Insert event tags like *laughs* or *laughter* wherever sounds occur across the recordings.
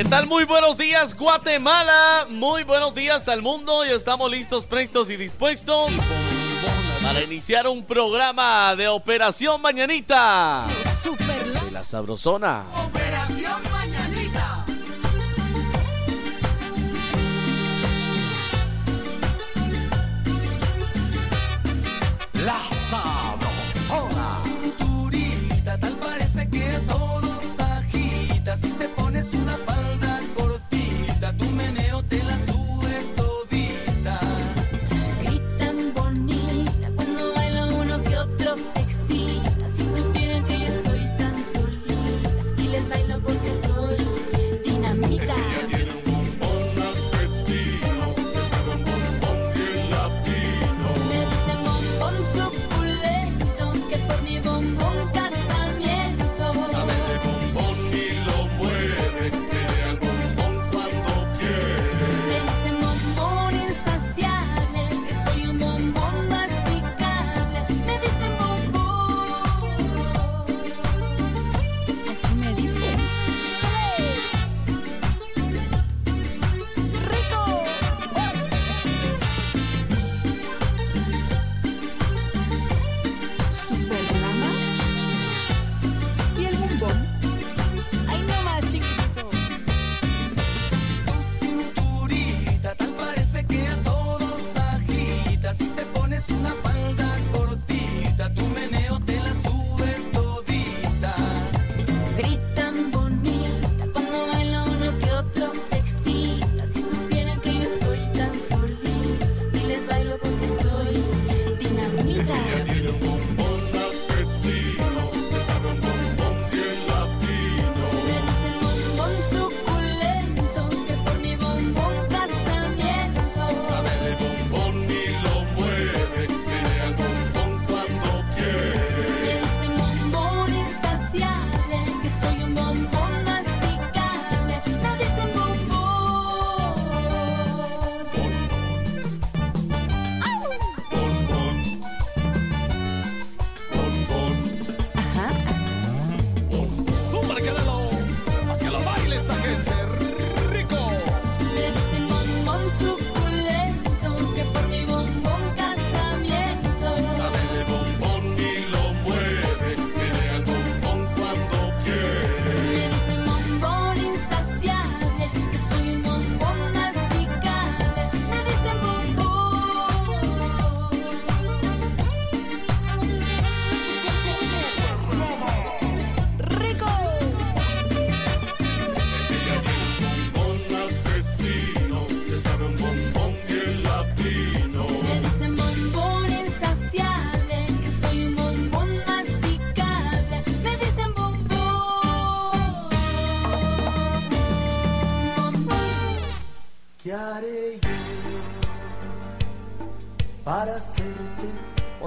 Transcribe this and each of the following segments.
¿Qué tal? Muy buenos días Guatemala, muy buenos días al mundo y estamos listos, prestos y dispuestos para iniciar un programa de Operación Mañanita de la Sabrosona.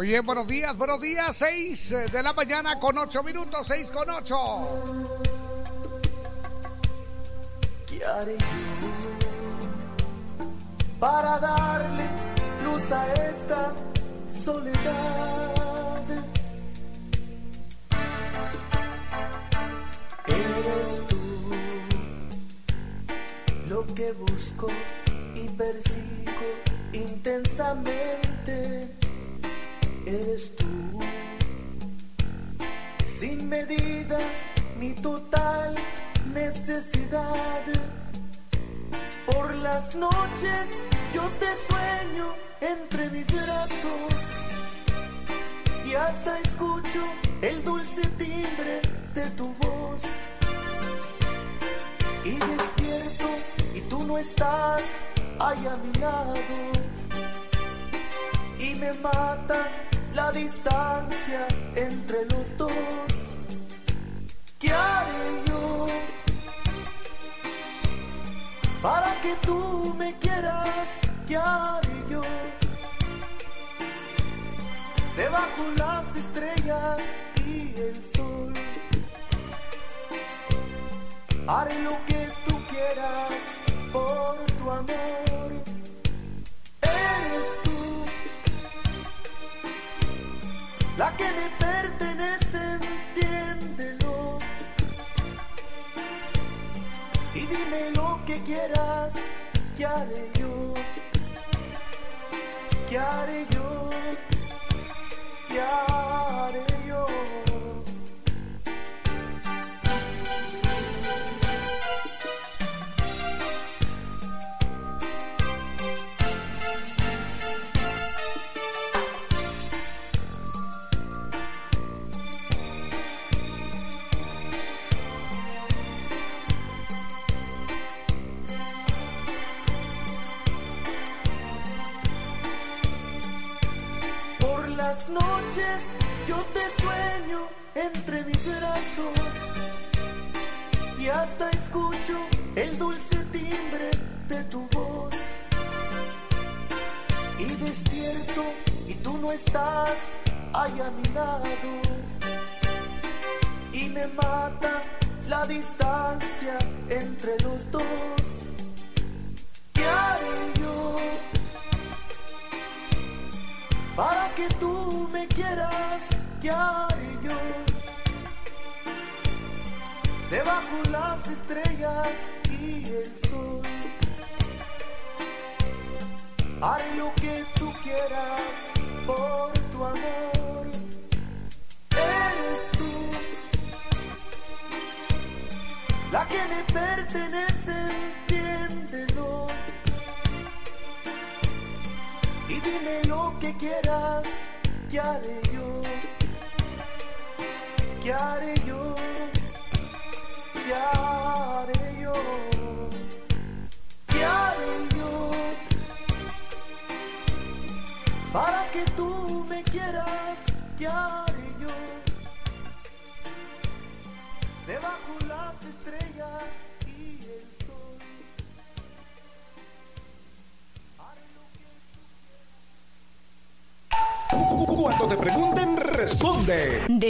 Muy bien, buenos días, buenos días, 6 eh, de la mañana con 8 minutos, 6 con 8.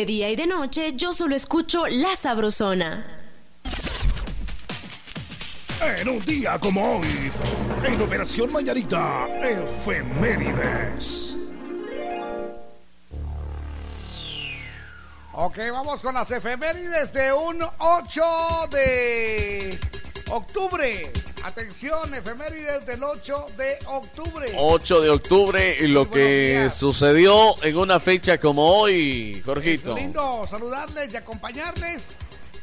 De día y de noche yo solo escucho La Sabrosona. En un día como hoy, en Operación Mañanita, Efemérides. Ok, vamos con las efemérides de un 8 de octubre. Atención, efemérides del 8 de octubre. 8 de octubre y lo que sucedió en una fecha como hoy, Es Jorgito. lindo saludarles y acompañarles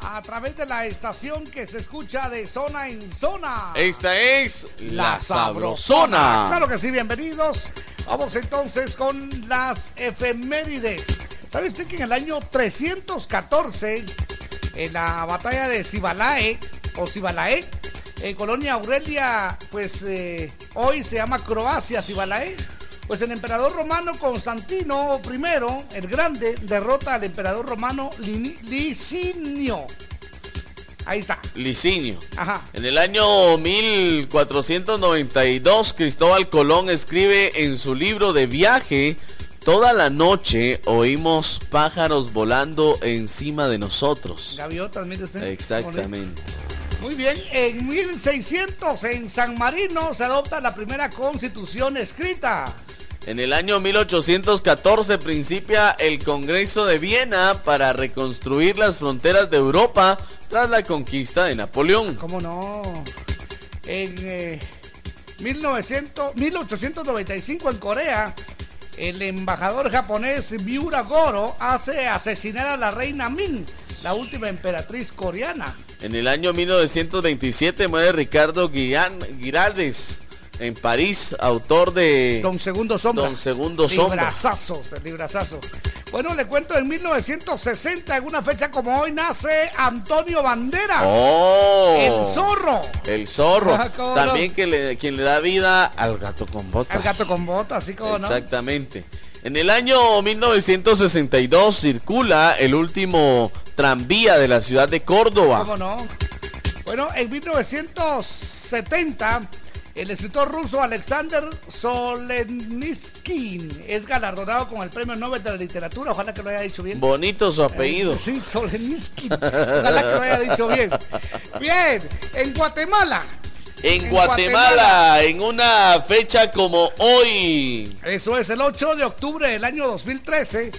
a través de la estación que se escucha de zona en zona. Esta es La Sabrosona. Claro que sí, bienvenidos. Vamos entonces con las efemérides. ¿Sabe usted que en el año 314, en la batalla de Cibalae, o Cibalae, en Colonia Aurelia, pues eh, hoy se llama Croacia, Cibalae, pues el emperador romano Constantino I, el Grande, derrota al emperador romano Licinio. Ahí está. Licinio. Ajá. En el año 1492, Cristóbal Colón escribe en su libro de viaje, Toda la noche oímos pájaros volando encima de nosotros. Gaviotas, mire usted. Exactamente. Muy bien, en 1600 en San Marino se adopta la primera constitución escrita. En el año 1814 principia el Congreso de Viena para reconstruir las fronteras de Europa tras la conquista de Napoleón. ¿Cómo no? En eh, 1900, 1895 en Corea, el embajador japonés Miura Goro hace asesinar a la reina Ming, la última emperatriz coreana. En el año 1927 muere Ricardo Guian- Giraldes en París, autor de Don Segundo Sombra. Don Segundo Sombra. Librazazo, librazazo. Bueno, le cuento, en 1960, en una fecha como hoy, nace Antonio Banderas. ¡Oh! El zorro. El zorro. Ah, ¿cómo También no? que le, quien le da vida al gato con botas. El gato con botas, así como no. Exactamente. En el año 1962 circula el último tranvía de la ciudad de ¿Cómo Córdoba. no? Bueno, en 1970, El escritor ruso Alexander Solzhenitsyn es galardonado con el Premio Nobel de la Literatura. Ojalá que lo haya dicho bien. Bonito su apellido. Sí, Solzhenitsyn. Ojalá que lo haya dicho bien. Bien, en Guatemala. En, En Guatemala, en una fecha como hoy. Eso es el 8 de octubre del año 2013.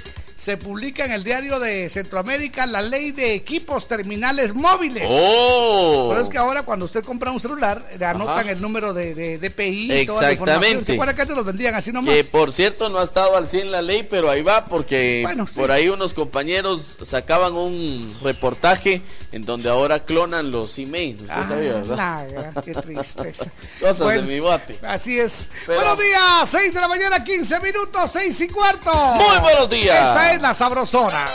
Se publica en el diario de Centroamérica la ley de equipos terminales móviles. ¡Oh! Pero es que ahora cuando usted compra un celular, le anotan Ajá. el número de, de DPI. Exactamente. ¿Se acuerda que antes los vendían así nomás? Que por cierto no ha estado al 100 la ley, pero ahí va porque Bueno, sí. por ahí unos compañeros sacaban un reportaje en donde ahora clonan los emails. Usted Ah, sabía, ¿verdad? la qué tristeza. *laughs* Cosas Bueno, de mi bote. Así es. Pero- Buenos días, 6 de la mañana, 15 minutos, 6 y cuarto. Muy buenos días. Esta es la sabrosona.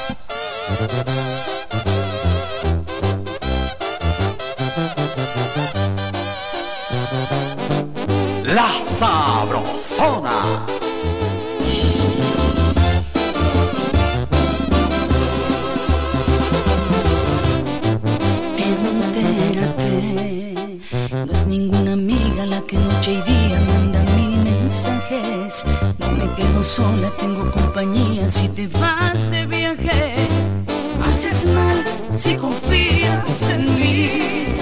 La Sabrosona. Sola, tengo compañía si te vas de viaje. Haces mal si confías en mí.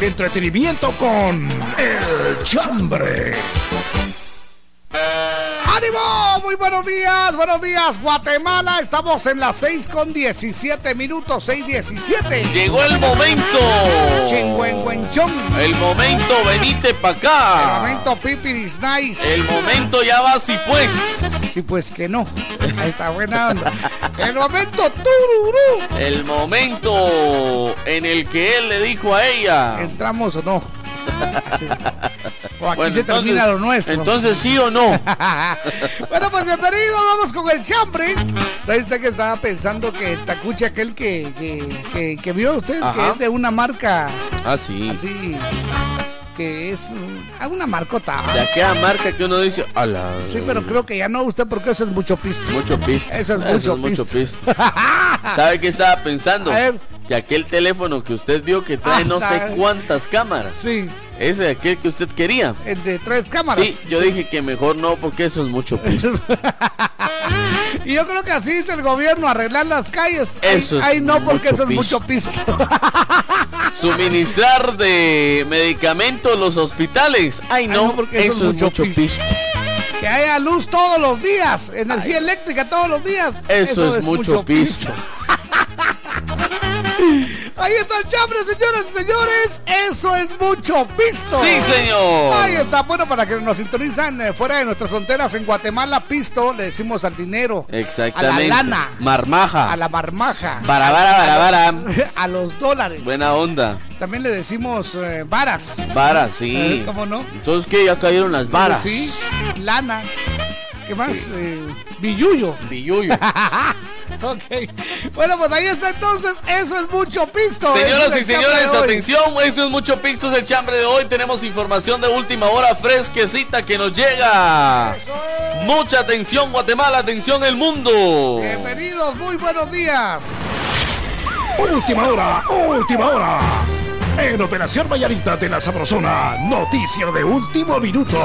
El entretenimiento con El Chambre. ¡Ánimo! Muy buenos días, buenos días, Guatemala. Estamos en las 6 con 17 minutos, 6:17. Llegó el momento. Chingüengüenchón. El momento, venite pa' El acá. momento Pipiris Nice. El momento ya va así pues. Sí, pues que no. Ahí está buena onda. El momento Tururú. El momento en el que él le dijo a ella. ¿Entramos o no? *laughs* Sí. O aquí Bueno, se termina lo nuestro. Entonces sí o no. *laughs* bueno, pues bienvenido, vamos con el chambre. ¿Sabe usted que estaba pensando que el tacuche aquel que, que, que, que vio usted, que es de una marca Ah, sí. así, que es mm, una marcota? De aquella marca que uno dice, a la. Sí, pero creo que ya no usted porque eso es mucho pisto. Mucho pista. Eso es mucho pista. *laughs* ¿Sabe qué estaba pensando? Que aquel teléfono que usted vio que trae no sé cuántas cámaras. Sí, Ese de aquel que usted quería. el de tres cámaras. Sí, yo dije que mejor no porque eso es mucho pisto. *laughs* Y yo creo que así dice el gobierno, arreglar las calles. Ay, Eso es ay, no, porque mucho eso es mucho pisto. *laughs* Suministrar de medicamentos los hospitales. Ay, no, no, porque eso, es mucho, pisto. que haya luz todos los días, energía eléctrica todos los días. Eso, es, mucho pisto. *laughs* Ahí está el chambre, señoras y señores. Eso es mucho pisto. Sí, señor. Ahí está. Bueno, para que nos sintonizan eh, fuera de nuestras fronteras, en Guatemala, pisto, le decimos al dinero. Exactamente. A la lana. Marmaja. A la marmaja. Bara, bara, bara, bara. *laughs* A los dólares. Buena onda. También le decimos eh, varas. Varas, sí. Eh, ¿Cómo no? Entonces, ¿qué? Ya cayeron las varas. Sí. Lana. ¿Qué más? Eh, billuyo. Billuyo. *laughs* *laughs* Ok. Bueno, pues ahí está entonces. Eso es mucho pisto. Señoras y es señores, atención, eso es mucho Pixtos el chambre de hoy. Tenemos información de última hora fresquecita que nos llega. Mucha atención, Guatemala, atención el mundo. Bienvenidos, muy buenos días. Última hora, última hora. En Operación Mañanita de la Sabrosona, noticia de último minuto.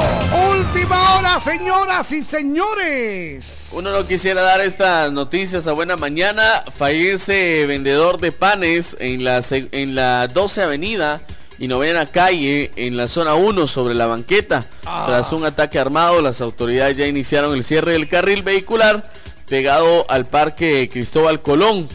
Última hora, señoras y señores. Uno no quisiera dar estas noticias a buena mañana. Fallece vendedor de panes en la, en la 12 Avenida y novena calle en la zona 1 sobre la banqueta. Tras un ataque armado, las autoridades ya iniciaron el cierre del carril vehicular pegado al parque Cristóbal Colón.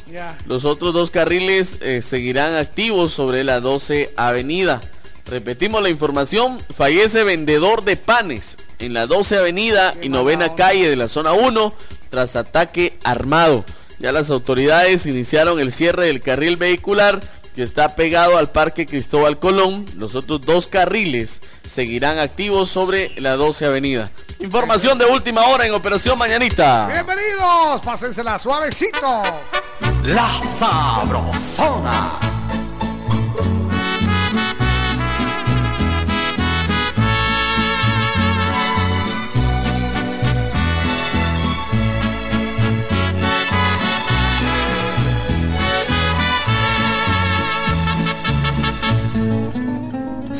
Los otros dos carriles eh, seguirán activos sobre la 12 Avenida. Repetimos la información, fallece vendedor de panes en la 12 Avenida y novena calle de la zona 1 tras ataque armado. Ya las autoridades iniciaron el cierre del carril vehicular que está pegado al Parque Cristóbal Colón. Los otros dos carriles seguirán activos sobre la 12 Avenida. Información de última hora en Operación Mañanita. Bienvenidos, pásensela suavecito. La Sabrosona.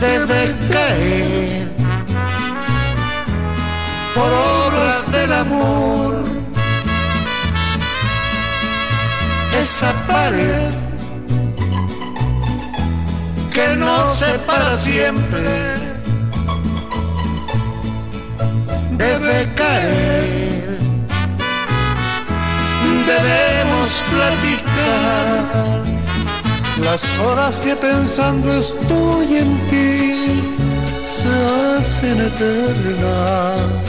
debe caer por obras del amor. Esa pared que no separa siempre debe caer. Debemos platicar las horas que pensando estoy en ti se hacen eternas.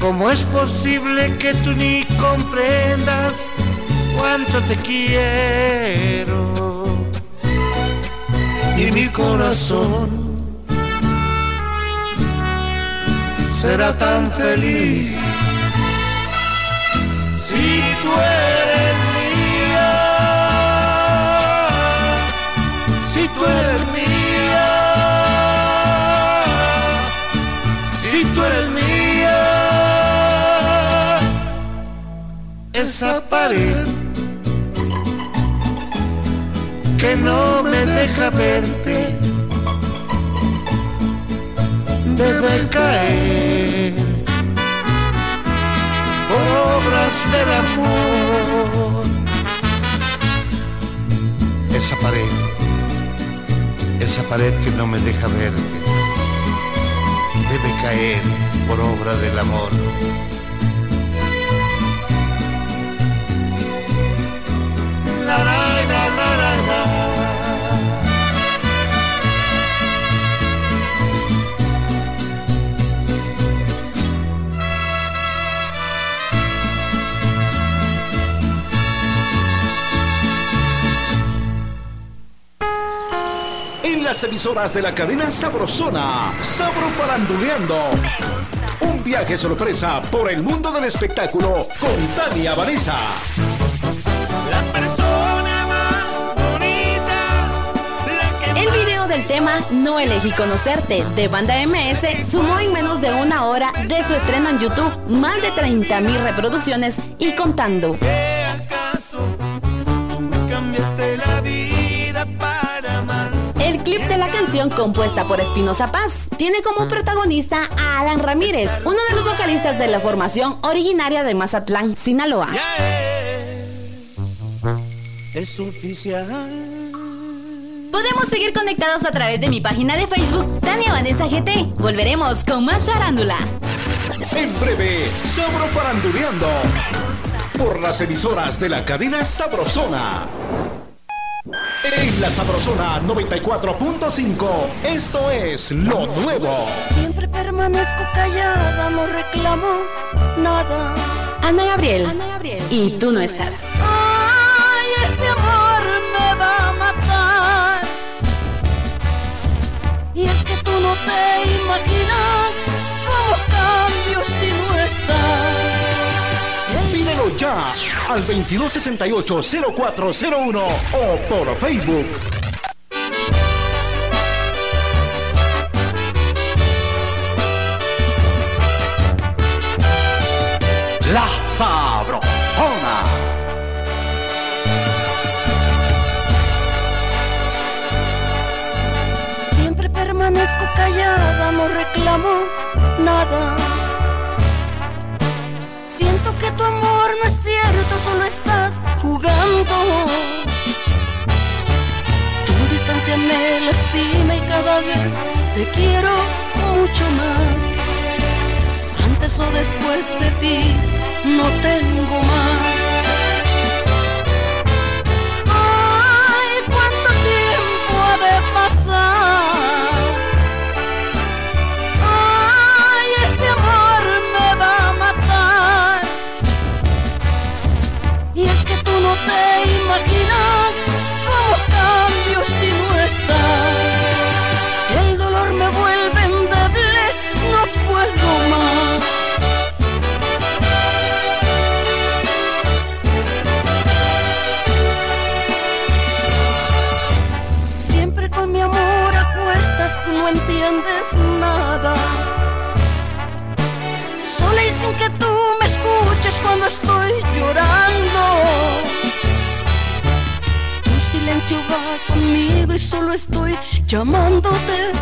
¿Cómo es posible que tú ni comprendas cuánto te quiero? Y mi corazón será tan feliz si tú eres esa pared que no me deja verte debe caer por obras del amor. Esa pared, esa pared que no me deja verte, debe caer por obra del amor. En las emisoras de la cadena Sabrosona, Sabro Faranduleando. Un viaje sorpresa por el mundo del espectáculo con Tania Vanessa. Tema No elegí conocerte de Banda MS sumó en menos de una hora de su estreno en YouTube más de 30 mil reproducciones y contando. El clip de la canción, compuesta por Espinosa Paz, tiene como protagonista a Alan Ramírez, uno de los vocalistas de la formación originaria de Mazatlán, Sinaloa. Es oficial. Podemos seguir conectados a través de mi página de Facebook, Tania Vanessa GT. Volveremos con más farándula. En breve, Sabro Faranduleando por las emisoras de la cadena Sabrosona. En la Sabrosona 94.5, esto es lo nuevo. Siempre permanezco callada, no reclamo nada. Ana Gabriel. Y tú no estás. Te imaginas cómo cambio si no estás. Pídelo ya al 2268-0401 o por Facebook. No reclamo nada. Siento que tu amor no es cierto, solo estás jugando. Tu distancia me lastima y cada vez te quiero mucho más. Antes o después de ti no tengo más. Llamándote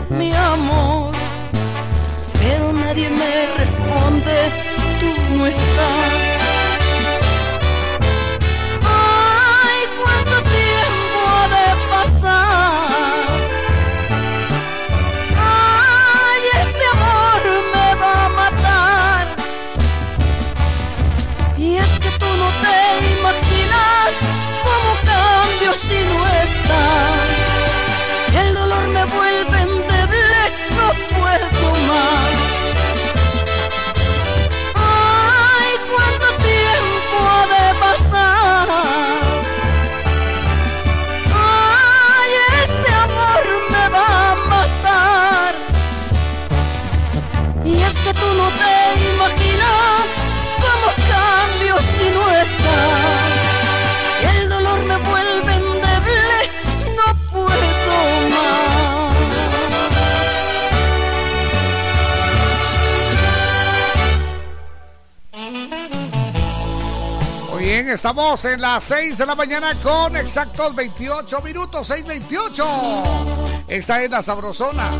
estamos en las 6 de la mañana con exactos 28 minutos, 6.28. Esta es la sabrosona.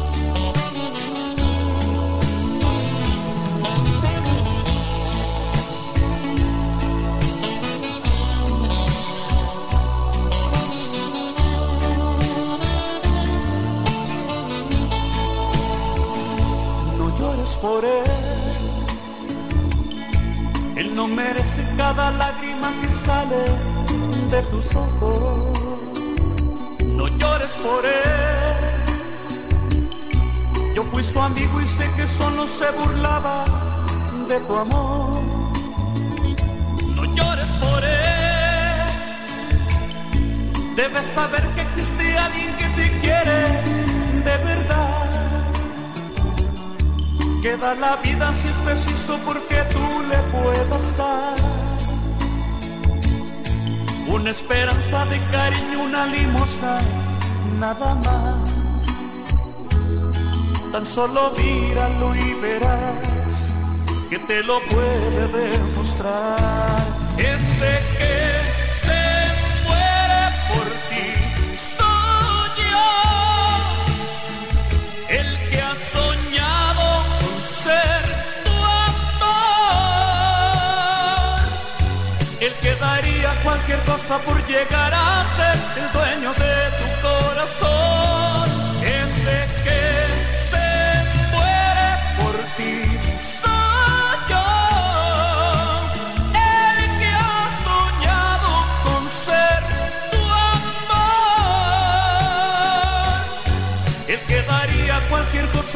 Sé que solo se burlaba de tu amor. No llores por él. Debes saber que existe alguien que te quiere de verdad que da la vida si es preciso porque tú le puedas dar una esperanza de cariño, una limosna, nada más. Tan solo míralo y verás que te lo puede demostrar. Ese que se muere por ti soy yo, el que ha soñado con ser tu amor, el que daría cualquier cosa por llegar a ser el dueño de tu corazón.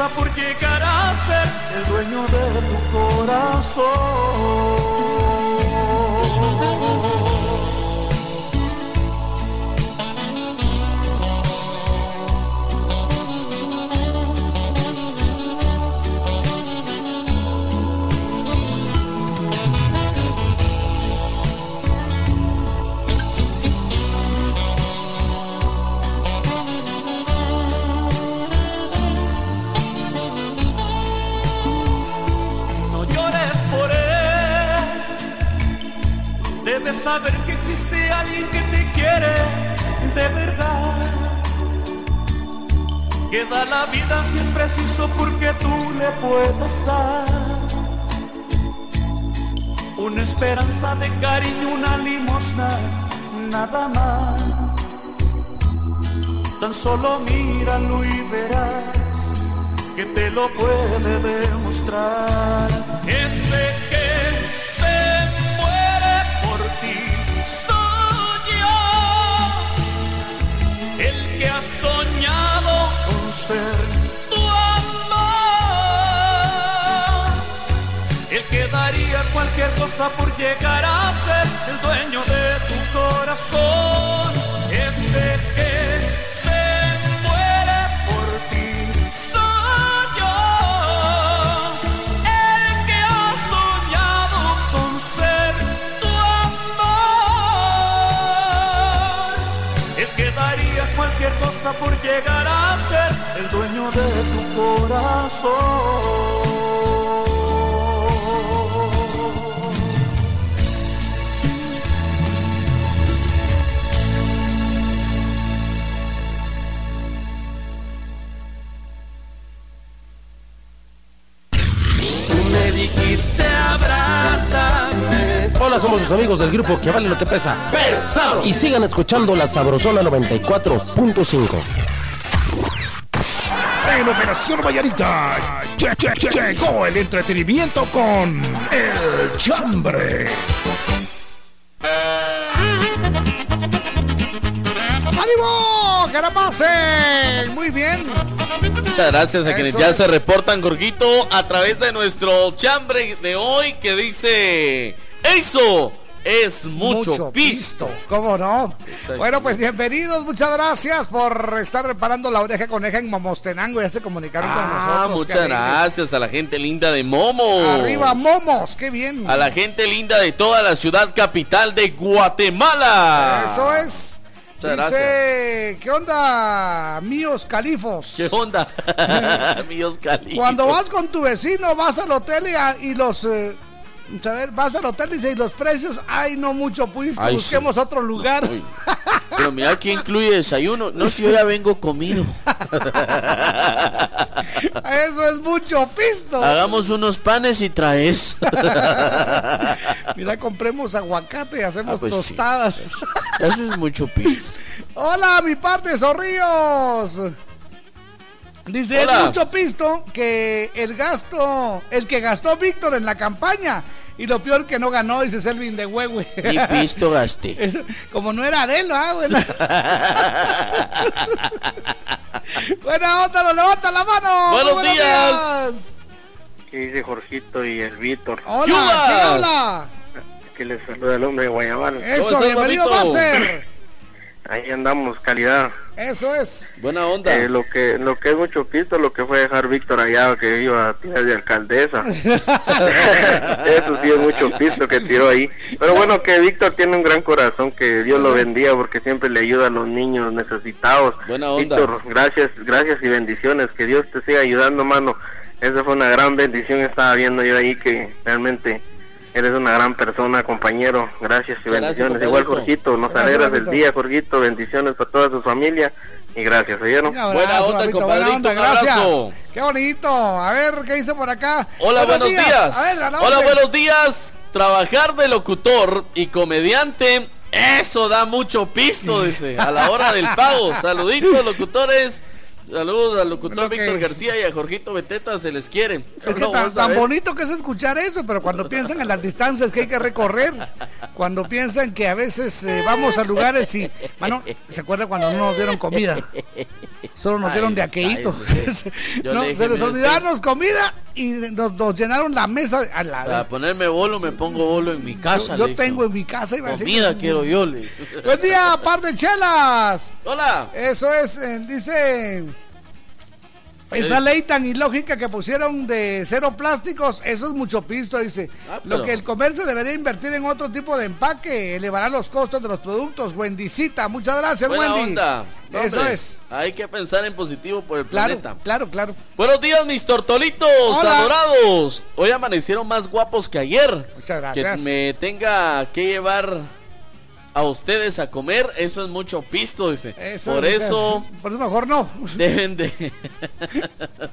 Por llegar a ser el dueño de tu corazón. Saber que existe alguien que te quiere de verdad. Que da la vida si es preciso porque tú le puedes dar. Una esperanza de cariño, una limosna, nada más. Tan solo míralo y verás que te lo puede demostrar. Cualquier cosa por llegar a ser el dueño de tu corazón. Ese que se muere por ti soy yo, el que ha soñado con ser tu amor, el que daría cualquier cosa por llegar a ser el dueño de tu corazón. Dijiste abrázame. Hola, somos sus amigos del grupo que vale lo que pesa. Pesado. Y sigan escuchando la Sabrosona 94.5. En Operación Vallarita che- che- che- llegó el entretenimiento con El Chambre. ¡Que la pasen! Muy bien. Muchas gracias a quienes ya es. se reportan, Gorguito, a través de nuestro chambre de hoy que dice: Eso es mucho, pisto. ¿Cómo no? Bueno, pues bienvenidos, muchas gracias por estar reparando la oreja coneja en Momostenango. Ya se comunicaron con Ah, nosotros. muchas gracias a la gente linda de Momo. Arriba, Momos, qué bien. A la gente linda de toda la ciudad capital de Guatemala. Eso es. Muchas Dice, ¿qué onda, míos califos? ¿Qué onda? *laughs* *laughs* Míos Cali. Cuando vas con tu vecino, vas al hotel y, a- y los... eh, a ver, vas al hotel y dice, y los precios, ay, no mucho, pues Ay, busquemos sí. otro lugar. Pero mira que incluye desayuno. No, si yo ya vengo comido. *laughs* Eso es mucho pisto. Hagamos unos panes y traes. *laughs* Mira, compremos aguacate y hacemos Ah, pues sí. tostadas. Eso es mucho pisto. *laughs* Hola, mi parte, Zorrillos. Dice, Hola. mucho pisto que el gasto, el que gastó Víctor en la campaña. Y lo peor que no ganó, dice Selvin de Huehue. Y pisto gasté. *laughs* Eso, Como no era de él, ¿ah, *laughs* güey? Buena onda, lo levanta la mano. Buenos días. ¿Qué dice Jorgito y el Víctor? Hola. ¿quién habla? Que les saluda el hombre de Guayabal. Eso, bienvenido? Master. Ahí andamos, calidad. Eso es. Buena onda. Eh, lo que lo que es mucho pisto, lo que fue dejar Víctor allá que iba a tirar de alcaldesa. *laughs* Eso sí es mucho pisto que tiró ahí. Pero bueno, que Víctor tiene un gran corazón, que Dios lo bendiga porque siempre le ayuda a los niños necesitados. Buena onda. Víctor, gracias, gracias y bendiciones. Que Dios te siga ayudando, mano. Esa fue una gran bendición. Estaba viendo yo ahí que realmente eres una gran persona, compañero. Gracias y gracias, bendiciones. Igual. Jorgito, nos Gracias, alegras el Jorgito. día, Jorgito. Bendiciones para toda su familia. Y gracias, ¿oyeron? Abrazo, Buena onda, papito, compadrito, un gracias. abrazo. Qué bonito. A ver, ¿qué dice por acá? Hola, buenos, días. Ver, Hola, buenos días. Trabajar de locutor y comediante, eso da mucho pisto, dice, a la hora del pago. *laughs* Saluditos, locutores. Saludos al locutor que- Víctor García y a Jorgito Beteta, se les quiere. Es que tan, bonito que es escuchar eso, pero cuando *laughs* piensan en las distancias que hay que recorrer, cuando piensan que a veces eh, vamos a lugares y, mano, ¿se acuerda cuando no nos dieron comida? Solo nos Ay, dieron de aquellitos. *laughs* No, se les olvidaron comida y nos, nos llenaron la mesa. A la, Para ponerme bolo, me pongo bolo en mi casa. yo tengo en mi casa. Iba a decir- Comida quiero yo, le. Buen día, par de chelas. Hola. Eso es, eh, dice. Esa ley tan ilógica que pusieron de cero plásticos, eso es mucho pisto, dice. Ah, pero- Lo que el comercio debería invertir en otro tipo de empaque, elevará los costos de los productos. Wendicita, muchas gracias, Buena Wendy. onda. No, Eso hombre, es. Hay que pensar en positivo por el Claro, planeta. claro, claro. Buenos días, mis tortolitos Hola. adorados. Hoy amanecieron más guapos que ayer. Muchas gracias. Que me tenga que llevar a ustedes a comer, eso es mucho pisto, dice. Eso, por eso Por eso mejor no. *laughs* deben de *laughs*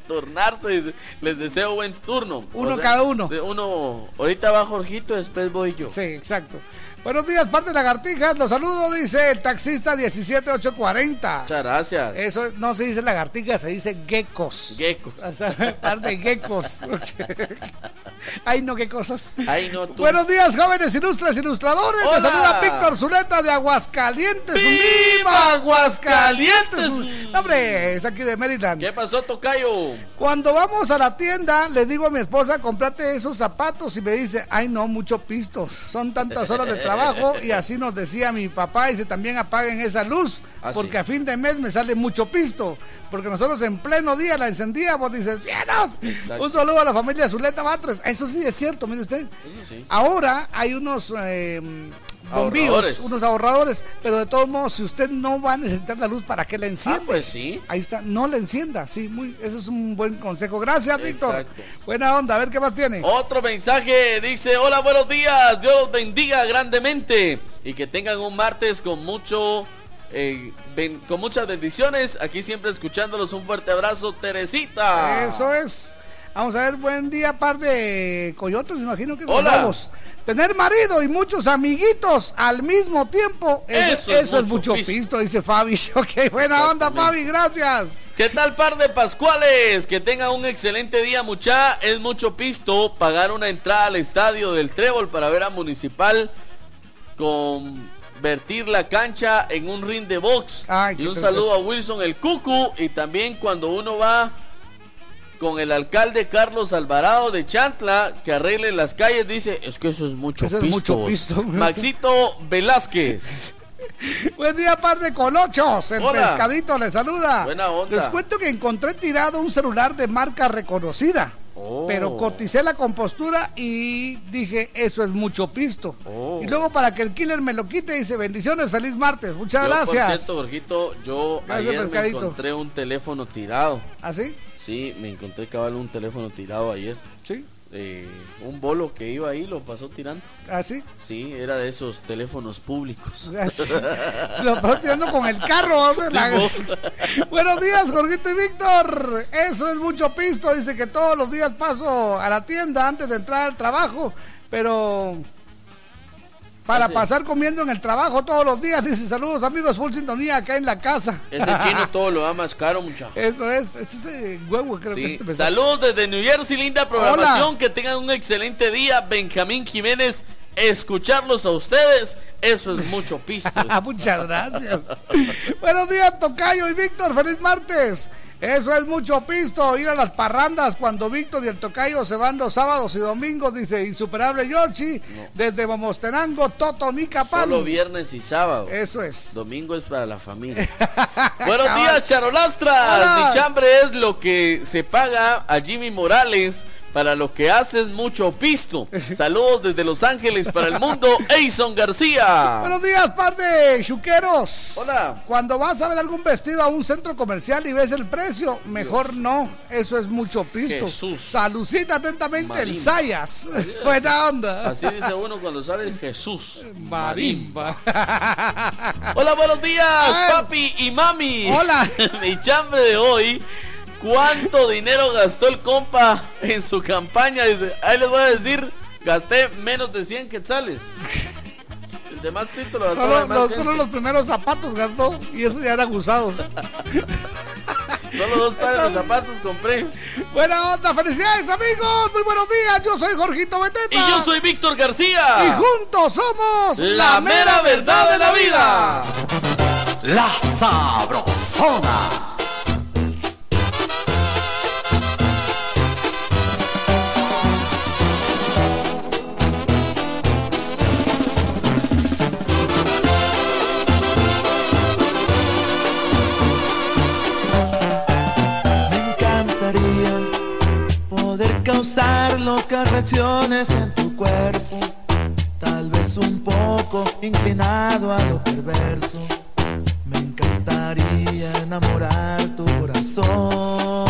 turnarse. dice. Les deseo buen turno. Uno cada uno. de Uno, ahorita va Jorgito, después voy yo. Sí, exacto. Buenos días, parte de lagartijas. Los saludo, dice el taxista 17840. Muchas gracias. Eso no se dice lagartijas, se dice geckos. Gecko. O sea, *laughs* par de geckos. *laughs* Ay, no, qué cosas. Ay, no, tú. Buenos días, jóvenes ilustres ilustradores. Hola. Les saluda Víctor Zuleta de Aguascalientes. ¡Viva Aguascalientes! No, hombre, es aquí de Maryland. ¿Qué pasó, Tocayo? Cuando vamos a la tienda, le digo a mi esposa, comprate esos zapatos y me dice, ay no, mucho pisto, son tantas horas de trabajo *laughs* y así nos decía mi papá, dice, también apaguen esa luz, Ah, porque sí. a fin de mes me sale mucho pisto, porque nosotros en pleno día la encendíamos, dice, cielos. Exacto. Un saludo a la familia Zuleta Batres, eso sí es cierto, mire usted. Eso sí. Ahorra hay unos eh, bombillos, unos ahorradores, pero de todos modos, si usted no va a necesitar la luz, ¿para qué la enciende? Ah, pues sí. Ahí está, no le encienda, sí, muy, eso es un buen consejo. Gracias, Víctor. Buena onda, a ver qué más tiene. Otro mensaje dice, hola, buenos días, Dios los bendiga grandemente y que tengan un martes con mucho, eh, ben- con muchas bendiciones. Aquí siempre escuchándolos, un fuerte abrazo, Teresita. Eso es. Vamos a ver, buen día, par de coyotes, me imagino que nos Hola. vamos. Tener marido y muchos amiguitos al mismo tiempo, eso, Eso es eso es mucho pisto. pisto, dice Fabi. *laughs* Ok, buena onda. Fabi, gracias. ¿Qué tal par de Pascuales? Que tengan un excelente día, mucha. Es mucho pisto pagar una entrada al estadio del Trébol para ver a Municipal convertir la cancha en un ring de box. Ay, y un saludo a. Wilson el Cucu. Y también cuando uno va con el alcalde Carlos Alvarado de Chantla que arregle las calles, dice, es que eso es mucho Eso es pisto. mucho vos". pisto. Maxito Velázquez. *laughs* Buen día, par de colochos. El Hola. pescadito le saluda. Buena onda. Les cuento que encontré tirado un celular de marca reconocida. Oh. Pero coticé la compostura y dije, eso es mucho pisto. Oh. Y luego para que el killer me lo quite, dice, bendiciones, feliz martes. Muchas Yo, gracias. Por cierto, Jorgito, yo Gracias, ayer me encontré un teléfono tirado. ¿Así? Sí, me encontré cabal un teléfono tirado ayer. Sí. Eh, un bolo que iba ahí lo pasó tirando. ¿Así? Sí, era de esos teléfonos públicos. *laughs* Así. Lo pasó tirando con el carro. o sea, Sí, la- vos. *laughs* Buenos días, Jorgito y Víctor. Eso es mucho pisto. Dice que todos los días paso a la tienda antes de entrar al trabajo, pero para Ese- pasar comiendo en el trabajo todos los días. Dice saludos amigos, full sintonía acá en la casa. Ese *laughs* chino todo lo da más caro, muchacho. Eso es, ese es eh, huevo, creo que este. Saludos desde New Jersey, linda programación. Hola. Que tengan un excelente día. Benjamín Jiménez, escucharlos a ustedes, eso es mucho *laughs* pisto. Muchas gracias. Buenos días, Tocayo y Víctor. Feliz martes. Eso es mucho pisto, ir a las parrandas cuando Víctor y el tocayo se van los sábados y domingos, dice Insuperable Yoshi, desde Momostenango, Toto, Nicapán. Solo viernes y sábado. Eso es. Domingo es para la familia. *laughs* Buenos días, Charolastras. Mi chambre es lo que se paga a Jimmy Morales para lo que haces mucho pisto. Saludos desde Los Ángeles para el mundo, *laughs* Eison García. Buenos días, par de chuqueros. Hola. Cuando vas a ver algún vestido a un centro comercial y ves el precio, mejor no. Eso es mucho pisto. Jesús. Salucita atentamente el. Sayas. *laughs* Buena onda. Así dice uno cuando sale Jesús. Marimba. Hola, buenos días, papi y mami. Hola. *laughs* Mi chambre de hoy. ¿Cuánto dinero gastó el compa en su campaña? Dice, ahí les voy a decir, gasté menos de 100 quetzales. El demás pisto lo gastó la Solo, demás los, gente. solo los primeros zapatos gastó y esos ya eran usados. *laughs* Solo dos pares de zapatos compré. Buena onda, felicidades amigos, muy buenos días, yo soy Jorgito Beteta. Y yo soy Víctor García. Y juntos somos La mera verdad de la vida. La Sabrosona. Reacciones en tu cuerpo, tal vez un poco inclinado a lo perverso. Me encantaría enamorar tu corazón.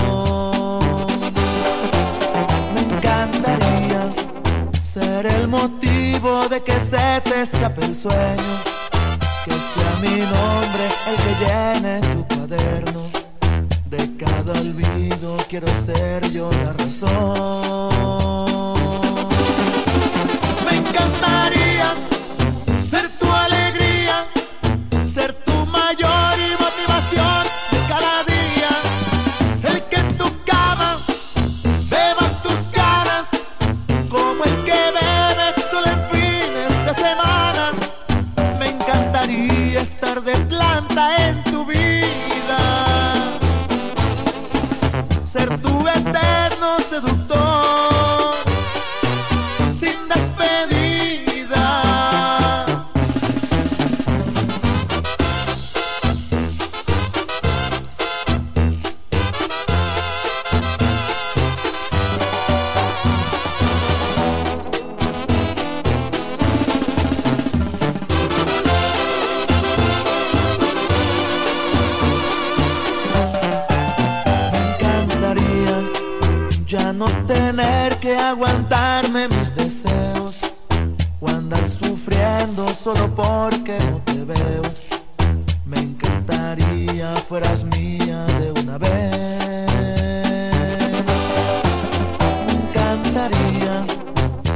Me encantaría ser el motivo de que se te escape el sueño, que sea mi nombre el que llene tu cuaderno. De cada olvido quiero ser yo la razón. Me aguantarme mis deseos o andar sufriendo solo porque no te veo. Me encantaría fueras mía de una vez. Me encantaría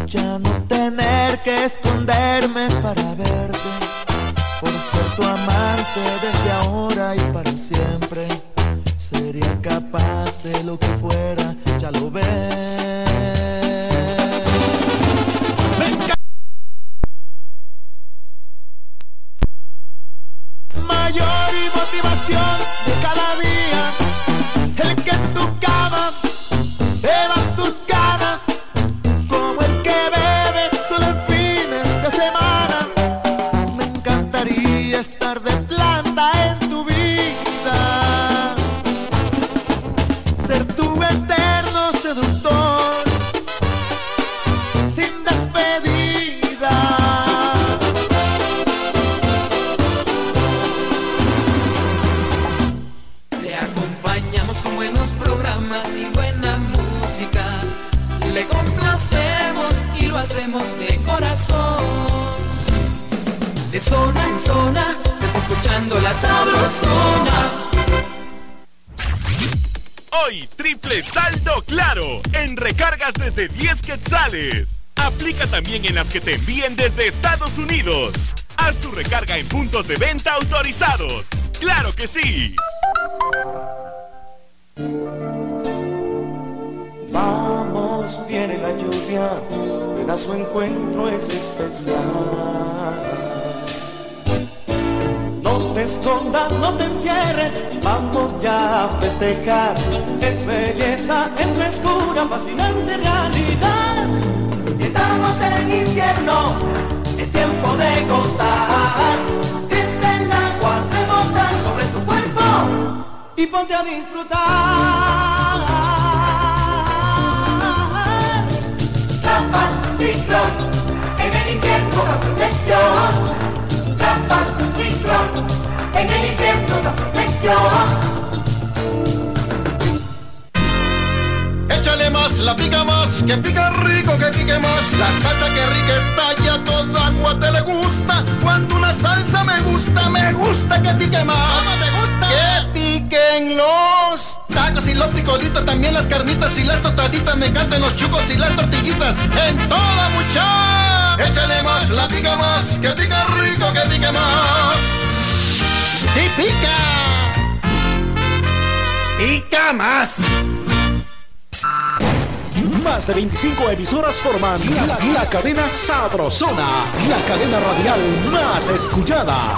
ya no tener que esconderme para verte por ser tu amante desde ahora y para siempre sería capaz de lo que fuera, ya lo ves. Mayor y motivación de cada día, el que en tu cama hacemos de corazón. De zona en zona se está escuchando la sabrosona. Hoy, triple saldo claro en recargas desde 10 quetzales. Aplica también en las que te envíen desde Estados Unidos. Haz tu recarga en puntos de venta autorizados. ¡Claro que sí! Viene la lluvia, ven a su encuentro es especial. No te escondas, no te encierres, vamos ya a festejar. Es belleza, es frescura, fascinante realidad. Estamos en infierno, es tiempo de gozar. Siente el agua rebotar sobre tu cuerpo y ponte a disfrutar. Trampas, ciclón, en el infierno la protección. Trampas, ciclón, en el infierno la protección. Échale más, la pica más, que pica rico, que pique más. La salsa que rica está ya toda agua te le gusta. Cuando una salsa me gusta, me gusta que pique más. ¿Cómo te gusta? Que piquen los tacos y los frijolitos, también las carnitas y las tostaditas. Me encantan los chucos y las tortillitas. En toda mucha. Échale más, la pica más, que pica rico, que pique más. ¡Sí pica! ¡Pica más! Más de 25 emisoras forman la, la cadena Sabrosona, la cadena radial más escuchada.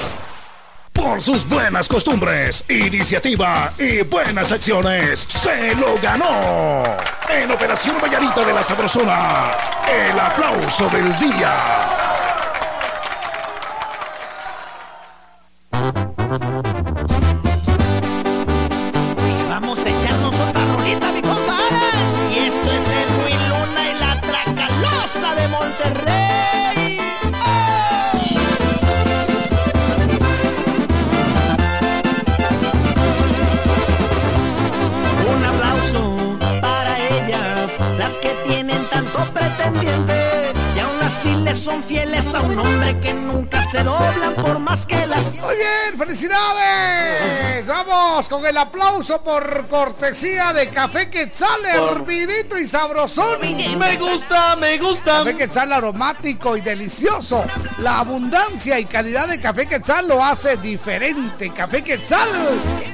Por sus buenas costumbres, iniciativa y buenas acciones, se lo ganó. En Operación Vallarita de la Sabrosona, el aplauso del día. Que tienen tanto pretendiente le son fieles a un hombre que nunca se doblan por más que las Muy bien, felicidades. Vamos con el aplauso por cortesía de Café Quetzal, hervidito y sabrosón. Me gusta, me gusta. Café Quetzal aromático y delicioso. La abundancia y calidad de Café Quetzal lo hace diferente. Café Quetzal,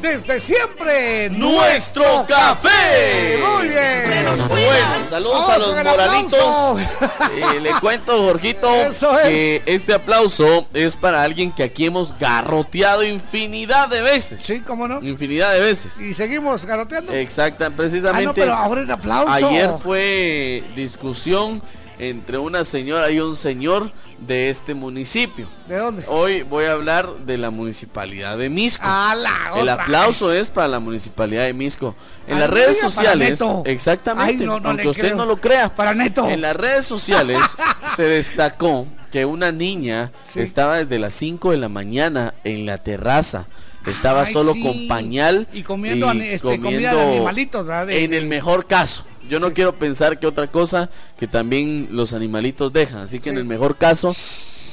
desde siempre, ¡Nuestro café! Muy bien. Bueno, saludos Vamos a los moralitos. Eh, le cuento, Jorgito, Eso es. este aplauso es para alguien que aquí hemos garroteado infinidad de veces. Sí, cómo no. Infinidad de veces. Y seguimos garoteando. Exacta, precisamente. Ah, no, pero ahora es de aplauso. Ayer fue discusión entre una señora y un señor de este municipio. ¿De dónde? Hoy voy a hablar de la municipalidad de Misco. A la El aplauso vez. es para la municipalidad de Misco. En las redes sociales, exactamente, Ay, no, no aunque usted creo. no lo crea, Para Neto. en las redes sociales *laughs* se destacó que una niña Sí. estaba desde las 5 de la mañana en la terraza. Estaba Ay, solo sí. con pañal Y comiendo este, comida de animalitos, en el mejor caso. Yo no quiero pensar que otra cosa que también los animalitos dejan. Así que en el mejor caso,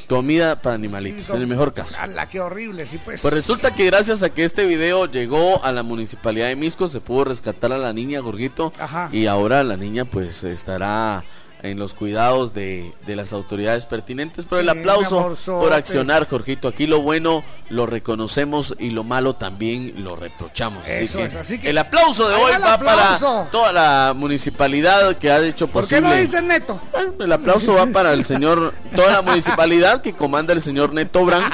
comida para animalitos. En el mejor caso. ¡Hala, qué horrible! Sí, pues. Pues resulta que gracias a que este video llegó a la municipalidad de Misco, se pudo rescatar a la niña Gorguito. Ajá. Y ahora la niña pues estará en los cuidados de, de las autoridades pertinentes. Pero el Sí, aplauso por accionar, Jorgito. Aquí lo bueno lo reconocemos y lo malo también lo reprochamos. Así que, es, así que el aplauso de hoy va aplauso. para toda la municipalidad que ha hecho ¿Por qué posible. no dicen neto? El aplauso va para el señor, toda la municipalidad que comanda el señor Neto Brand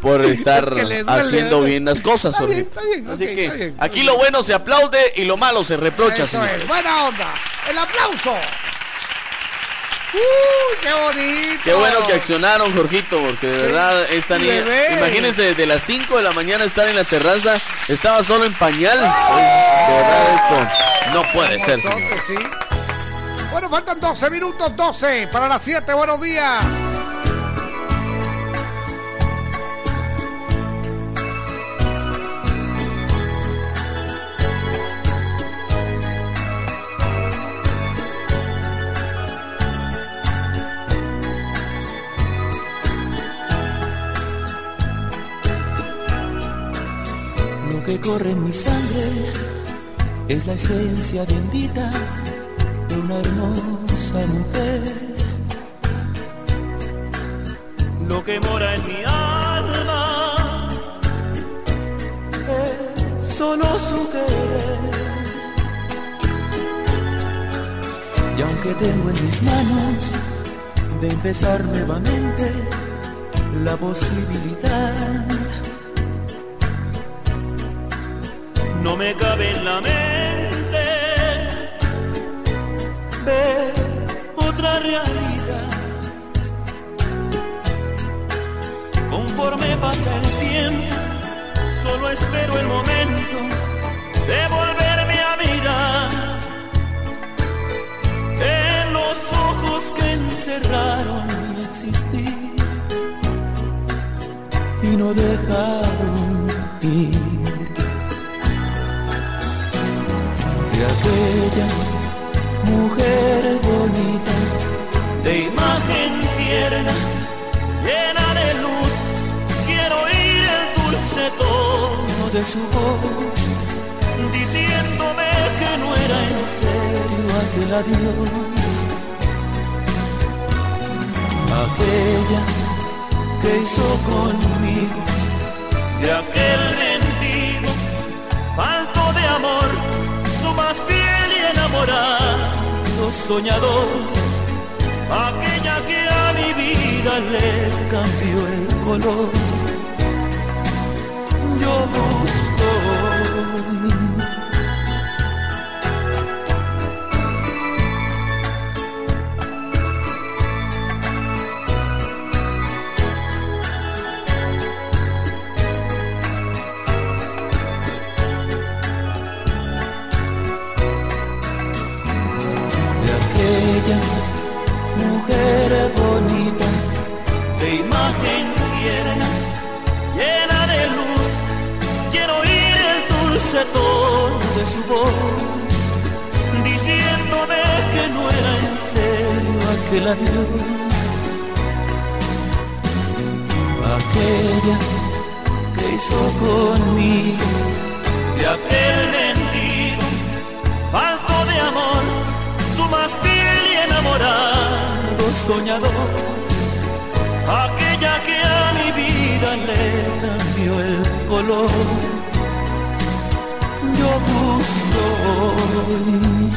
por *laughs* estar Es que le duele, haciendo bien las cosas. Está bien, Jorge. está bien, Así que está bien. aquí lo bueno se aplaude y lo malo se reprocha, es, buena onda. El aplauso. ¡Uh, qué bonito! Qué bueno que accionaron, Jorgito, porque de Sí. verdad esta niña, imagínense desde las 5 de la mañana estar en la terraza, estaba solo en pañal. Pues, de verdad esto no puede ser, señores. sí. Bueno, faltan 12 minutos, 12 para las 7. Buenos días. Que corre en mi sangre es la esencia bendita de una hermosa mujer. Lo que mora en mi alma es solo su querer. Y aunque tengo en mis manos de empezar nuevamente la posibilidad, no me cabe en la mente ver otra realidad. Conforme pasa el tiempo, solo espero el momento de volverme a mirar en los ojos que encerraron mi existir y no dejaron ir. Mujer bonita, de imagen tierna, llena de luz. Quiero oír el dulce tono de su voz, diciéndome que no era en serio aquel adiós. Aquella que hizo conmigo de aquel mendigo, falto de amor más fiel y enamorado soñador, aquella que a mi vida le cambió el color. Yo busco diciéndome que no era en serio aquel adiós. Aquella que hizo conmigo de aquel mendigo, falto de amor su más fiel y enamorado soñador, aquella que a mi vida le cambió el color. Yo busco hoy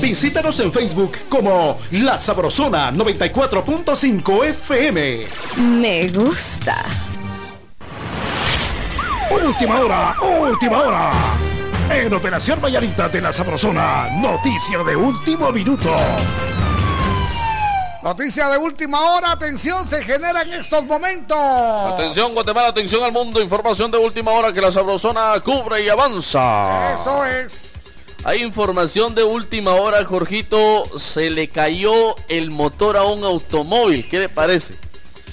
Visítanos en Facebook como La Sabrosona 94.5 FM. Me gusta. Última hora, última hora. En Operación Vallarita de La Sabrosona, noticia de último minuto. Noticia de última hora, atención, se genera en estos momentos. Atención Guatemala, atención al mundo, información de última hora que la sabrosona cubre y avanza. Eso es. Hay información de última hora, Jorgito, se le cayó el motor a un automóvil, ¿qué le parece?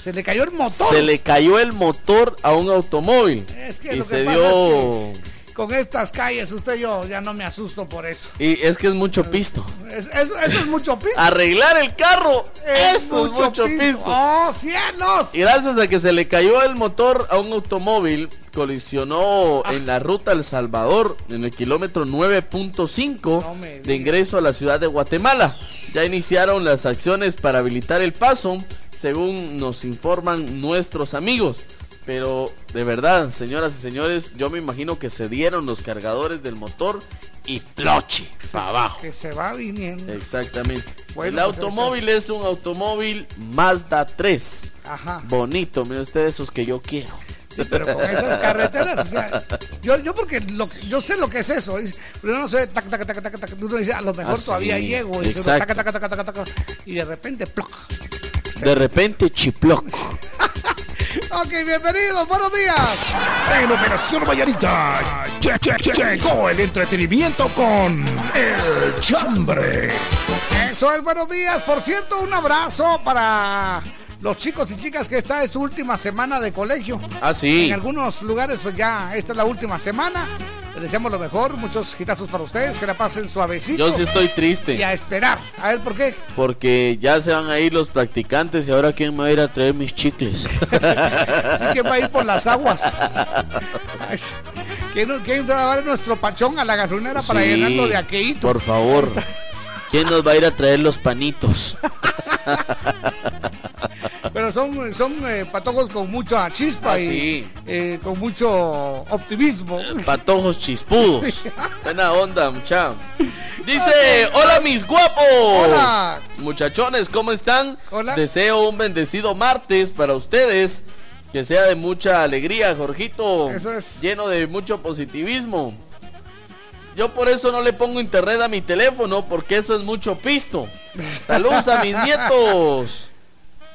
Se le cayó el motor. Se le cayó el motor a un automóvil. Es que y lo que se pasa dio... es que con estas calles, usted y yo ya no me asusto por eso. Y es que es mucho pisto. Es- eso, eso es mucho piso. Arreglar el carro, eso es mucho pisto. ¡Oh, cielos! Y gracias a que se le cayó el motor a un automóvil, colisionó en la ruta El Salvador, en el kilómetro 9.5 de ingreso a la ciudad de Guatemala. Ya iniciaron las acciones para habilitar el paso, según nos informan nuestros amigos. Pero de verdad, señoras y señores, yo me imagino que se dieron los cargadores del motor y ploche para abajo. Que se va viniendo. Exactamente. Bueno, el pues, automóvil es un automóvil Mazda 3. Ajá. Bonito, mire usted esos que yo quiero. Sí, pero con esas carreteras, o sea, yo, yo porque lo, yo sé lo que es eso, es- pero yo no sé, tac, tac, tac, tac, tac, uno dice, a lo mejor Ah, todavía llego, y, tac, tac, tac, tac, tac, tac, y de repente, ploc. De repente, chiploc. *laughs* Ok, bienvenidos, buenos días. En Operación Vallarita lle- llegó el entretenimiento con El Chambre. Eso es, buenos días. Por cierto, un abrazo para los chicos y chicas que esta es su última semana de colegio. Ah, sí. En algunos lugares, pues ya esta es la última semana. Les deseamos lo mejor, muchos hitazos para ustedes, que la pasen suavecito. Yo sí estoy triste. Y a esperar. A ver, ¿por qué? Porque ya se van a ir los practicantes y ahora quién me va a ir a traer mis chicles. *laughs* Así que va a ir por las aguas. ¿Quién, quién va a dar nuestro pachón a la gasolinera para llenarlo de aqueíto? Por favor. ¿Quién nos va a ir a traer los panitos? *laughs* Pero son, son eh, patojos con mucha chispa Ah, y sí. eh, con mucho optimismo. *laughs* Patojos chispudos. Buena onda, mucha. *laughs* Dice, hola mis guapos. Hola. Muchachones, ¿cómo están? Hola. Deseo un bendecido martes para ustedes. Que sea de mucha alegría, Jorgito. Eso es. Lleno de mucho positivismo. Yo por eso no le pongo internet a mi teléfono, porque eso es mucho pisto. Saludos a mis *laughs* nietos.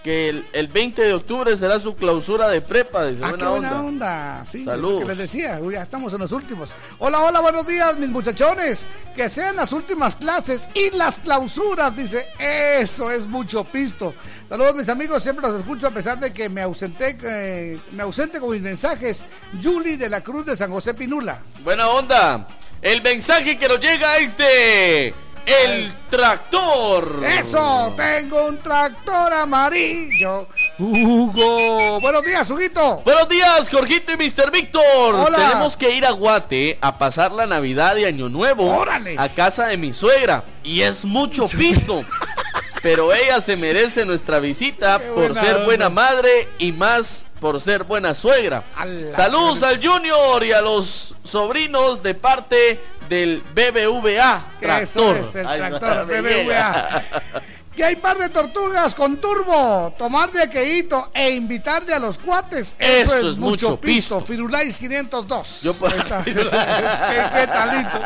Que el, el 20 de octubre será su clausura de prepa. Dice, Ah, buena qué buena onda. onda. Sí, Saludos. lo que les decía, ya estamos en los últimos. Hola, hola, buenos días, mis muchachones. Que sean las últimas clases y las clausuras, dice. Eso es mucho pisto. Saludos, mis amigos, siempre los escucho a pesar de que me ausenté, eh, me ausente con mis mensajes. Julie de la Cruz de San José Pinula. Buena onda. El mensaje que nos llega es de El Tractor. Eso, tengo un tractor amarillo. Hugo. Buenos días, Huguito. Buenos días, Jorgito y Mr. Víctor. Hola. Tenemos que ir a Guate a pasar la Navidad y Año Nuevo Órale. a casa de mi suegra. Y es mucho pisto. *laughs* Pero ella se merece nuestra visita por ser onda. buena madre y más por ser buena suegra. Saludos al Junior y a los sobrinos de parte del BBVA Eso Tractor. es el Ahí tractor me BBVA. *laughs* Que hay par de tortugas con turbo, tomar de aqueíto e invitarle a los cuates. Eso, Eso es, es mucho mucho pisto. pisto. Firulais 502. Yo por-. *laughs* *laughs* ¿Qué, qué talito.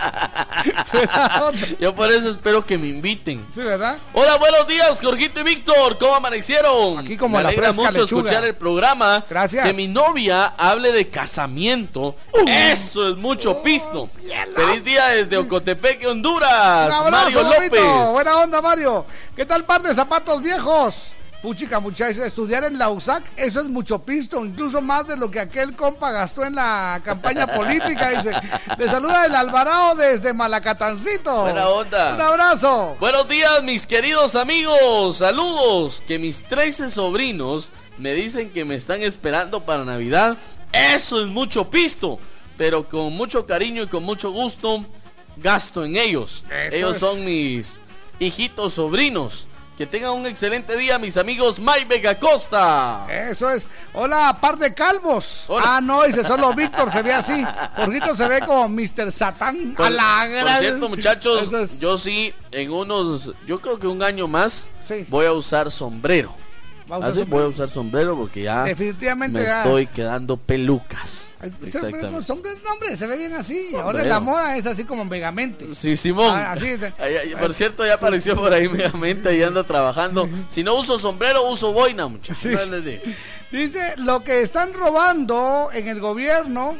*laughs* Yo por eso espero que me inviten. Sí, ¿verdad? Hola, buenos días, Jorgito y Víctor. ¿Cómo amanecieron? Aquí como Me la alegra mucho lechuga. escuchar el programa. Gracias. Que mi novia hable de casamiento. Eso es mucho pisto. Feliz día desde Ocotepeque, Honduras. Un abrazo, Mario. López. Buena onda, Mario. ¿Qué tal par de zapatos viejos? Puchica, muchachos, estudiar en la USAC, eso es mucho pisto, incluso más de lo que aquel compa gastó en la campaña política. Dice, le saluda el Alvarado desde Malacatancito. Buena onda. Un abrazo. Buenos días, mis queridos amigos. Saludos. Que mis 13 sobrinos me dicen que me están esperando para Navidad. Eso es mucho pisto. Pero con mucho cariño y con mucho gusto gasto en ellos. Eso ellos es. son mis hijitos sobrinos. Que tengan un excelente día, mis amigos Mike Vega Costa. Eso es. Hola, par de calvos. Hola. Ah, no, dice solo Víctor se ve así. Jorgito se ve como Mr. Satán. Por, a la por gran- cierto, muchachos, es. yo sí, en unos, yo creo que un año más, Sí. voy a usar sombrero. Va a usar Así sombrero. voy a usar sombrero porque ya Definitivamente me ya. estoy quedando pelucas. Ay, se- Exactamente. hombre, no, hombre, se ve bien así. Ahora Sombrero. la moda es así como megamente. Sí, Simón. Ah, así es. Ay, ay, por cierto, ya apareció por ahí megamente y anda trabajando. Si no uso sombrero, uso boina, muchachos. Sí. Dice, lo que están robando en el gobierno,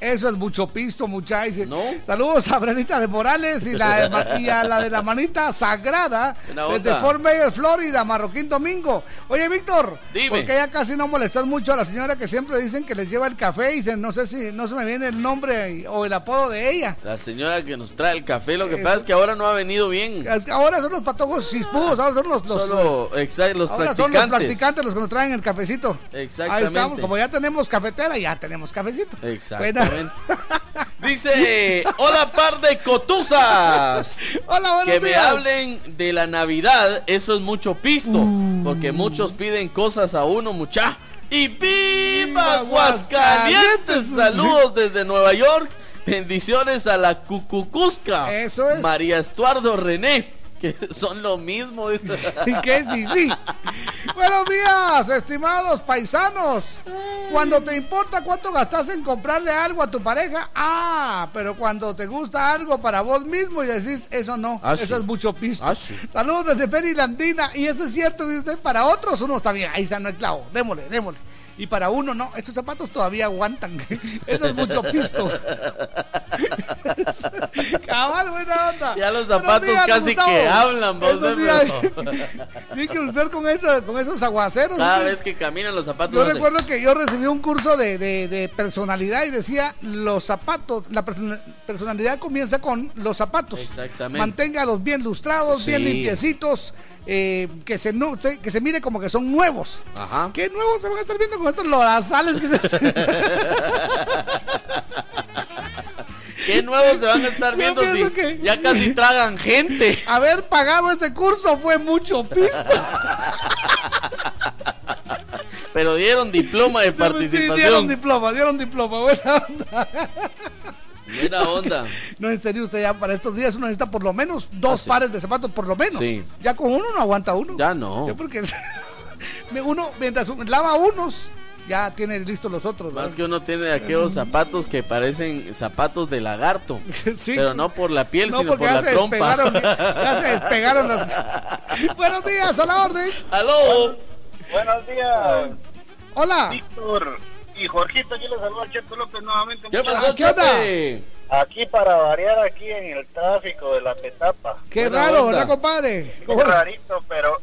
eso es mucho pisto, muchachos. ¿No? Saludos a Brenita de Morales y, la de *laughs* y a la de la manita sagrada desde. Fort Myers, Florida, Marroquín Domingo. Oye, Víctor, Dime. ¿por qué ya casi no molestas mucho a la señora que siempre dicen que les lleva el café y dicen, no sé si no se me viene el nombre o el apodo de ella? La señora que nos trae el café, lo que pasa es que ahora no ha venido bien. Ahora son los patojos cispudos, ahora son los, los- Solo, exacto, los ahora practicantes. son los practicantes los que nos traen el cafecito. Ahí Exactamente. estamos, como ya tenemos cafetera, ya tenemos cafecito. Exactamente. Dice, hola par de cotuzas. Hola, buenos Que me hablen de la Navidad, eso es mucho pisto. Uh. Porque muchos piden cosas a uno, mucha. Y viva. Aguascalientes. Saludos desde Nueva York. Bendiciones a la Cucucusca. Eso es. María Estuardo René. Que *laughs* son lo mismo. ¿Y *laughs* qué? Sí, sí. Buenos días, estimados paisanos. Cuando te importa cuánto gastas en comprarle algo a tu pareja, ah, pero cuando te gusta algo para vos mismo y decís, eso no, Ah, eso sí. es mucho pisto. Ah, sí. Saludos desde Perilandina, y eso es cierto, ¿viste? Para otros uno está bien, ahí está, no hay clavo, démosle, démosle. Y para uno, no, estos zapatos todavía aguantan. *laughs* Eso es mucho pisto. *laughs* Cabal, buena onda. Ya los zapatos días, casi Gustavo. que hablan, vos, sí, hay- *laughs* que volver con, con esos aguaceros. Cada ¿sí? vez que caminan los zapatos. Yo recuerdo que yo recibí un curso de, de- de personalidad y decía los zapatos, la persona- personalidad comienza con los zapatos. Exactamente. Manténgalos bien lustrados, bien limpiecitos, eh, que, se no, que se mire como que son nuevos. Ajá. ¿Qué nuevos se van a estar viendo con estos lorazales que se... *laughs* ¿Qué nuevos se van a estar viendo si que- ya casi tragan gente? Haber pagado ese curso fue mucho pisto. Pero dieron diploma de Sí, dieron participación. diploma, dieron diploma, buena onda. Buena onda. *laughs* No, en serio, usted ya para estos días uno necesita por lo menos dos Ah, sí. pares de zapatos, por lo menos. Sí. Ya con uno no aguanta uno. Ya no. Ya porque *laughs* me- uno, mientras uno lava unos, ya tiene listos los otros. Más que uno tiene aquellos zapatos que parecen zapatos de lagarto. *laughs* Sí. Pero no por la piel, No, sino por ya la se trompa. despegaron, ya se despegaron las. Buenos días, a la orden. ¡Aló! Buenos días, Hola. Víctor y Jorgito. Aquí les saluda Cheto López nuevamente. ¿Qué pasó? Aquí para variar aquí en el tráfico de la Petapa. Qué Buena raro, onda. ¿verdad, compadre? Qué rarito, pero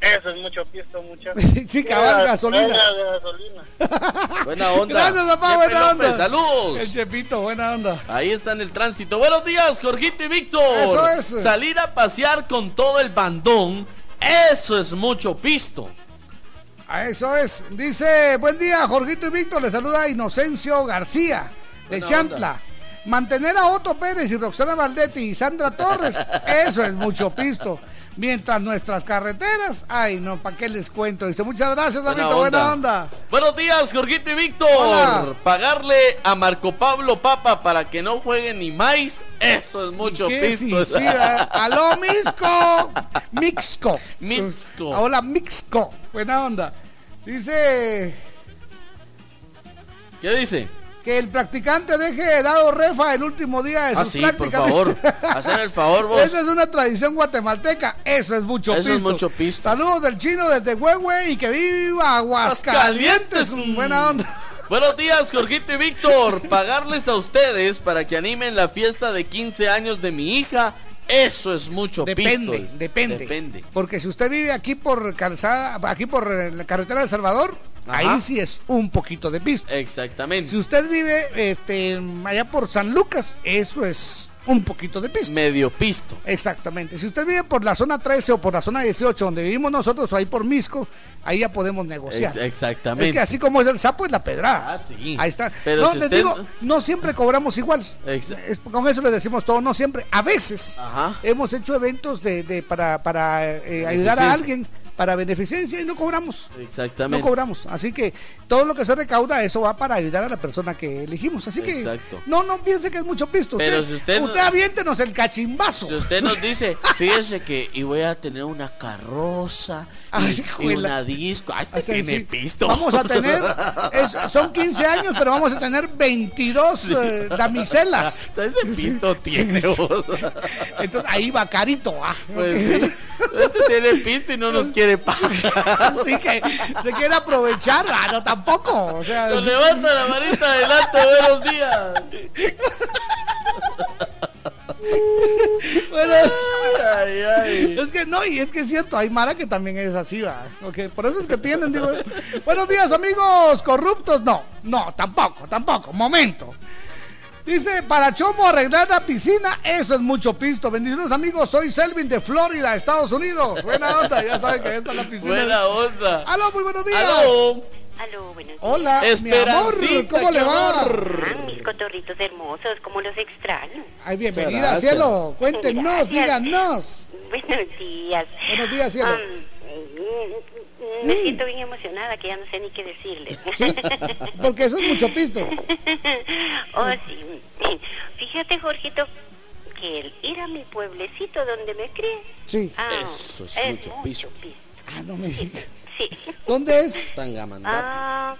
eso es mucho pisto, muchachos. *laughs* Sí, cabal, gasolina. de gasolina. *laughs* Buena onda. Gracias, papá, Chepe buena López, onda. Saludos. El Chepito, buena onda. Ahí está en el tránsito. Buenos días, Jorgito y Víctor. Eso es. Salir a pasear con todo el bandón, eso es mucho pisto. A eso es. Dice, buen día, Jorgito y Víctor. Le saluda Inocencio García, de Buena Chantla. Mantener a Otto Pérez y Roxana Valdetti y Sandra Torres, *laughs* eso es mucho pisto. Mientras nuestras carreteras, ay no, ¿para qué les cuento? Dice, muchas gracias, David, buena onda. onda. Buenos días, Jorgito y Víctor. Hola. Pagarle a Marco Pablo Papa para que no juegue ni más, eso es mucho ¿Qué? Sí, pisto. sí, ¿verdad? *laughs* Aló, Mixco. Mixco. Mixco. Hola, Mixco. Buena onda. Dice ¿Qué dice? que el practicante deje dado refa el último día de sus Ah, sí, por prácticas. favor. *laughs* Haceme el favor, vos. Esa es una tradición guatemalteca. Eso es mucho Eso pisto. es mucho pisto. Saludos del chino desde Huehue y que viva Aguascalientes. Aguascalientes. Buena onda. *laughs* Buenos días, Jorgito y Víctor. Pagarles a ustedes para que animen la fiesta de 15 años de mi hija, eso es mucho Depende, depende. Depende. Porque si usted vive aquí por calzada, aquí por eh, la carretera de Salvador, Ajá. ahí sí es un poquito de pisto. Exactamente. Si usted vive este, allá por San Lucas, eso es un poquito de pisto. Medio pisto. Exactamente. Si usted vive por la zona 13 o por la zona 18, donde vivimos nosotros, o ahí por Misco, ahí ya podemos negociar. Ex- exactamente. Es que así como es el sapo, es la pedrada. Ah, sí. Ahí está. Pero no, si les usted- digo, no siempre cobramos igual. Ex- Es- con eso le decimos todo, no siempre. A veces Ajá. hemos hecho eventos de, de- para, para eh, ayudar a alguien, para beneficencia y no cobramos. Exactamente. No cobramos. Así que todo lo que se recauda, eso va para ayudar a la persona que elegimos. Así que Exacto. no, no piense que es mucho pisto. Pero si usted no- usted aviéntenos el cachimbazo. Si usted nos dice, *laughs* fíjese que y voy a tener una carroza y, Ay, y juela. una disco. Ah, este tiene sí, pisto. Vamos a tener, es- son 15 años, pero vamos a tener 22 eh, damiselas. *laughs* Este pisto tiene. sí. vos. Entonces ahí va carito. ah. Pues sí. Este tiene pisto y no nos quiere pagar. *laughs* Así que se quiere aprovechar. Ah, no, tampoco. O sea, Nos sí. levanta la manita adelante, buenos días. Bueno, Ay, ay. es que no, y es que es cierto, hay Mara que también es así, va. Ok, Por eso es que tienen, digo. Buenos días, amigos corruptos. No, no, tampoco, tampoco. Momento. Dice, para Chomo arreglar la piscina, eso es mucho pisto. Bendiciones amigos, soy Selvin de Florida, Estados Unidos. Buena onda, ya saben que esta es la piscina. Buena onda. Aló, muy buenos días. Aló. Aló, buenos días. Hola, mi amor, ¿cómo le va? Ah, mis cotorritos hermosos, cómo los extraño. Ay, bienvenida, cielo. Cuéntenos, Gracias. díganos. Buenos días. Buenos días, cielo. Me siento bien emocionada que ya no sé ni qué decirles. *laughs* Sí, porque eso es mucho pisto. *laughs* oh, sí. Fíjate, Jorgito, que el ir a mi pueblecito donde me crié. Sí. ah, Eso es es mucho mucho pisto. pisto. Ah, no me digas. Sí. ¿Dónde es? Tangamandapio. Ah,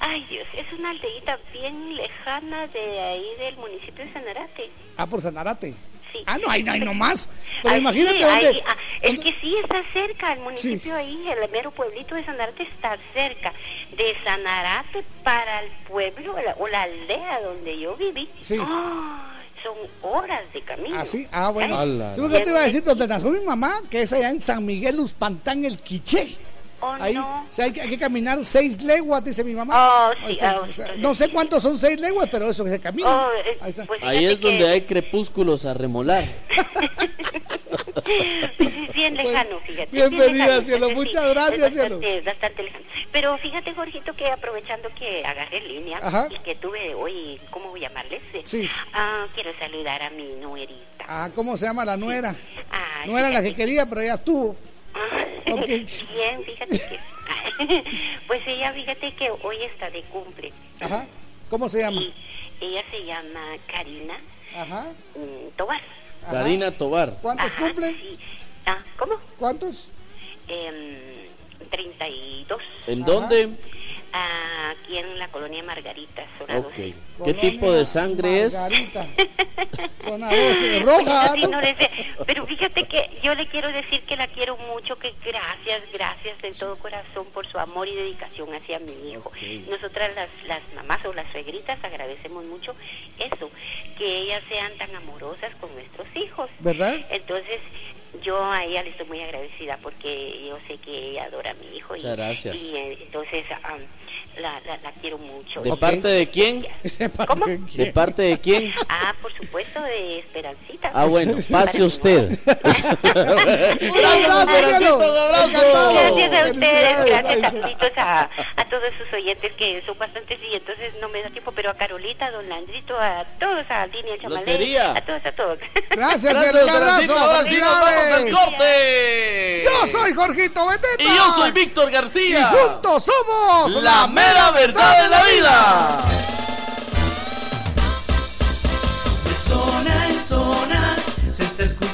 ay Dios, es una aldeita bien lejana de ahí del municipio de Sanarate. Ah, por Sanarate. Sí. Ah, no, ahí hay nomás. Pero Ay, imagínate sí, dónde. ahí, ah, Es que sí está cerca, el municipio ahí, el mero pueblito de Sanarate está cerca. De Sanarate para el pueblo la- o la aldea donde yo viví. Sí. ¡ay! son horas de camino. Ah, sí, ah, bueno. Ay, Sí, porque te iba a decir donde nació mi mamá, que es allá en San Miguel Uspantán, el Quiché. Oh, Ahí no. o sea, hay, que, hay que caminar seis leguas, dice mi mamá. Oh, Ahí sí, está, ah, o sea, entonces no sé cuántos son seis leguas, pero eso que se camina. Oh, eh, Ahí está. pues Ahí es donde hay crepúsculos a remolar. *laughs* bien lejano, fíjate. bienvenida, bien cielo, entonces, muchas sí, gracias, es cielo. bastante, bastante lejano. Pero fíjate, Jorgito, que aprovechando que agarré línea Ajá. y que tuve hoy, ¿cómo voy a llamarles? Sí. Ah, quiero saludar a mi nuerita. Ah, ¿cómo se llama la nuera? Ah, No era la que quería, pero ya estuvo. Ok. Bien, fíjate que... *laughs* pues ella, fíjate que hoy está de cumple. Ajá. ¿Cómo se llama? Ella se llama Karina Ajá. mm, Tobar. Karina Tobar. ¿Cuántos Ajá, cumple? sí. Ah, ¿Cómo? ¿Cuántos? Em, 32. ¿En dónde? Aquí en la colonia Margarita, zona Ok. 12. ¿Qué tipo de sangre es? Margarita. *laughs* Zona 12, roja. Sé. Pero fíjate que yo le quiero decir que la quiero mucho, que gracias, gracias de todo corazón por su amor y dedicación hacia mi hijo. Nosotras las, las mamás o las suegritas agradecemos mucho eso, que ellas sean tan amorosas con nuestros hijos. ¿Verdad? Entonces, yo a ella le estoy muy agradecida porque yo sé que ella adora a mi hijo. y- Muchas gracias. Y, eh, entonces, am, la, la, la quiero mucho. ¿De Y- parte de quién? ¿Cómo? ¿De parte de quién? Ah, por supuesto, de Esperancita. Ah, bueno, pase usted. Gracias, *laughs* cielo. un abrazo. Gracias a ustedes, gracias a, a todos sus oyentes que son bastantes y entonces no me da tiempo, pero a Carolita, a don Landrito, a todos, a Línea Chamalé, Lotería. a todos, a todos. Gracias, Gracias. Un abrazo. Ahora sí nos vamos al Felicidades. corte. Yo soy Jorgito Beteta. Y yo soy Víctor Y García. juntos somos La mera verdad de la vida. De zona en zona se está escuchando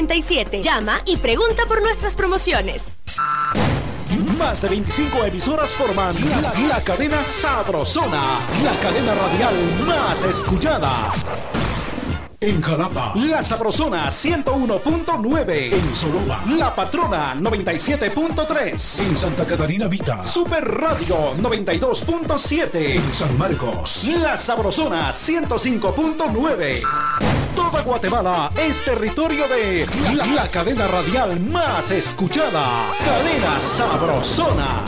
Llama y pregunta por nuestras promociones. Más de 25 emisoras forman la, la cadena Sabrosona, la cadena radial más escuchada. En Jalapa, La Sabrosona 101.9. En Soroba, La Patrona 97.3. En Santa Catarina Vita, Super Radio 92.7. En San Marcos, La Sabrosona 105.9. Toda Guatemala es territorio de la, la cadena radial más escuchada. Cadena Sabrosona.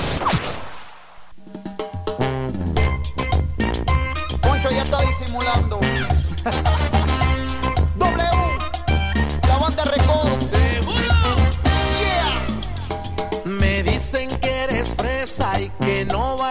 Que no bailas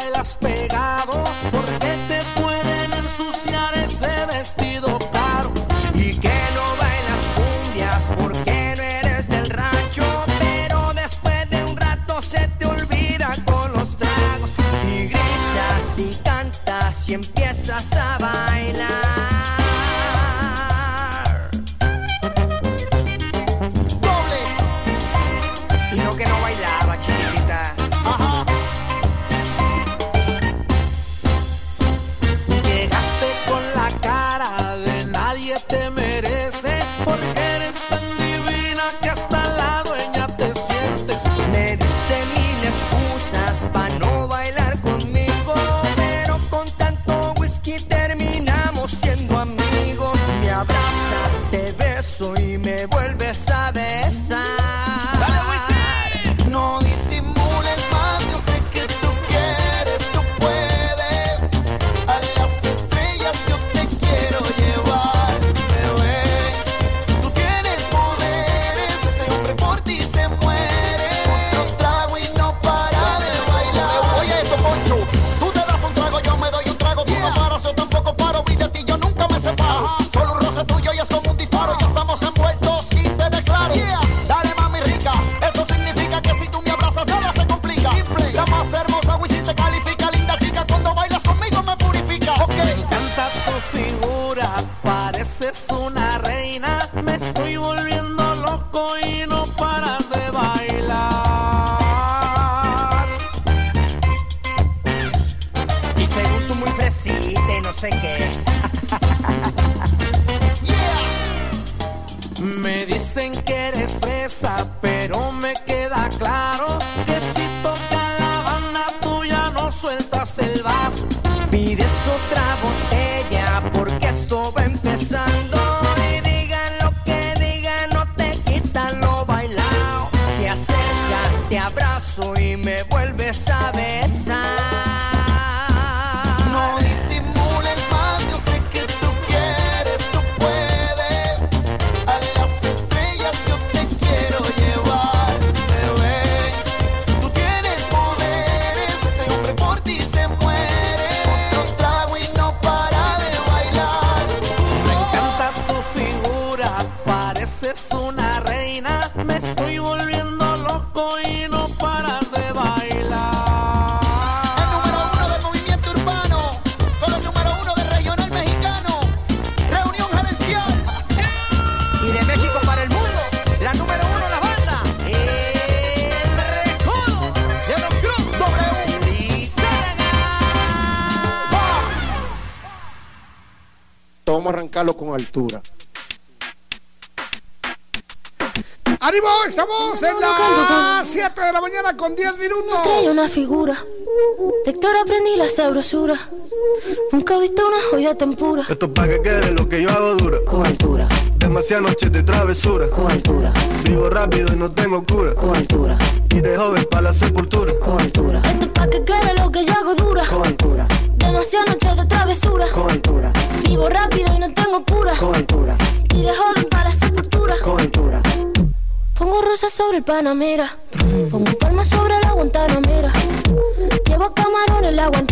con altura. ¡Ánimo! Estamos en las 7 de la mañana con 10 minutos. Trae una figura. De Héctor aprendí la sabrosura. Nunca he visto una joya tan pura. Esto es pa' que quede lo que yo hago dura. Con altura. Demasiadas noches de travesura. Con altura. Vivo rápido y no tengo cura. Con altura. Y de joven para la sepultura. Con altura. Esto es pa' que quede lo que yo hago dura. Con altura, Demasiadas noches de travesura. con Panamera. Pongo palmas sobre la Guantanamera. Llevo camarones en la guantera.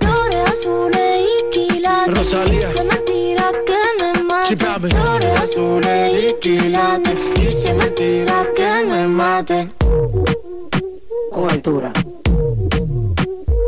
Flores azules y quilates. Rosalía. Que me mate. Sí. Flores azules y quilates. Mentira que me mate. Con altura,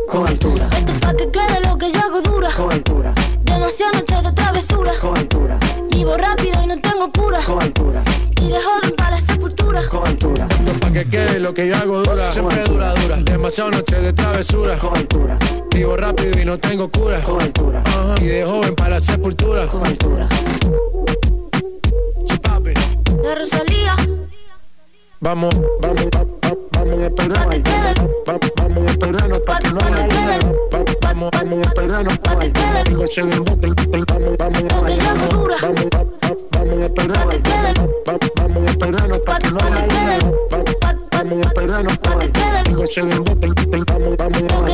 con altura, Esto es pa' que quede lo que yo hago dura. con altura, Demasiadas noches de travesura. con altura, Vivo rápido y no tengo cura. con altura, Y de joven para la sepultura. con altura, Esto es pa' que quede lo que yo hago dura. Siempre dura, dura. Demasiado noche de travesura. con altura, Vivo rápido y no tengo cura. con altura, Ajá. Y de joven para la sepultura. con altura. La Rosalía. Vamos, vamos, va- va- vamos a esperar. Pa' que quede. Va- Vamos a esperarnos para que no haya Vamos, vamos a esperarnos. Digo, se den bote, Vamos, vamos, hago dura. vamos, va- va- vamos a esperar. Pa' que quede. Va- Vamos a esperarnos para que no haya Vamos a esperarnos. Digo, se den bote, Vamos, vamos, Lo que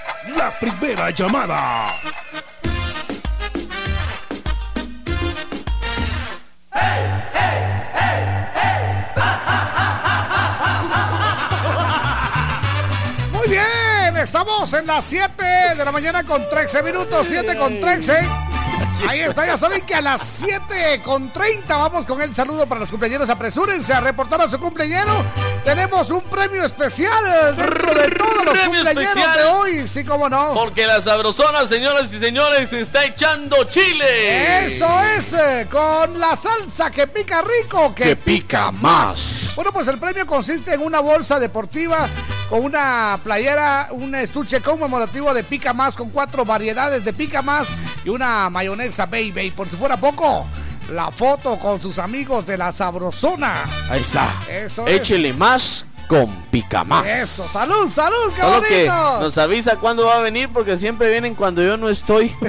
la primera llamada. Muy bien, estamos en las 7 de la mañana con 13 minutos, 7 con 13. Ahí está, ya saben que a las 7 con 30 vamos con el saludo para los cumpleaños. Apresúrense a reportar a su cumpleañero Tenemos un premio especial dentro de todos los cumpleaños de hoy, sí, cómo no. Porque la sabrosona, señoras y señores, se está echando chile. Eso es, eh, con la salsa que pica rico, que, Que pica más. Bueno, pues el premio consiste en una bolsa deportiva con una playera, un estuche conmemorativo de pica más con cuatro variedades de pica más y una mayonesa baby. Por si fuera poco, la foto con sus amigos de la sabrosona. Ahí está. Eso es. Échele más con pica más. Eso, salud, salud, qué Solo que bonito. nos avisa cuándo va a venir porque siempre vienen cuando yo no estoy. *laughs*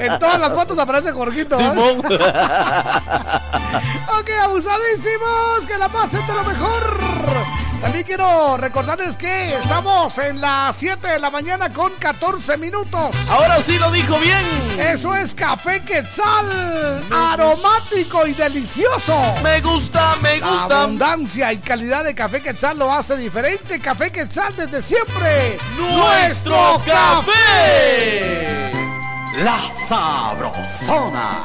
En todas las fotos aparece Jorgito. Simón. *laughs* ok, abusadísimos, que la pasen de lo mejor. También quiero recordarles que estamos en las 7 de la mañana con 14 minutos. Ahora sí lo dijo bien. Eso es café quetzal, aromático y delicioso. Me gusta, me La gusta. abundancia y calidad de café quetzal lo hace diferente. Café quetzal desde siempre. ¡Nuestro café! La Sabrosona.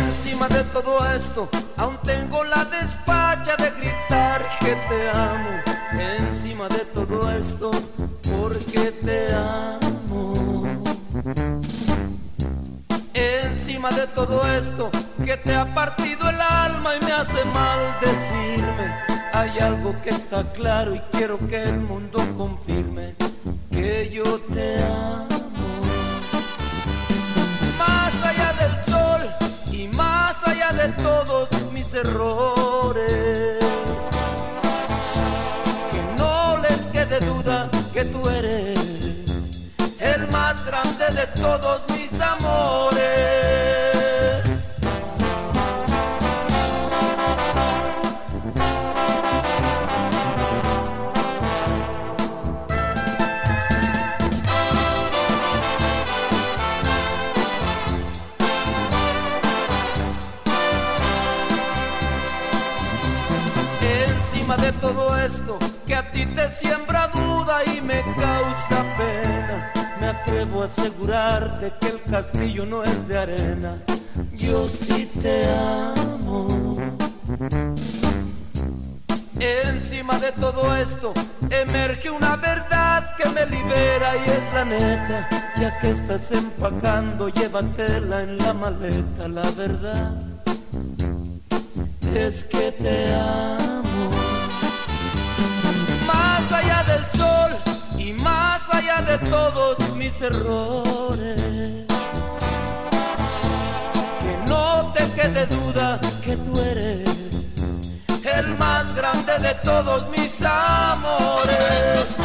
Encima de todo esto, aún tengo la despacha de gritar que te amo. Encima de todo esto, porque te amo. Encima de todo esto, que te ha partido el alma y me hace mal decirme. Hay algo que está claro y quiero que el mundo confirme que yo te amo. Más allá del sol y más allá de todos mis errores. Todos mis amores. Encima de todo esto que a ti te siembra duda y me causa pena, me atrevo a asegurarte que el castillo no es de arena. Yo sí te amo. Encima de todo esto emerge una verdad que me libera y es la neta. Ya que estás empacando, llévatela en la maleta, la verdad es que te amo. Más allá del sol y más allá de todos mis errores. Que no te quede duda que tú eres el más grande de todos mis amores.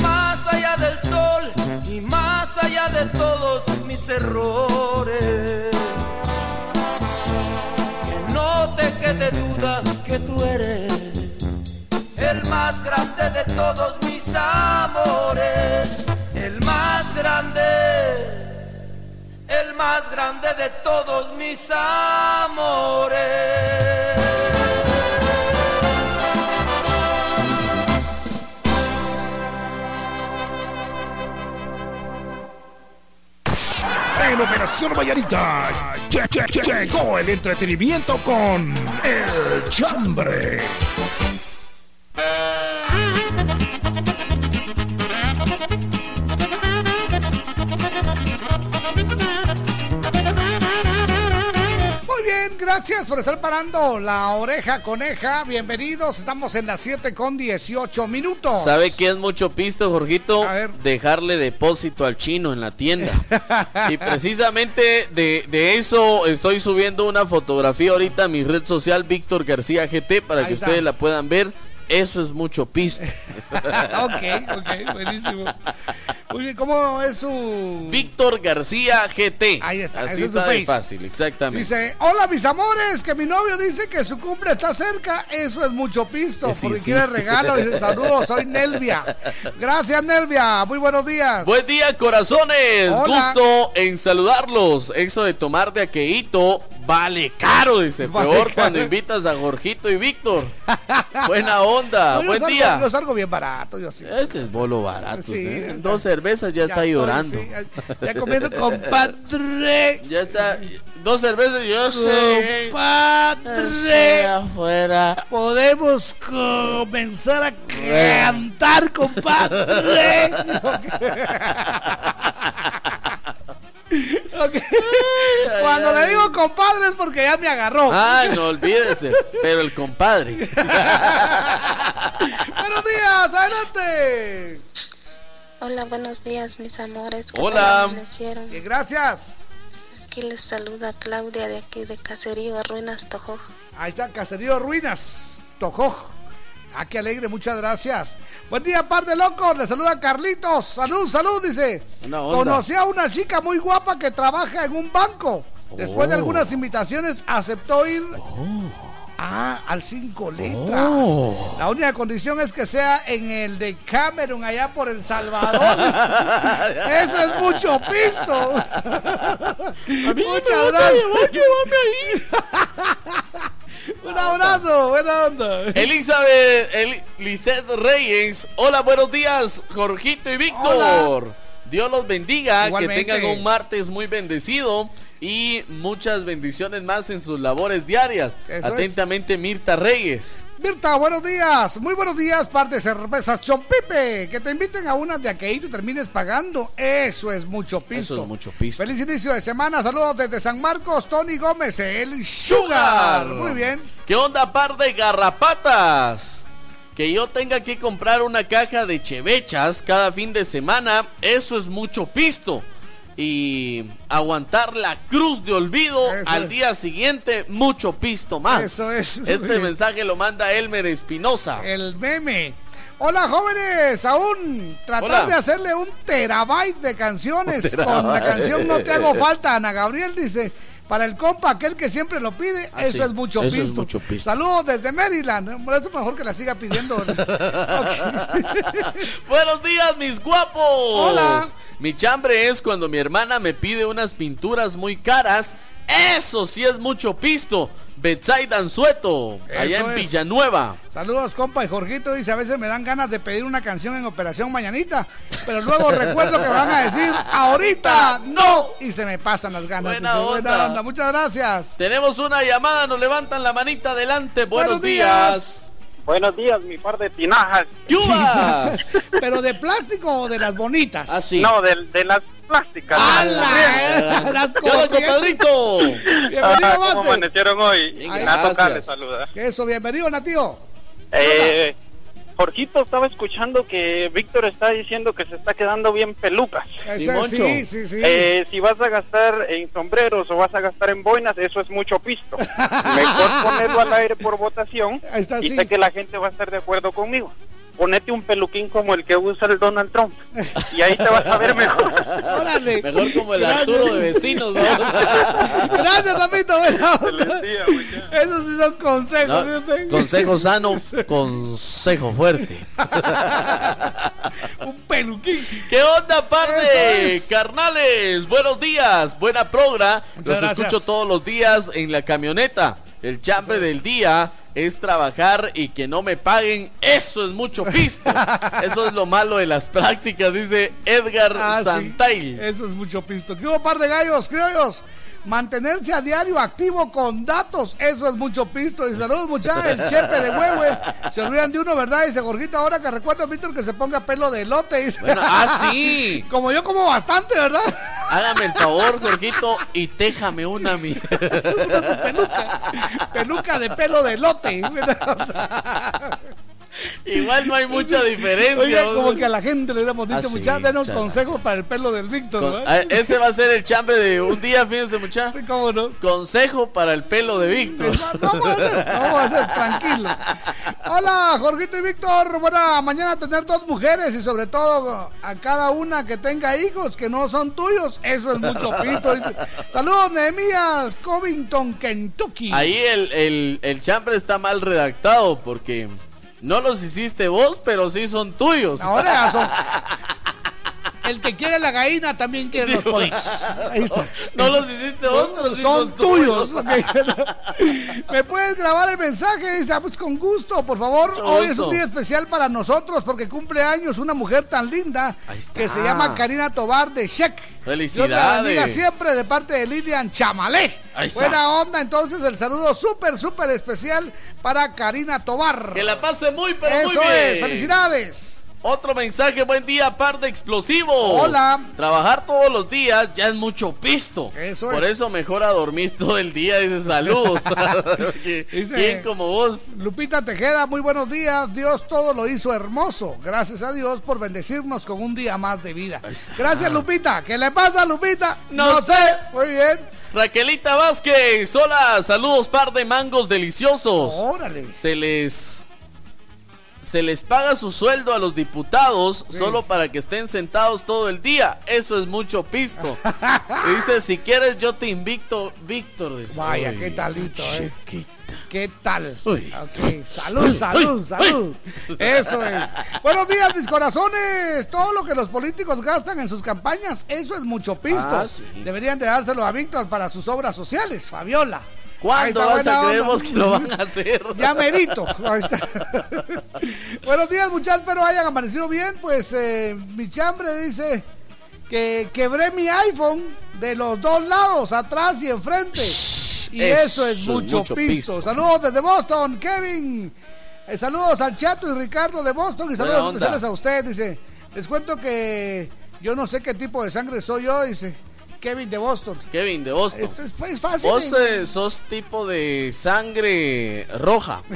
Más allá del sol y más allá de todos mis errores. Que no te quede duda que tú eres el más grande de todos mis amores. El más grande, el más grande de todos mis amores. En Operación Vallarita lle- lle- lle- llegó el entretenimiento con El Chambre. Muy bien, gracias por estar parando la oreja coneja. Bienvenidos, estamos en las 7 con 18 minutos. ¿Sabe qué es mucho pisto, Jorgito? Dejarle depósito al chino en la tienda. *laughs* y precisamente de, de eso estoy subiendo una fotografía ahorita a mi red social Víctor García GT para Ahí que está. ustedes la puedan ver. Eso es mucho pisto. *laughs* ok, ok, buenísimo. Muy bien, ¿cómo es su...? Víctor García GT. Ahí está, Así es está de fácil, exactamente. Dice, hola mis amores, que mi novio dice que su cumple está cerca, eso es mucho pisto, sí, porque sí. quiere regalo, dice saludos, soy Nelvia. Gracias Nelvia, muy buenos días. Buen día, corazones. Hola. Gusto en saludarlos. Eso de tomar de aqueíto Vale caro, dice. Vale Peor caro. cuando invitas a Jorgito y Víctor. Buena onda, No, buen salgo- día. Yo salgo bien barato, yo sí. Este es bolo barato. Sí, ¿eh? Cervezas ya, está estoy, llorando. sí, ya- ya comiendo compadre. Ya está. Dos cervezas y yo sé. Compadre. afuera. Podemos comenzar a cantar, compadre. Ok. Cuando le digo compadre es porque ya me agarró. Ay, no olvídese. Pero el compadre. *laughs* Buenos días, adelante. Hola, buenos días, mis amores. ¿Qué Hola. Bien, gracias. Aquí les saluda Claudia de aquí de Caserío Ruinas Tojoj. Ahí está, Caserío Ruinas, Tojoj. Ah, qué alegre, muchas gracias. Buen día, par de locos. Le saluda Carlitos. Salud, salud, dice. Conocí a una chica muy guapa que trabaja en un banco. Después de Oh. algunas invitaciones, aceptó ir ah, al cinco letras. Oh. La única condición es que sea en el de Cameron, allá por El Salvador. *laughs* Eso es mucho pisto. Muchas *laughs* gracias. Un abrazo, buena onda. Elizabeth El- Lisette Reyes. Hola, buenos días, Jorgito y Víctor. Dios los bendiga, Igualmente. que tengan un martes muy bendecido y muchas bendiciones más en sus labores diarias. Eso Atentamente, Mirta Reyes. Mirta, buenos días. Muy buenos días, par de cervezas Chompipe. Que te inviten a unas de aquello y termines pagando. Eso es mucho pisto. Eso es mucho pisto. Feliz inicio de semana. Saludos desde San Marcos, Tony Gómez, el Sugar. Muy bien. ¿Qué onda, par de garrapatas? Que yo tenga que comprar una caja de chevechas cada fin de semana, eso es mucho pisto. Y aguantar la cruz de olvido Eso al es. día siguiente, mucho pisto más. Eso es. Este mensaje lo manda Elmer Espinosa. El meme. Hola jóvenes, aún tratar Hola. de hacerle un terabyte de canciones con la canción No te hago falta, Ana Gabriel dice, para el compa, aquel que siempre lo pide, Ah, eso sí, es mucho eso es pisto. mucho pisto. Saludos desde Maryland, Bueno, esto mejor que la siga pidiendo. *laughs* *laughs* Buenos días, mis guapos. Hola. Mi chambre es cuando mi hermana me pide unas pinturas muy caras. Eso sí es mucho pisto. Betsaida Anzueto, allá en es. Villanueva. Saludos compa y Jorgito dice, a veces me dan ganas de pedir una canción en Operación Mañanita, pero luego recuerdo que van a decir, ahorita no, y se me pasan las ganas. Buena Dice, buena onda. onda, muchas gracias. Tenemos una llamada, nos levantan la manita adelante. Buenos, Buenos días. días. Buenos días, mi par de tinajas. ¡Yubas! *laughs* ¿Pero de plástico o de las bonitas? Así. No, de, de las plásticas. ¡Hala! Las ¿Qué onda, copias. compadrito? Bienvenido, Ah, ¿Cómo Master. amanecieron hoy? Bien, Nato gracias. Carles saluda. Que Eso, bienvenido, Natío. Eh, Jorgito, estaba escuchando que Víctor está diciendo que se está quedando bien pelucas. Moncho. sí, sí, sí. Eh, si vas a gastar en sombreros o vas a gastar en boinas, eso es mucho pisto. Mejor *laughs* ponerlo al aire por votación está, y sí. sé que la gente va a estar de acuerdo conmigo. Ponete un peluquín como el que usa el Donald Trump y ahí te vas a ver mejor. Órale. Mejor como el Gracias. Arturo de vecinos, ¿no? Gracias, muchachos. Esos sí son consejos. No, consejo sano, consejo fuerte. *laughs* Un peluquín. ¿Qué onda, par de Eso es. carnales? Buenos días, buena progra. Muchas Los gracias. escucho todos los días en la camioneta. El chambre del día es trabajar y que no me paguen. Eso es mucho pisto. *laughs* Eso es lo malo de las prácticas, dice Edgar Ah, sí. Eso es mucho pisto. ¿Qué hubo, par de gallos, criollos? Mantenerse a diario activo con datos, eso es mucho pisto. Y saludos, muchachos, el chepe de huehue. Se olvidan de uno, ¿verdad? Dice Jorgito, ahora que recuerdo, Víctor, que se ponga pelo de elote. Dice. Bueno, ah, sí. *laughs* Como yo como bastante, ¿verdad? Hágame el favor, Jorgito, y téjame una mi. Una *laughs* peluca. Peluca de pelo de elote. *laughs* Igual no hay *laughs* mucha diferencia. Oiga, ¿no? como que a la gente le hubiéramos dicho, Ah, sí, muchachos, denos consejos gracias. para el pelo del Víctor, Con- ¿verdad? ah, *laughs* ese va a ser el chambre de un día, fíjense, muchachos. Sí, cómo no. Consejo para el pelo de Víctor. Vamos a hacer, vamos a hacer, tranquilo. Hola, Jorgito y Víctor. Buena mañana tener dos mujeres y sobre todo a cada una que tenga hijos que no son tuyos. Eso es mucho pito. dice. Saludos, Nehemías, Covington, Kentucky. Ahí el, el, el chambre está mal redactado porque no los hiciste vos, pero sí son tuyos. Ahora son. *laughs* El que quiere la gallina también quiere Sí, los pollitos. Ahí está. No los hiciste vos, pero sí son, tuyos. *laughs* ¿Me puedes grabar el mensaje? Dice, ah, pues con gusto, por favor. Mucho Hoy es un día especial para nosotros porque cumple años una mujer tan linda que se llama Karina Tobar de Sheck. Felicidades. Dios siempre de parte de Lilian Chamalé. Ahí está. Buena onda, entonces el saludo súper, súper especial para Karina Tobar. Que la pase muy, pero Eso muy bien. es, felicidades. Otro mensaje, buen día, par de explosivos. Hola. Trabajar todos los días ya es mucho pisto. Eso Por es. eso mejor a dormir *laughs* todo el día, dice saludos. *laughs* *laughs* Dice- ¿Quién como vos? Lupita Tejeda, muy buenos días. Dios todo lo hizo hermoso. Gracias a Dios por bendecirnos con un día más de vida. Gracias, Lupita. ¿Qué le pasa, Lupita? No sé. Muy bien. Raquelita Vázquez, hola, saludos, par de mangos deliciosos. Órale. Se les. Se les paga su sueldo a los diputados solo para que estén sentados todo el día. Eso es mucho pisto. *laughs* Dice, si quieres yo te invito, Víctor. dice. Vaya, qué talito, eh. ¿Qué tal? Uy. Salud, salud, uy, salud. Eso es. Buenos días, mis corazones. Todo lo que los políticos gastan en sus campañas, eso es mucho pisto. Ah, sí. Deberían de dárselo a Víctor para sus obras sociales, Fabiola. ¿Cuándo vas a que lo van a hacer? *laughs* Ya. Ahí está. *laughs* Buenos días, muchachos. Espero hayan amanecido bien. Pues eh, mi chambre dice que quebré mi iPhone de los dos lados, atrás y enfrente. Y eso, es mucho, pisto. pisto. Saludos desde Boston, Kevin. Eh, saludos al Chato y Ricardo de Boston. Y saludos especiales a usted. Dice: Les cuento que yo no sé qué tipo de sangre soy yo. Dice Kevin de Boston. Kevin de Boston. Esto es, es fácil. Vos eh. sos tipo de sangre roja. *laughs*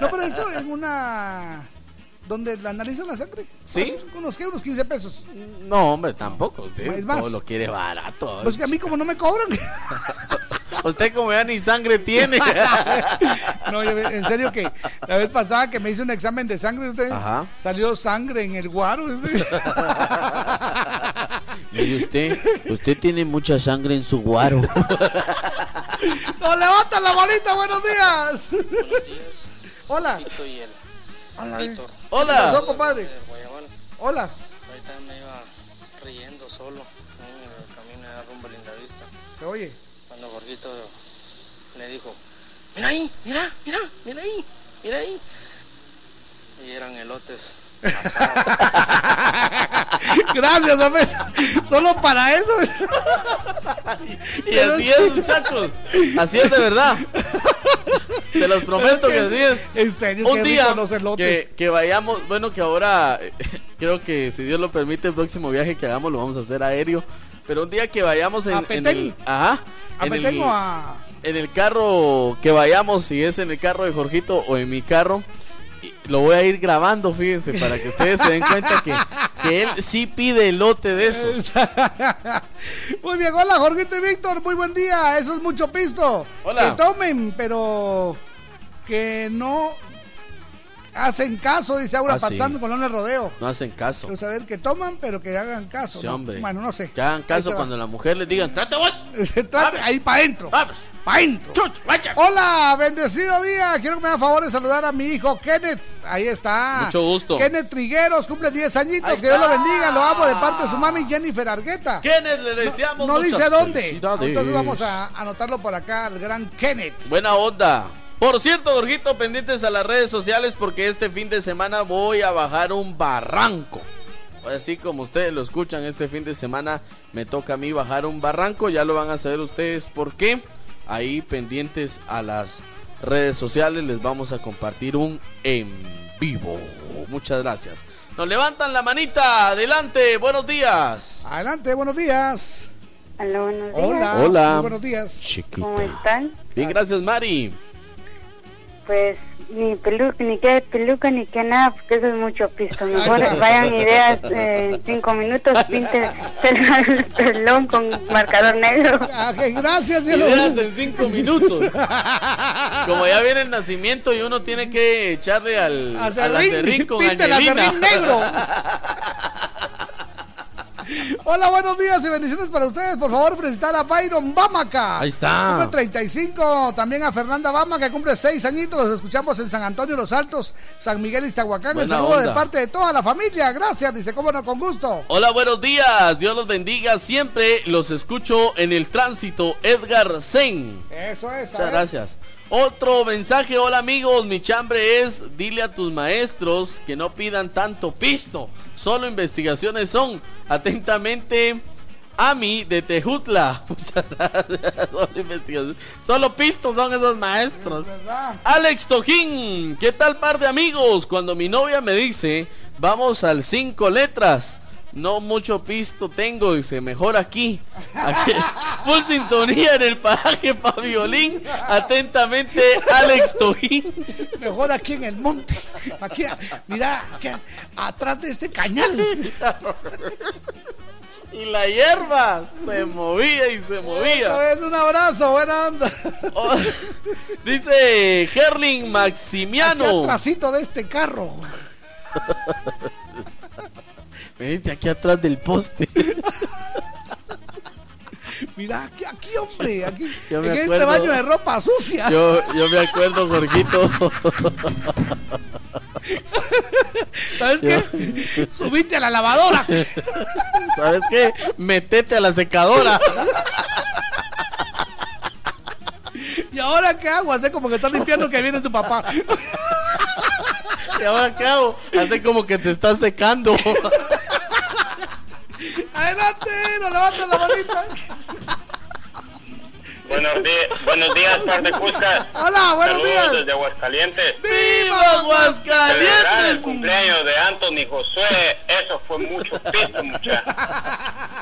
No, pero eso en una. donde analizan la sangre. ¿Sí? Pues, unos, ¿qué? unos 15 pesos. No, hombre, tampoco. Usted Es más. todo lo quiere barato. Pues que a mí, como no me cobran. *laughs* Usted como ya ni sangre tiene. *laughs* no, yo, en serio que la vez pasada que me hice un examen de sangre, usted Ajá. salió sangre en el guaro. usted. *laughs* Mire usted, usted tiene mucha sangre en su guaro. *laughs* ¡No levanta la bolita! ¡Buenos días! Hola. Hola. Víctor. Hola. ¿Qué pasó, compadre? Hola. Ahorita me iba riendo solo en el camino de rumbo a Lindavista. Se oye. Dijo, mira ahí, mira, mira, mira ahí, mira ahí. Y eran elotes. *laughs* Gracias, hombre. Solo para eso. Y así es, muchachos. Así es de verdad. Se los prometo que así es. En serio, Un día los elotes. que, que vayamos, bueno, que ahora *laughs* creo que si Dios lo permite, el próximo viaje que hagamos lo vamos a hacer aéreo. Pero un día que vayamos en, ¿A en el. Ajá. ¿A en el- o a.? En el carro que vayamos, si es en el carro de Jorgito o en mi carro, lo voy a ir grabando, fíjense, para que ustedes se den cuenta que, que él sí pide elote de esos. *laughs* Muy bien, hola Jorgito y Víctor, muy buen día, eso es mucho pisto. Hola. Que tomen, pero que no hacen caso, dice Aura Ah, sí. Panzando con el rodeo. No hacen caso. O sea, que toman, pero que hagan caso. Sí, ¿no? hombre. Bueno, no sé. Que hagan caso se va. cuando la mujer les digan, trate vos. *laughs* Trate- ahí para adentro. Para adentro. Hola, bendecido día. Quiero que me hagan favor de saludar a mi hijo Kenneth. Ahí está. Mucho gusto. Kenneth Trigueros cumple 10 añitos. Ahí que Dios lo bendiga. Lo amo de parte de su mami Jennifer Argueta. Kenneth, le deseamos No dice dónde. Entonces vamos a anotarlo por acá al gran Kenneth. Buena onda. Por cierto, Jorgito, pendientes a las redes sociales porque este fin de semana voy a bajar un barranco. Así como ustedes lo escuchan, este fin de semana me toca a mí bajar un barranco. Ya lo van a saber ustedes por qué. Ahí pendientes a las redes sociales les vamos a compartir un en vivo. Muchas gracias. Nos levantan la manita. Adelante. Buenos días. Adelante, buenos días. Hola, buenos días. Hola. Hola. muy buenos días. ¿Cómo están? Bien, gracias, Mari. Pues ni peluca, ni qué peluca, ni qué nada, porque eso es mucho pisto. Mejor *laughs* vayan ideas eh, en cinco minutos, pinten el *laughs* pelón con marcador negro. Ah, que gracias, cielo. Ideas en cinco minutos. Como ya viene el nacimiento y uno tiene que echarle al, al Acerrín, acerrín con pinte el acerrín negro. *laughs* Hola, buenos días y bendiciones para ustedes. Por favor, felicitar a Byron Bamaca. Ahí está. Cumple 35. También a Fernanda Bama, que cumple 6 añitos. Los escuchamos en San Antonio, Los Altos, San Miguel, Iztahuacán. Buena saludo de parte de toda la familia. Gracias, dice, cómo no, con gusto. Hola, buenos días. Dios los bendiga. Siempre los escucho en el tránsito. Edgar Zen. Eso es. Muchas gracias. Otro mensaje, hola amigos, mi chambre es, dile a tus maestros que no pidan tanto pisto, solo investigaciones son. Atentamente, Ami de Tejutla. *laughs* Muchas gracias. Solo, investigaciones. Solo pistos son esos maestros. Alex Tojín, ¿qué tal par de amigos? Cuando mi novia me dice, vamos al cinco letras. No mucho pisto tengo, dice, mejor aquí. Aquí, *laughs* full sintonía en el paraje pa' violín. Atentamente, Alex Tojín. Mejor aquí en el monte. Aquí, mira, aquí, atrás de este cañal. Y la hierba se movía y se movía. Eso es un abrazo, buena onda. Oh, dice Gerling Aquí Maximiano. atrásito de este carro. *laughs* Venite aquí atrás del poste. *laughs* Mira, aquí, aquí hombre, aquí. Yo en este acuerdo- baño de ropa sucia. Yo, yo me acuerdo, Jorgito. *laughs* ¿Sabes qué? Subite a la lavadora. *laughs* ¿Sabes qué? Metete a la secadora. ¿Y ahora qué hago? Hace como que estás limpiando que viene tu papá. ¿Y ahora qué hago? Hace como que te estás secando. Adelante, no levantes la manita. Buenos, días, buenos días, par de. Hola, buenos Saludos días. desde Aguascalientes. ¡Viva Celebrar el Aguascalientes! cumpleaños de Anthony Josué, eso fue mucho pisto, mucha.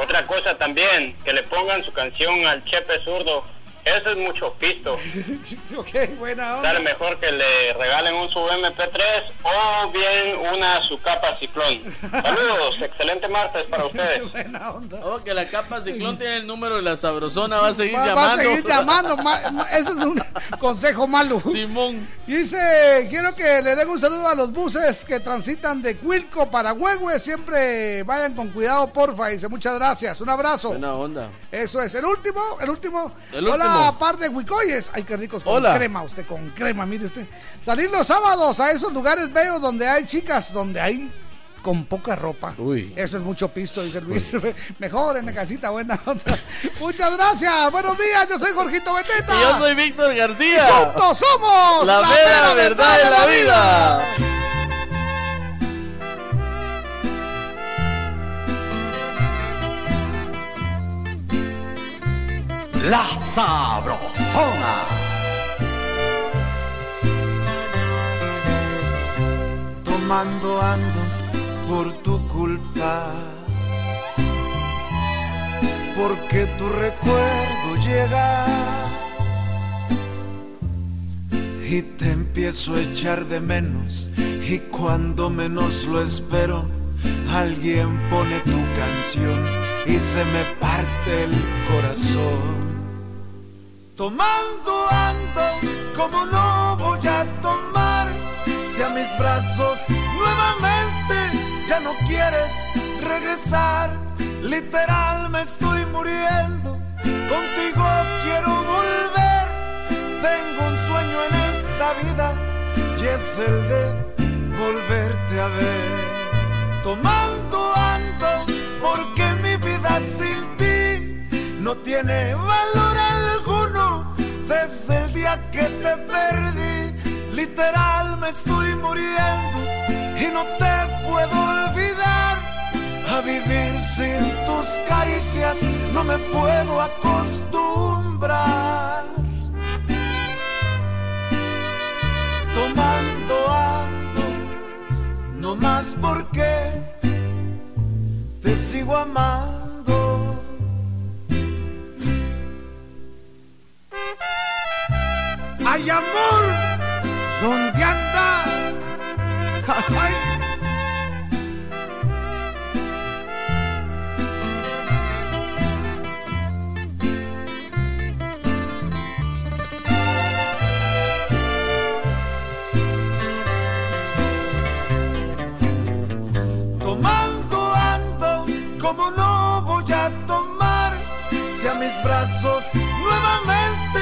Otra cosa también, que le pongan su canción al Chepe Zurdo, eso es mucho pisto. *laughs* ok, buena Sale onda. mejor que le regalen un sub MP3 o bien una su capa ciclón. Saludos, *laughs* excelente martes para ustedes. *laughs* Buena onda. Oh, que la capa ciclón tiene el número de la sabrosona, va a seguir Va, va llamando. a seguir llamando. ma- ma- Eso es un consejo malo. Simón. Y Dice, quiero que le den un saludo a los buses que transitan de Cuilco para Huehue. Siempre vayan con cuidado, porfa. Dice, muchas gracias. Un abrazo. Buena onda. Eso es. El último, el último. El Hola, último. Par de Huicoyes. Ay, qué ricos con Hola. crema. Usted con crema, mire usted. Salir los sábados a esos lugares bellos donde hay chicas, donde hay con poca ropa. Uy. Eso es mucho pisto, dice Luis. *laughs* Mejor en la casita, buena onda. *laughs* Muchas gracias. Buenos días, yo soy Jorgito Beteta. Y yo soy Víctor García. Juntos somos La mera verdad de la vida. La Sabrosona. Tomando ando por tu culpa. Porque tu recuerdo llega y te empiezo a echar de menos. Y cuando menos lo espero, alguien pone tu canción y se me parte el corazón. Tomando ando como no voy a tomar si a mis brazos nuevamente ya no quieres regresar. Literal me estoy muriendo, contigo quiero volver. Tengo un sueño en esta vida y es el de volverte a ver. Tomando ando porque mi vida sin ti no tiene valor alguno desde el día que te perdí. Literal me estoy muriendo y no te puedo olvidar. A vivir sin tus caricias no me puedo acostumbrar. Tomando ando, no más porque te sigo amando. Ay, amor, ¿dónde andas? Tomando ando, como no voy a tomar, si a mis brazos nuevamente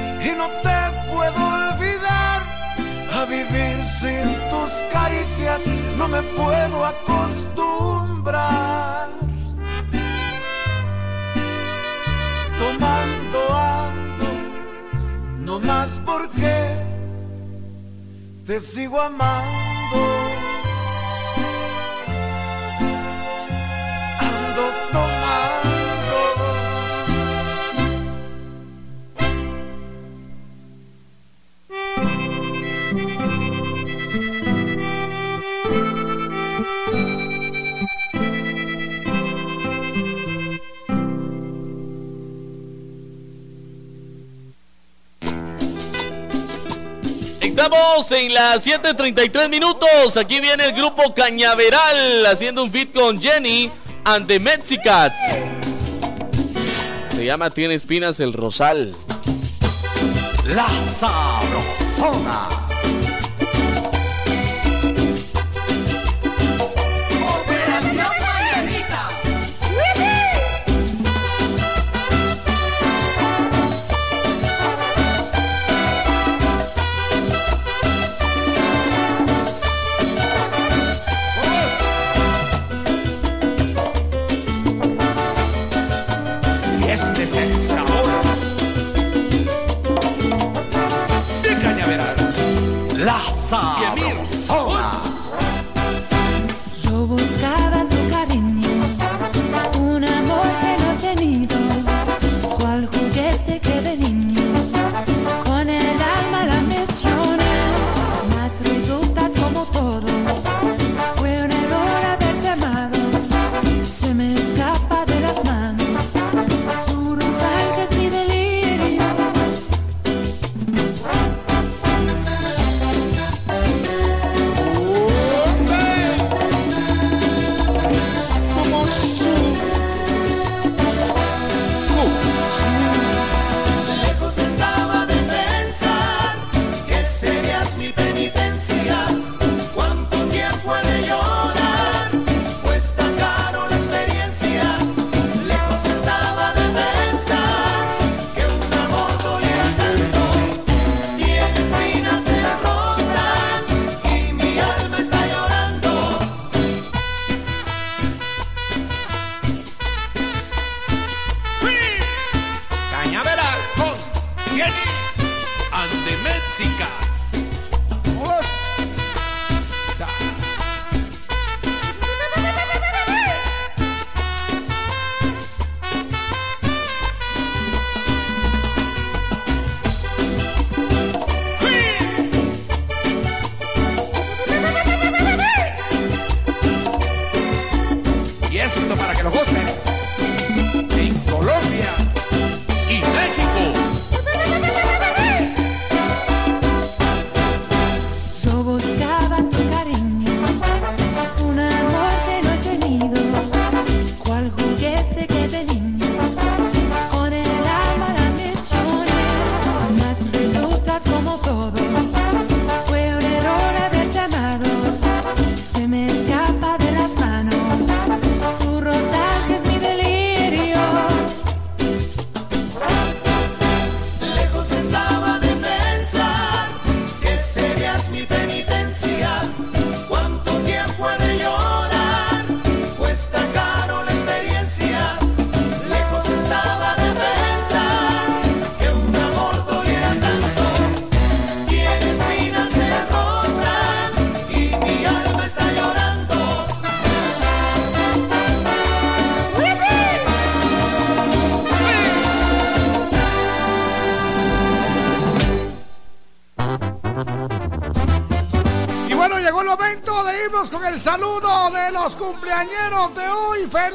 y no te puedo olvidar. A vivir sin tus caricias no me puedo acostumbrar. Tomando ando, no más porque te sigo amando. En las 7.33 minutos. Aquí viene el grupo Cañaveral haciendo un fit con Jenny and the Mexicats. Se llama Tiene Espinas el Rosal. La Sabrosona.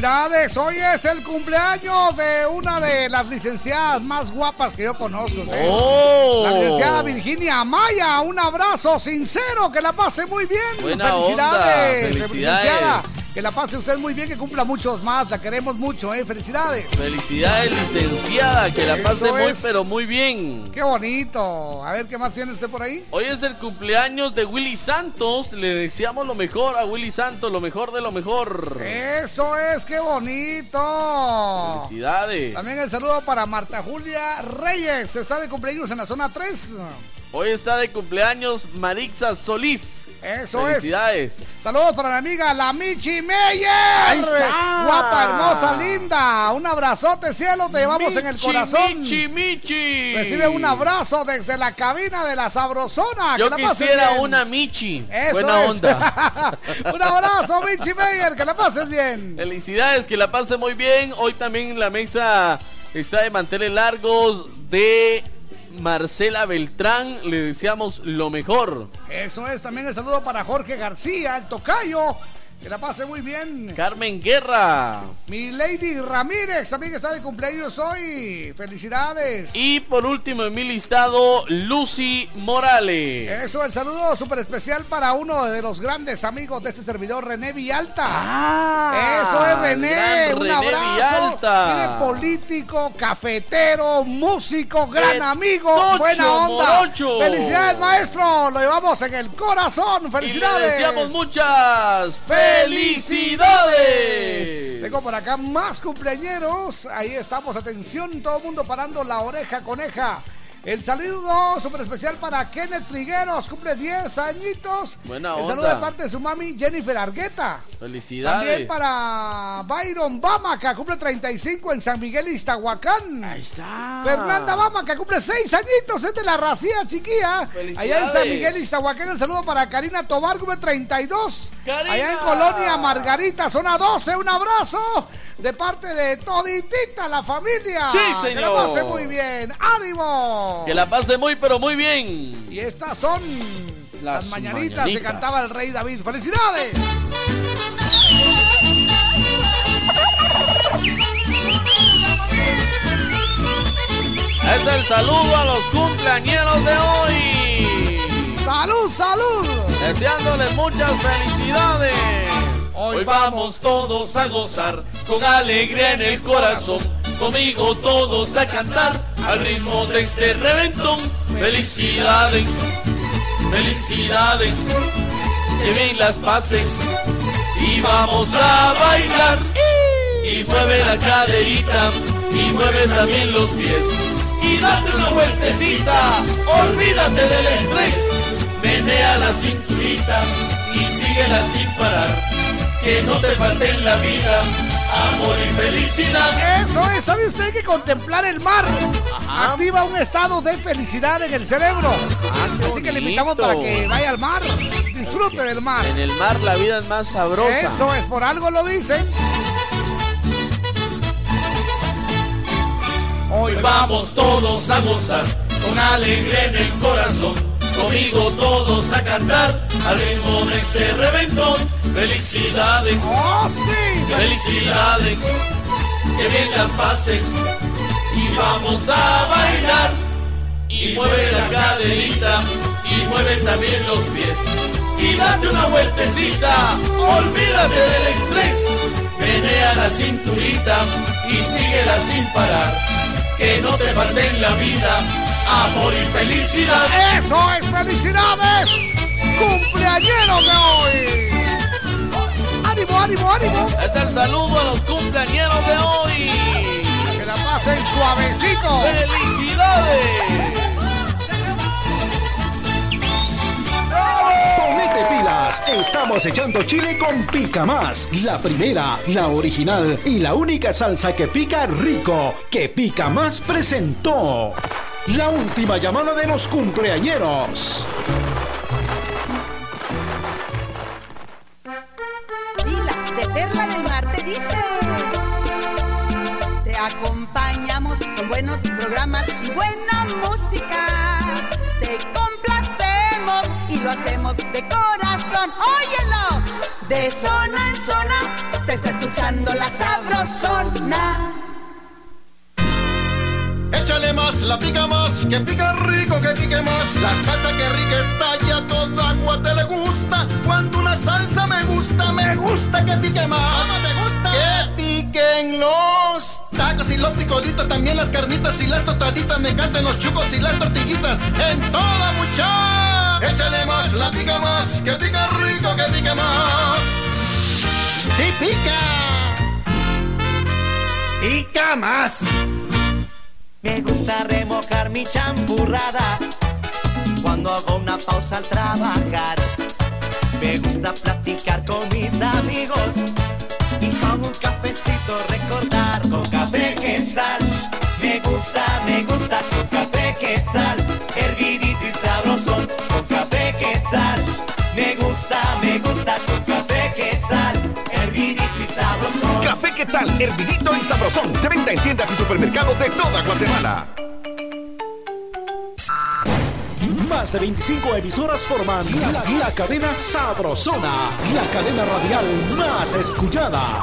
Felicidades. Hoy es el cumpleaños de una de las licenciadas más guapas que yo conozco. ¿sí? Oh. La licenciada Virginia Amaya. Un abrazo sincero. Que la pase muy bien. Buena felicidades, onda, felicidades. licenciada. Que la pase usted muy bien, que cumpla muchos más. La queremos mucho, ¿eh? Felicidades. Felicidades, licenciada, que la pase Eso muy, es. pero muy bien. Qué bonito. A ver, ¿qué más tiene usted por ahí? Hoy es el cumpleaños de Willy Santos. Le deseamos lo mejor a Willy Santos, lo mejor de lo mejor. Eso es, qué bonito. Felicidades. También el saludo para Marta Julia Reyes. Está de cumpleaños en la zona 3. Hoy está de cumpleaños Marixa Solís. Eso es. Felicidades. Saludos para mi amiga la Michi Meyer. Ahí está. Guapa, hermosa, linda. Un abrazote, cielo. Te llevamos en el corazón. Michi, Michi. Recibe un abrazo desde la cabina de la Sabrosona. Yo que la pases quisiera bien. una Michi. Eso Buena es. onda. *laughs* un abrazo, Michi Meyer. Que la pases bien. Felicidades, que la pase muy bien. Hoy también la mesa está de manteles largos de Marcela Beltrán. Le deseamos lo mejor. Eso es. También el saludo para Jorge García, el tocayo. Que la pase muy bien. Carmen Guerra. Mi Lady Ramírez también está de cumpleaños hoy. Felicidades. Y por último en mi listado, Lucy Morales. Eso, el saludo súper especial para uno de los grandes amigos de este servidor, René Villalta. Ah, Eso es René, un René abrazo. Villalta. Político, cafetero, músico, gran Eh, amigo, tocho, buena onda. morocho. Felicidades, maestro, lo llevamos en el corazón. Y le Felicidades. deseamos muchas felicidades. Tengo por acá más cumpleañeros. Ahí estamos, atención, todo el mundo parando la oreja coneja. El saludo súper especial para Kenneth Trigueros, cumple 10 añitos. Buena El saludo onda. de parte de su mami Jennifer Argueta. Felicidades. También para Byron Bamaca, cumple 35 en San Miguel Iztahuacán. Ahí está. Fernanda Bamaca, cumple 6 añitos, es de la racía chiquilla. Felicidades. Allá en San Miguel Iztahuacán, el saludo para Karina Tobar, cumple 32. Karina. Allá en Colonia Margarita, zona 12, un abrazo. De parte de toditita la familia. Sí, Que la señor. pase muy bien. ¡Ánimo! Que la pase muy, pero muy bien. Y estas son las, Las mañanitas, que cantaba el rey David. ¡Felicidades! Es el saludo a los cumpleañeros de hoy. ¡Salud, salud! Deseándoles muchas felicidades. Hoy vamos todos a gozar con alegría en el corazón. Conmigo todos a cantar al ritmo de este reventón. Felicidades, felicidades. Que las pases y vamos a bailar. Y mueve la caderita y mueve también los pies. Y date una vueltecita, olvídate del estrés. Menea la cinturita y síguela sin parar. Que no te falte en la vida amor y felicidad. Eso es, ¿sabe usted que contemplar el mar activa un estado de felicidad en el cerebro? Así que le invitamos para que vaya al mar, disfrute del mar. En el mar la vida es más sabrosa. Eso es, por algo lo dicen. Hoy vamos todos a gozar con alegría en el corazón. Conmigo todos a cantar al ritmo de este reventón. Felicidades. ¡Oh, sí! Felicidades. Que bien las pases. Y vamos a bailar. y mueve la caderita y mueve también los pies. Y date una vueltecita, olvídate del estrés. Menea la cinturita y síguela sin parar. Que no te falte en la vida amor y felicidad. ¡Eso es felicidades! ¡Cumpleañeros de hoy! ¡Ánimo, ánimo, ánimo! Es el saludo a los cumpleañeros de hoy. Que la pasen suavecito. ¡Felicidades! Ponete pilas, estamos echando chile con Pica Más, la primera, la original y la única salsa que pica rico, que Pica Más presentó. La última llamada de los cumpleañeros. Pila de Perla del Mar te dice. Te acompañamos con buenos programas y buena música. Te lo hacemos de corazón. Óyelo. De zona en zona se está escuchando la sabrosona. Échale más, la pica más, que pica rico, que pique más. La salsa que rica está ya toda agua te le gusta. Cuando una salsa me gusta, me gusta que pique más. ¿Cómo te gusta? Que piquen los tacos y los frijolitos, también las carnitas y las tostaditas. Me encantan los chucos y las tortillitas. En toda mucha. Échale más, la pica más, que pica rico, que pique más. ¡Sí pica! Pica más. Me gusta remojar mi champurrada cuando hago una pausa al trabajar. Me gusta platicar con mis amigos y con un cafecito recordar con café quetzal. Me gusta, me gusta con café quetzal, hervidito gusta con café quetzal, hervidito y sabrosón. Café ¿qué tal? Hervidito y sabrosón. De venta en tiendas y supermercados de toda Guatemala. Más de 25 emisoras forman la, la cadena Sabrosona, la cadena radial más escuchada.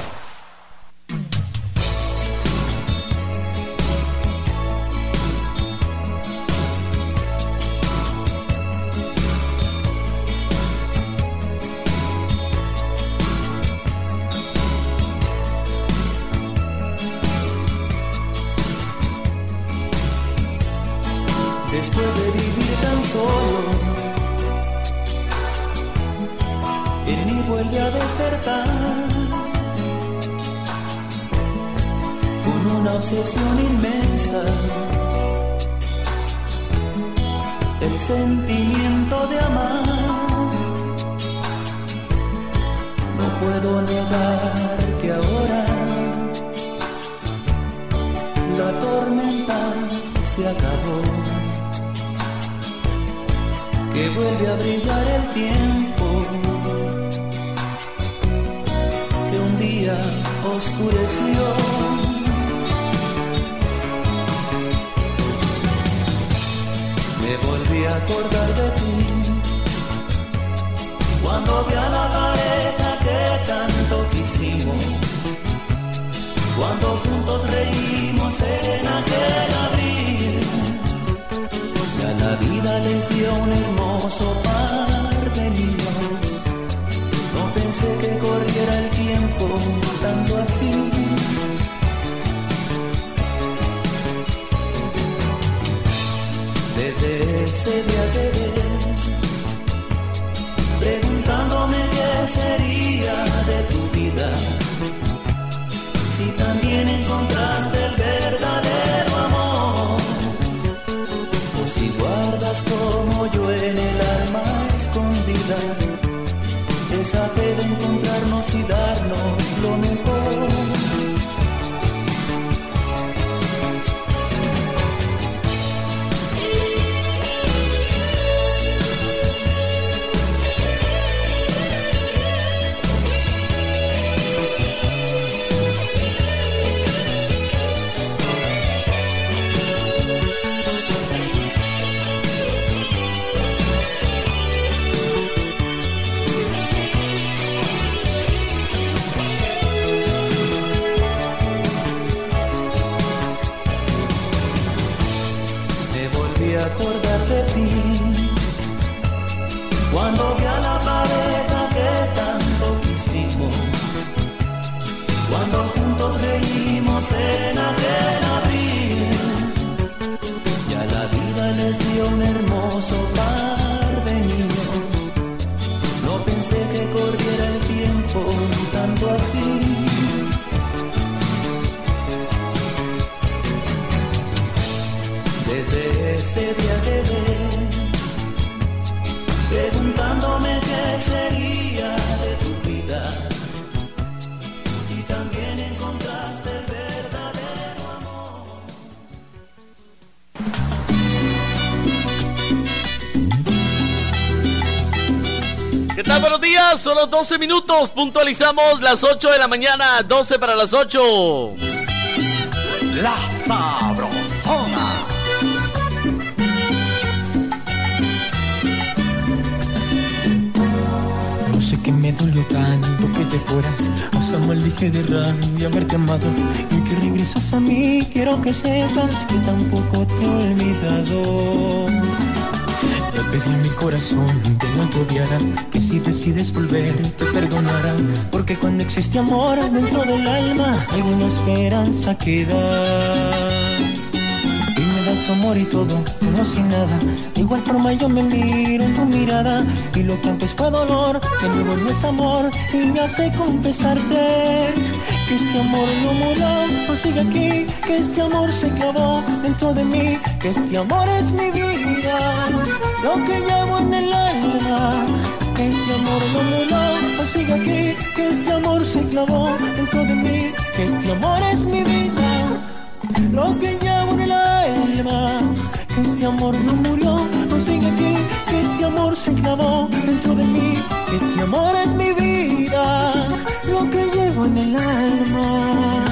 Los 12 minutos, puntualizamos las 8 de la mañana, 12 para las 8. La Sabrosona. No sé qué me dolió tanto que te fueras. Hasta maldije de rabia haberte amado. Y que regresas a mí, quiero que sepas que tampoco te he olvidado. Pedí a mi corazón que no te odiara, que si decides volver te perdonara. Porque cuando existe amor dentro del alma, alguna esperanza queda. Y me das tu amor y todo, como si nada. De igual forma yo me miro en tu mirada. Y lo que antes fue dolor, que nuevo no es amor. Y me hace confesarte que este amor no murió, no sigue aquí. Que este amor se clavó dentro de mí. Que este amor es mi vida, lo que llevo en el alma. Que este amor no murió, no sigue aquí. Que este amor se clavó dentro de mí. Que este amor es mi vida lo que llevo en el alma. Que este amor no murió, no sigue aquí. Que este amor se clavó dentro de mí. Que este amor es mi vida, lo que llevo en el alma.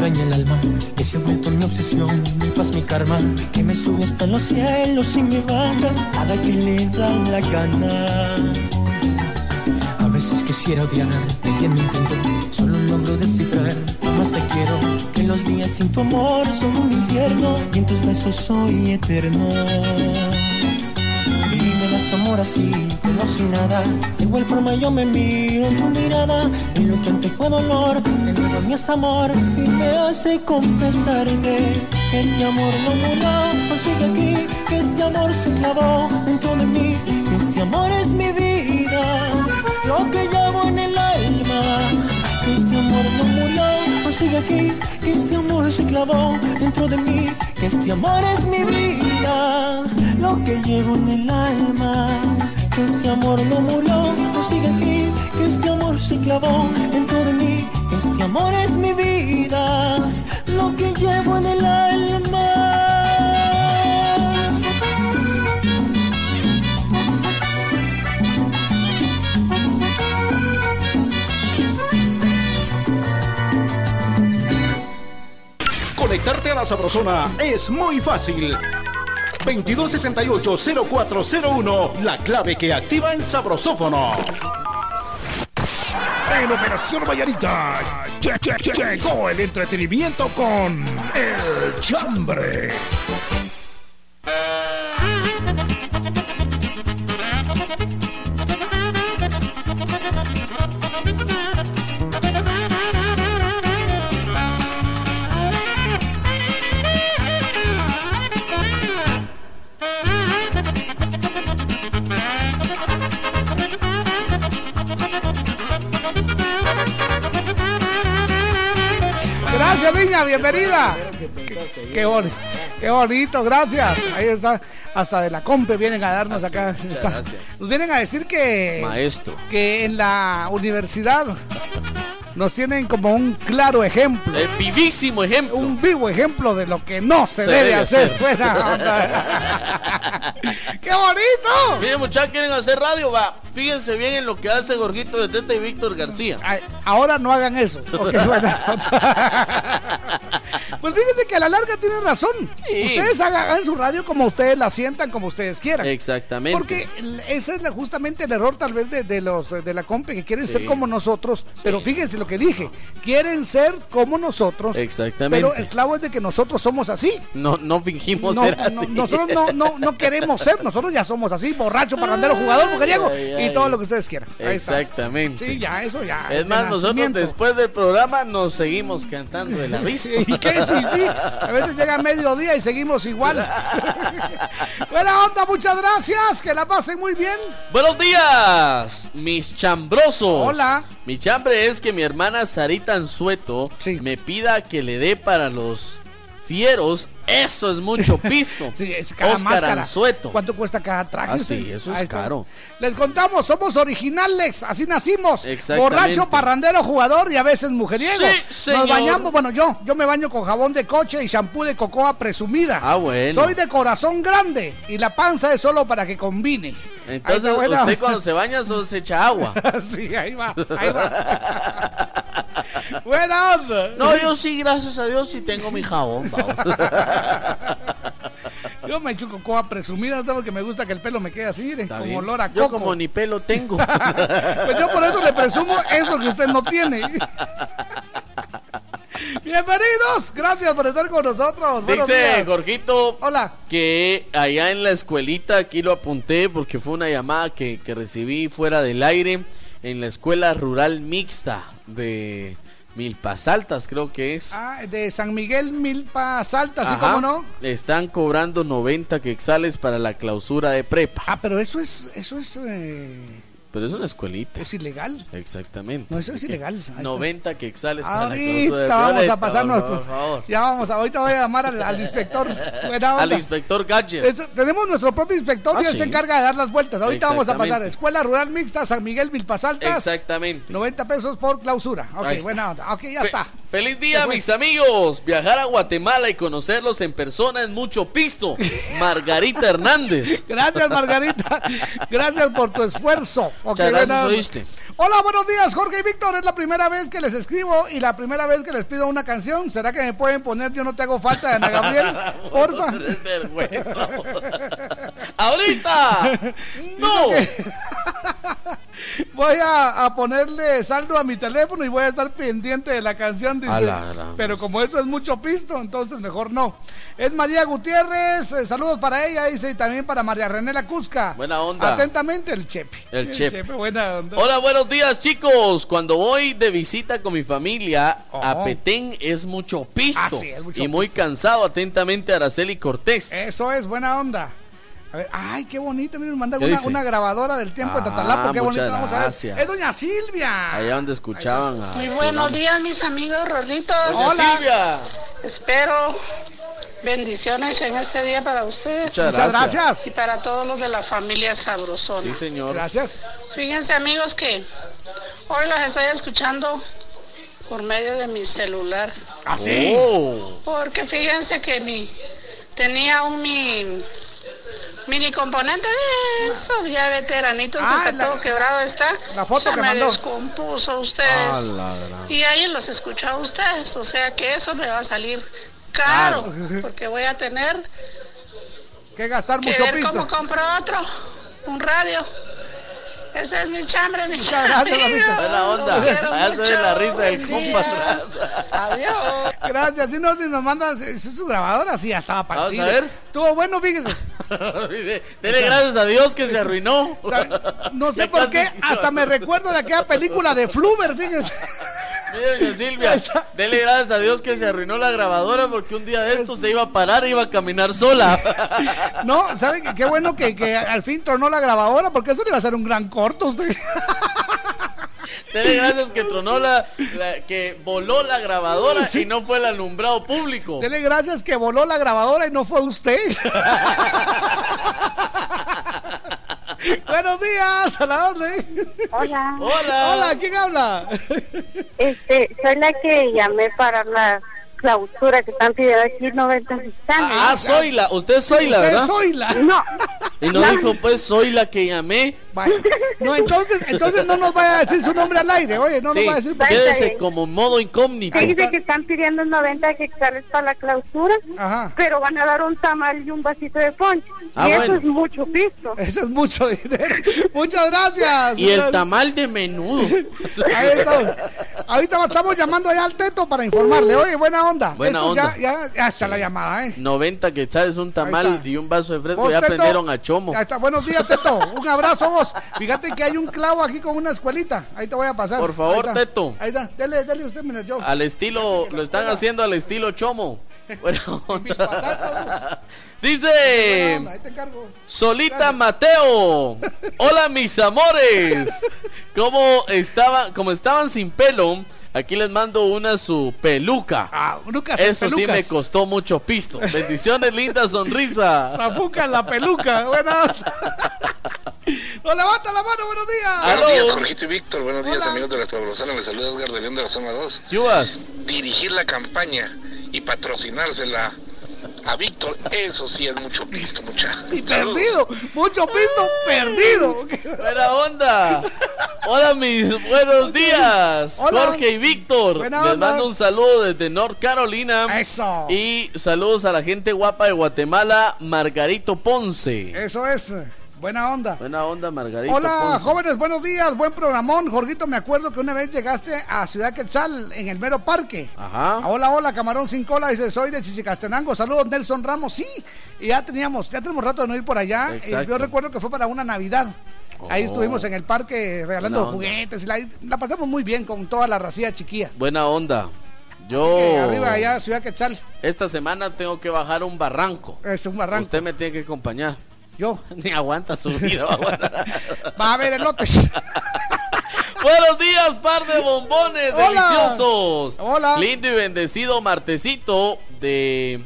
Daña el alma Que se ha vuelto mi obsesión, mi paz, mi karma Que me sube hasta los cielos y me baja Cada que le da la gana. A veces quisiera odiarte y en mi intento Solo logro descifrar. Más te quiero Que los días sin tu amor son un infierno Y en tus besos soy eterno amor así, como si nada. De igual forma yo me miro en tu mirada. Y lo que antes fue dolor, de nuevo mi es amor. Y me hace confesarte que este amor no murió, no sigue aquí. Que este amor se clavó dentro de mí. Que este amor es mi vida, lo que llevo en el alma. Que este amor no murió, no sigue aquí. Que este amor se clavó dentro de mí. Que este amor es mi vida, lo que llevo en el alma. Que este amor no murió, no sigue aquí. Que este amor se clavó dentro de mí. Que este amor es mi vida, lo que llevo en el alma. Conectarte a la Sabrosona es muy fácil. 2268-0401, la clave que activa el sabrosófono. En Operación Vallarita llegó el entretenimiento con El Chambre. Qué, boni- qué bonito, gracias. Ahí está, hasta de la compe vienen a darnos acá. está. gracias. Nos vienen a decir que, Maestro. que en la universidad nos tienen como un claro ejemplo. El vivísimo ejemplo. Un vivo ejemplo de lo que no se, Se debe, debe hacer. Buena onda. *laughs* ¡Qué bonito! Miren, muchachos, quieren hacer radio, va. Fíjense bien en lo que hace Gorgito de Teta y Víctor García. Ay, Ahora no hagan eso. *laughs* *laughs* Pues fíjense que a la larga tienen razón. Ustedes hagan, su radio como ustedes la sientan, como ustedes quieran. Exactamente. Porque ese es la- justamente el error tal vez de, de los de la compa que quieren Sí. ser como nosotros, pero fíjense lo que dije, quieren ser como nosotros. Exactamente. Pero el clavo es de que nosotros somos así. No, no fingimos No, ser no, así. nosotros no, no, no queremos ser, nosotros ya somos así, borracho, parrandero, jugador, mujeriego y todo lo que ustedes quieran. Ahí está. Exactamente. Sí, ya, eso ya. Es más, nosotros después del programa nos seguimos cantando de la *laughs* risa. ¿Y qué? Sí, sí. A veces llega mediodía y seguimos igual. *laughs* Buena onda, muchas gracias. Que la pasen muy bien. Buenos días, mis chambrosos. Hola. Mi chambre es que mi hermana Sarita Anzueto me pida que le dé para los fieros. Eso es mucho *laughs* pisto. Sí, es cada Oscar máscara. Anzueto. ¿Cuánto cuesta cada traje? Ah, sí, eso es caro. Les contamos, somos originales, así nacimos. Borracho, parrandero, jugador y a veces mujeriego. Sí. Nos bañamos, bueno, yo, yo me baño con jabón de coche y shampoo de cocoa presumida. Ah, bueno. Soy de corazón grande y la panza es solo para que combine. Entonces, usted cuando se baña solo se echa agua. *laughs* sí, ahí va, ahí va. *laughs* *laughs* Buena onda. No, yo sí, gracias a Dios, sí tengo mi jabón. *laughs* Yo me echo cocoa presumida, ¿sabes? porque me gusta que el pelo me quede así, como bien. olor a Yo coco. como ni pelo tengo. *laughs* Pues yo por eso le presumo eso que usted no tiene. Bienvenidos, gracias por estar con nosotros. Buenos Dice días. Jorgito Hola. que allá en la escuelita, aquí lo apunté porque fue una llamada que, que recibí fuera del aire en la escuela rural mixta de Milpas Altas, creo que es. Ah, de San Miguel Milpa Salta, así Ajá. como no. Están cobrando 90 quexales para la clausura de prepa. Ah, pero eso es, eso es, eh, Pero es una escuelita. es ilegal. Exactamente. No, eso es ilegal. Ahí está. 90 quexales para la clausura de Ahorita prepa. vamos a pasar nuestro. Ya vamos, a- ahorita voy a llamar al, al inspector. Al inspector Gadget. Eso, tenemos nuestro propio inspector Ah, él sí. se encarga de dar las vueltas. Ahorita vamos a pasar. Escuela Rural Mixta San Miguel Milpas Altas. Exactamente. 90 pesos por clausura. Ok, buena onda. Ok, ya está. Feliz día, mis amigos. Viajar a Guatemala y conocerlos en persona es mucho pisto. *laughs* Margarita Hernández. Gracias, Margarita. Gracias por tu esfuerzo. Muchas gracias, oíste. Hola, buenos días, Jorge y Víctor. Es la primera vez que les escribo y la primera vez que les pido una canción. ¿Será que me pueden poner Yo no te hago falta de Ana Gabriel? *laughs* Porfa. *laughs* ¡Ahorita! ¡No! *laughs* Voy a, a ponerle saldo a mi teléfono y voy a estar pendiente de la canción. Dice. La Pero como eso es mucho pisto, entonces mejor no. Es María Gutiérrez. eh, saludos para ella, dice, y también para María René La Cusca. Buena onda. Atentamente, el Chepe. El Chepe. buena onda. Hola, buenos días, chicos. Cuando voy de visita con mi familia a Petén es mucho pisto. Ah, sí, es mucho y muy cansado. Atentamente, Araceli Cortés. Eso es, buena onda. A ver, ay, qué bonito, mandan ¿Qué una, una grabadora del tiempo de Ah, Tatalapo, qué bonito, vamos a ver. gracias. Es doña Silvia. Allá donde escuchaban a. Muy buenos días, mis amigos rorritos. Doña Silvia. Espero bendiciones en este día para ustedes. Muchas Muchas gracias. gracias. Y para todos los de la familia Sabrosona. Sí, señor. Gracias. Fíjense, amigos, que hoy las estoy escuchando por medio de mi celular. ¿Ah, sí? Oh. Porque fíjense que mi tenía un mi mini componente de eso, ya veteranitos Ah, que está la- todo quebrado está. la foto se que me mandó. descompuso ustedes. Ah, la Y ahí los escucho a ustedes, o sea que eso me va a salir caro, Claro. *laughs* porque voy a tener Que gastar que mucho ver pisto. cómo compro otro, un radio. Ese es mi chambre, mis Muchas gracias. Buena onda. Allá se ve la risa del compa atrás. Adiós. Gracias. Si nos, si nos mandan si su grabadora, sí, ya estaba partida. Vamos a ver. Estuvo bueno, fíjese. *laughs* Dele gracias a Dios que se arruinó. No sé Ya por qué, hasta me recuerdo de aquella película de Fluber, fíjese. Mire, doña *laughs* Silvia, dele gracias a Dios que se arruinó la grabadora porque un día de esto se iba a parar e iba a caminar sola. *laughs* No, ¿saben qué? Bueno que, que al fin tronó la grabadora, porque eso le iba a ser un gran corto usted. *laughs* Dele gracias que tronó la, la- que voló la grabadora y no fue el alumbrado público. Dele gracias que voló la grabadora y no fue usted. Buenos días, a la orden. Hola. Hola. Hola, ¿quién habla? Este, soy la que llamé para la clausura que están pidiendo aquí 90 Ah, soy la, usted soy la, ¿verdad? soy la. No, Y no dijo, pues soy la que llamé. Vaya. No, entonces, entonces no nos vaya a decir su nombre al aire. Oye, no Sí, nos va a decir. porque- quédese como modo incógnito. Sí, dice que están pidiendo 90 hectáreas para la clausura, pero van a dar un tamal y un vasito de ponche. Ah, y eso es mucho pisto. Eso es mucho dinero. Muchas gracias. Y el tamal de menudo. Ahí estamos. Ahorita estamos llamando allá al teto para informarle. Oye, buena onda. Buena onda. Ya, ya, la llamada, ¿eh? 90 que sabes un tamal y un vaso de fresco. Ya aprendieron a chomo. Ahí está. Buenos días, Teto. Un abrazo vos. Fíjate que hay un clavo aquí con una escuelita. Ahí te voy a pasar. Por favor, Ahí. Teto. Ahí está. Dele, dele usted, mira, yo. Al estilo, lo están haciendo al estilo chomo. *laughs* Bueno, dice Ahí te encargo. Solita Mateo. *laughs* Hola mis amores. ¿Cómo estaban, como estaban sin pelo? Aquí les mando una su peluca. Ah, Lucas, Eso sí me costó mucho pisto. Bendiciones, linda sonrisa. *laughs* Zafuca en la peluca. Buena. *laughs* No levanta la mano, buenos días. Buenos días, Jorgito y Víctor. Buenos días, amigos de la Sabrosana. Les saluda Edgar de León de la Zona 2. Yuvas. Dirigir la campaña y patrocinársela a Víctor, eso sí es mucho pisto, mucha. Y perdido. Mucho pisto perdido. Buena onda. Hola mis buenos días. Hola. Jorge y Víctor. Les onda. mando un saludo desde North Carolina. Eso. Y saludos a la gente guapa de Guatemala, Margarito Ponce. Eso es. Buena onda. Buena onda, Margarito Hola, Ponce. jóvenes, buenos días, buen programón. Jorgito, me acuerdo que una vez llegaste a Ciudad Quetzal en el mero parque. Ajá. Hola, hola, camarón sin cola, dice, soy de Chichicastenango. Saludos, Nelson Ramos. Sí, y ya teníamos, ya tenemos rato de no ir por allá. Eh, Exacto. yo recuerdo que fue para una Navidad. Ahí Oh. estuvimos en el parque regalando juguetes y la, la pasamos muy bien con toda la racía chiquilla. Buena onda. Yo arriba allá, Ciudad Quetzal. esta semana tengo que bajar un barranco. Es un barranco. Usted me tiene que acompañar. Yo. *laughs* Ni aguanta subido. Va a haber elotes. *laughs* Buenos días, par de bombones Hola. deliciosos. Hola. Lindo y bendecido martesito de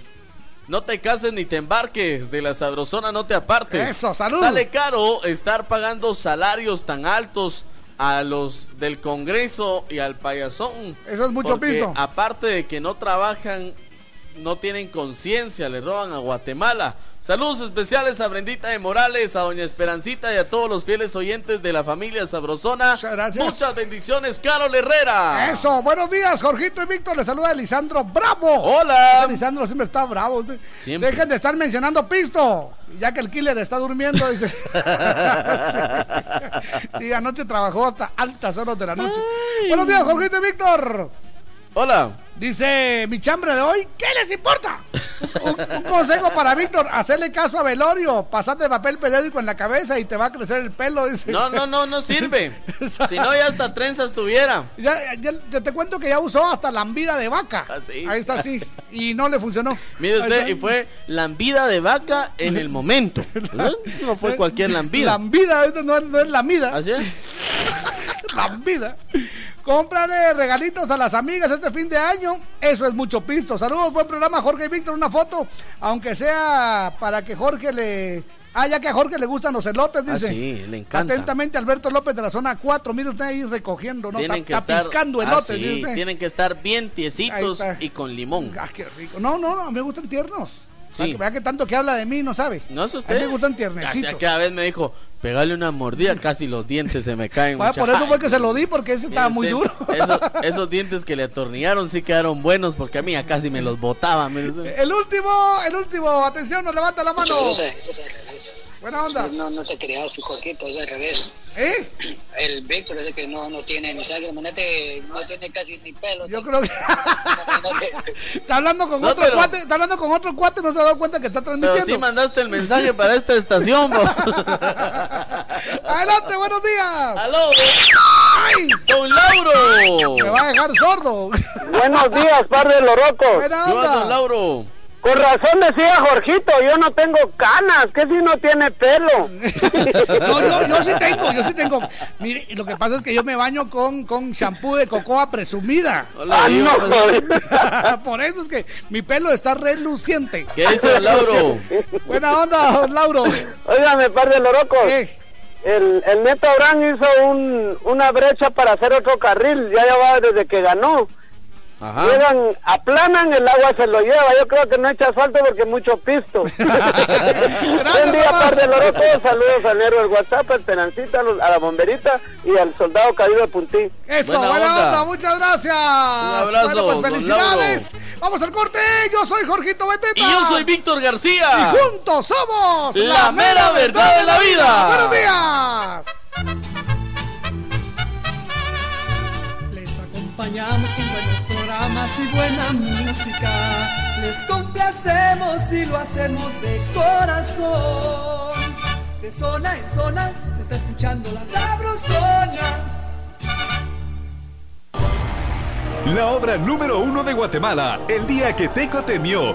No te cases ni te embarques, de la sabrosona no te apartes. Eso, salud. Sale caro estar pagando salarios tan altos a los del Congreso y al payasón. Eso es mucho pisto. Aparte de que no trabajan, no tienen conciencia, le roban a Guatemala. Saludos especiales a Brendita de Morales, a Doña Esperancita y a todos los fieles oyentes de la familia Sabrosona. Muchas gracias. Muchas bendiciones, Carol Herrera. Eso, buenos días, Jorgito y Víctor. Les saluda Lisandro Bravo. Hola. Lisandro siempre está bravo. Siempre. Dejen de estar mencionando pisto. Ya que el killer está durmiendo. Dice. sí. *laughs* Sí, anoche trabajó hasta altas horas de la noche. Buenos días, Jorgito y Víctor. Hola. Dice mi chambre de hoy, ¿qué les importa? Un, un consejo para Víctor, hacerle caso a Velorio, pasarte papel periódico en la cabeza y te va a crecer el pelo, dice. No, no, no, no sirve. si no, ya hasta trenzas tuviera. Ya, ya- ya te cuento que ya usó hasta lambida de vaca. Ahí está, sí. Y no le funcionó. Mire usted, y fue lambida de vaca en el momento. *laughs* No fue cualquier lambida. Lambida, no, no es lambida. Así es. *laughs* Lambida. Cómprale regalitos a las amigas este fin de año. Eso es mucho pisto. Saludos, buen programa, Jorge y Víctor. Una foto, aunque sea para que Jorge le. Ah, ya que a Jorge le gustan los elotes, Ah, dice. sí, le encanta. Atentamente, Alberto López de la zona 4. Mire usted ahí recogiendo, ¿no? Tienen Está, que está estar, piscando Ah, elotes, sí, tienen que estar bien está. y con limón. Ah, qué rico. No, no, no, me gustan tiernos. Sí. Vea que, vea que tanto que habla de mí, no sabe. ¿No es A usted? mí me gustan Casi tiernecitos. cada vez me dijo, pegale una mordida, casi los dientes se me caen. Ah, por eso fue que se lo *laughs* di, porque ese estaba muy duro. Esos, *laughs* esos dientes que le atornillaron sí quedaron buenos porque a mí ya casi me los botaba. El último, el último, atención, nos levanta la mano. Buena onda. No, no te creas, Jorgito, es al revés. ¿Eh? El Víctor ese que no, no tiene ni sangre, imagínate, no tiene casi ni pelo. Yo creo que *laughs* está hablando con No, otro pero- cuate, está hablando con otro cuate, no se ha dado cuenta que está Pero transmitiendo. sí mandaste el mensaje para esta estación, bro. *laughs* Adelante, buenos días. ¡Aló! ¡Ay! ¡Don Lauro! Me va a dejar sordo. Buenos días, par de lorocos. Buena ¿Qué va, don onda. Lauro? Con razón decía Jorgito, yo no tengo canas, que si no tiene pelo. *laughs* No, yo, yo sí tengo, yo sí tengo. Mire, lo que pasa es que yo me baño con, con shampoo de cocoa presumida. Hola, yo, pues, *laughs* Por eso es que mi pelo está reluciente. ¿Qué dice Lauro? *laughs* Buena onda, don Lauro. Óigame, par de lorocos. ¿Qué? El, el Neto Abraham hizo un, una brecha para hacer otro carril, ya llevaba desde que ganó. Ajá. llegan, aplanan, el agua se lo lleva. Yo creo que no echa asfalto porque mucho pisto. *laughs* Buen día, par de loro. Todos saludos al negro del WhatsApp, al tenancita, a la bomberita y al soldado caído de Puntí. Eso, buena, onda. muchas gracias. abrazo, Bueno, pues felicidades. Vamos al corte. Yo soy Jorgito Beteta. Y yo soy Víctor García. Y juntos somos La mera verdad de la vida. Buenos días. Les acompañamos con buenos programas y buena música. Les complacemos y lo hacemos de corazón. De zona en zona se está escuchando la sabrosona. La obra número uno de Guatemala, El día que Teco temió.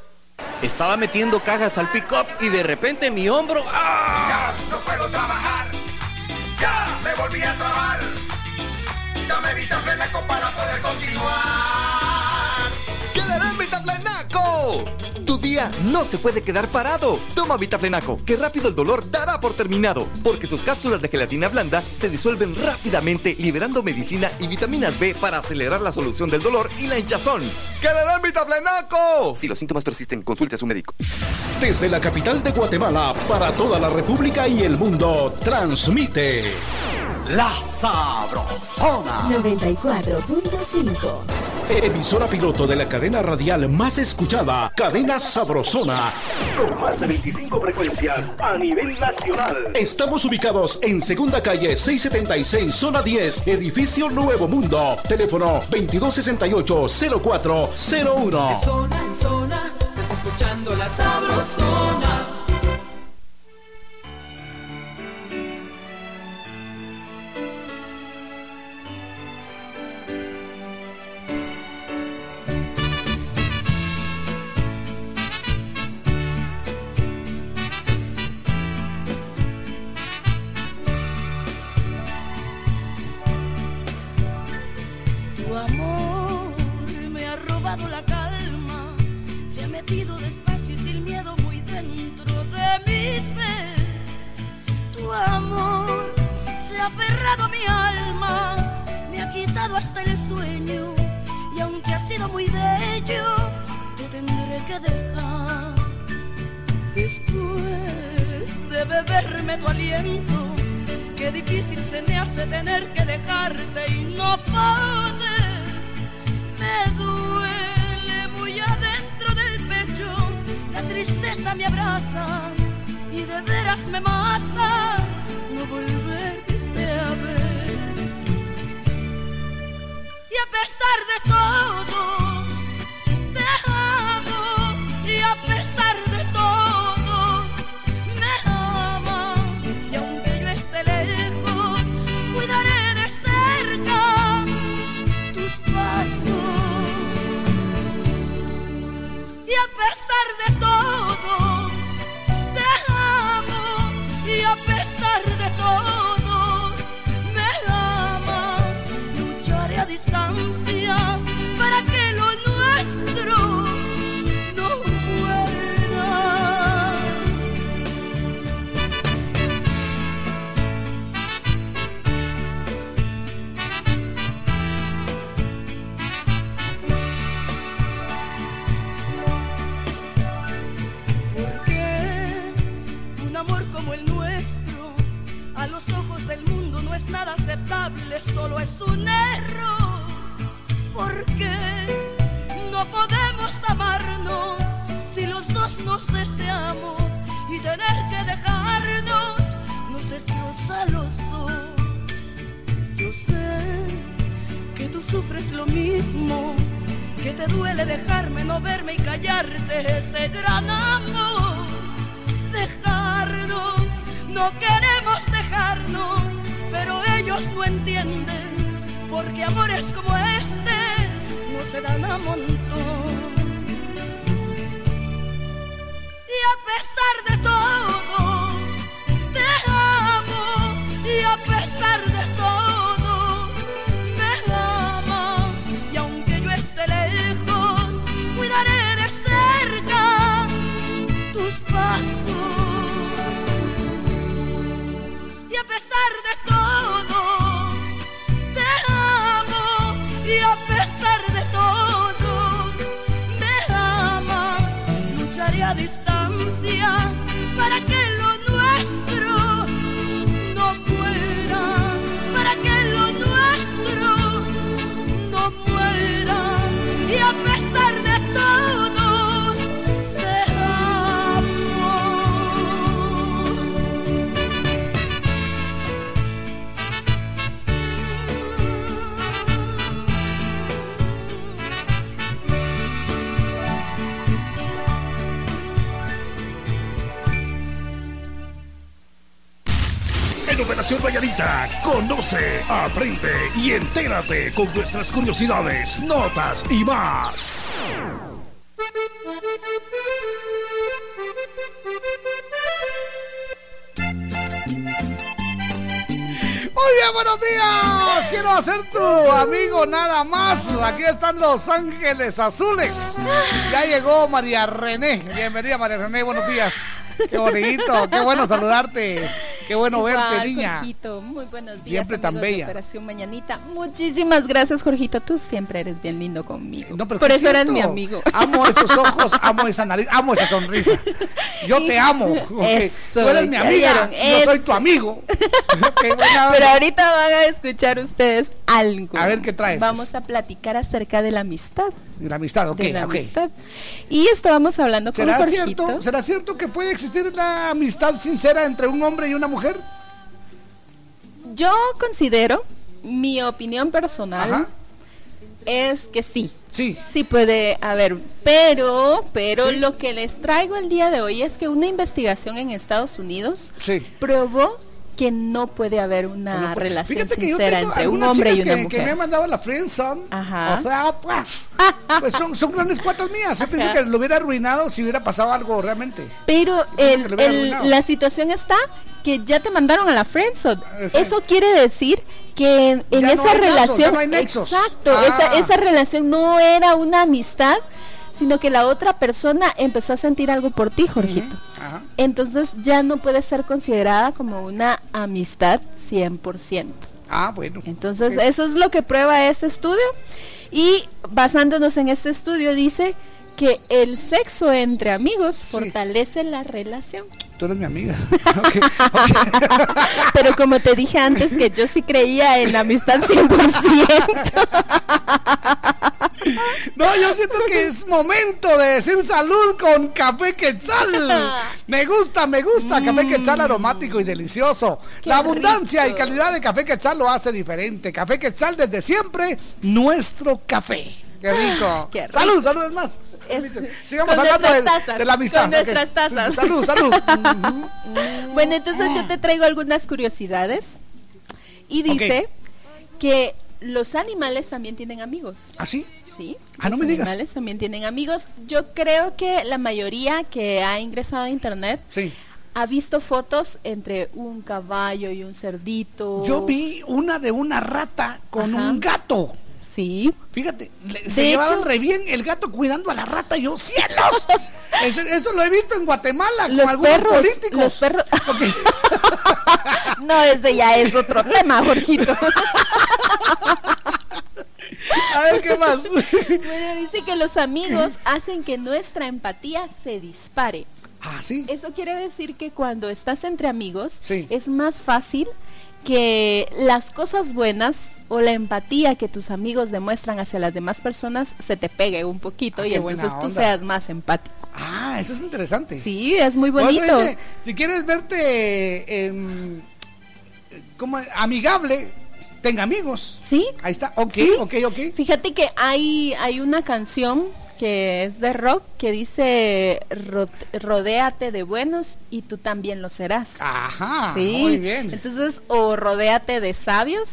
Estaba metiendo cajas al pick-up y de repente mi hombro. ¡ah! No puedo trabajar, ya me volví a trabar. Dame Vitaflenaco para poder continuar. No se puede quedar parado. Toma Vitaflenaco, que rápido el dolor dará por terminado, porque sus cápsulas de gelatina blanda se disuelven rápidamente, liberando medicina y vitaminas B para acelerar la solución del dolor y la hinchazón. ¡Que le den Vitaflenaco! Si los síntomas persisten, consulte a su médico. Desde la capital de Guatemala para toda la República y el mundo, transmite La Sabrosona. 94.5. Emisora piloto de la cadena radial más escuchada, Cadena Sabrosona. Con más de 25 frecuencias a nivel nacional. Estamos ubicados en Segunda Calle 676, Zona 10, Edificio Nuevo Mundo. Teléfono 2268-0401. De zona en zona se está escuchando la sabrosona. Mi alma, me ha quitado hasta el sueño y aunque ha sido muy bello, te tendré que dejar. Después de beberme tu aliento, qué difícil se me hace tener que dejarte y no poder. Me duele muy adentro del pecho, la tristeza me abraza y de veras me mata no volverte Y a pesar de todo, Conoce, aprende y entérate con nuestras curiosidades, notas y más. Muy bien, buenos días. Quiero ser tu amigo nada más. Aquí están los ángeles azules. Ya llegó María René. Bienvenida, María René. Buenos días. Qué bonito, qué bueno saludarte. Qué bueno verte, Igual, niña. Jorgito, muy buenos días. Siempre tan de bella. Operación Mañanita. Muchísimas gracias, Jorgito. Tú siempre eres bien lindo conmigo. No, pero Por ¿qué eso eres mi amigo. Amo esos ojos, *laughs* amo esa nariz, amo esa sonrisa. Yo te amo. Eso, Tú eres mi amiga. Yo soy tu amigo. *laughs* Buena Pero ahorita van a escuchar ustedes algo. A ver, ¿qué traes? Vamos a platicar acerca de la amistad. La amistad, ok, de la ok. amistad. Y estábamos hablando con ¿Será Jorgito. cierto, ¿Será cierto que puede existir la amistad sincera entre un hombre y una mujer? Yo considero, mi opinión personal, Ajá. es que sí. Sí. Sí puede haber, pero, pero Sí. lo que les traigo el día de hoy es que una investigación en Estados Unidos Sí. probó que no puede haber una relación Fíjate sincera entre un hombre y una que, mujer. que me han mandado la friendzone. Ajá. O sea, pues, *laughs* pues son, son grandes cuatas mías. Yo pienso que lo hubiera arruinado si hubiera pasado algo realmente. Pero el- el- la situación está que ya te mandaron a la friendzone. Exacto. Eso quiere decir que en, en no esa lazos, relación, ya no exacto, Ah. esa, esa relación no era una amistad, sino que la otra persona empezó a sentir algo por ti, Jorgito. Entonces ya no puede ser considerada como una amistad 100%. Ah, bueno. Entonces, eso es lo que prueba este estudio. Y basándonos en este estudio, dice que el sexo entre amigos fortalece la relación. Tú eres mi amiga. *laughs* *laughs* *laughs* Pero como te dije antes, que yo sí creía en la amistad 100%. No, yo siento que es momento de decir salud con café quetzal. *laughs* Me gusta, me gusta. Café quetzal aromático y delicioso. Qué La abundancia rico. y calidad de café quetzal lo hace diferente. Café quetzal desde siempre, nuestro café. Qué rico. *laughs* Qué rico. Salud, salud, es más. Es- Sigamos hablando de, tazas, de la amistad. Con nuestras tazas. Salud, salud. *laughs* Bueno, entonces yo te traigo algunas curiosidades. Y dice que los animales también tienen amigos. ¿Ah, sí? Sí. Ah, no me digas. animales también tienen amigos. Yo creo que la mayoría que ha ingresado a internet Sí. ha visto fotos entre un caballo y un cerdito. Yo vi una de una rata con Ajá. un gato. Sí. Fíjate, le- se De llevaban hecho- re bien el gato cuidando a la rata. y Yo, cielos. *laughs* eso, eso lo he visto en Guatemala con algunos perros, políticos. los perros. *laughs* no, ese ya es otro tema, Jorgito. *laughs* A ver, ¿qué más? *laughs* Bueno, dice que los amigos hacen que nuestra empatía se dispare. Ah, sí. Eso quiere decir que cuando estás entre amigos Sí. es más fácil que las cosas buenas o la empatía que tus amigos demuestran hacia las demás personas se te pegue un poquito Ah, y entonces tú seas más empático. Ah, eso es interesante. Sí, es muy bonito. dice, si quieres verte em, como amigable, tenga amigos. Sí. Ahí está. Ok, Sí. ok, ok. Fíjate que hay, hay una canción que es de rock que dice "Ro- rodéate de buenos y tú también lo serás. Ajá, Sí. muy bien. Entonces, o rodéate de sabios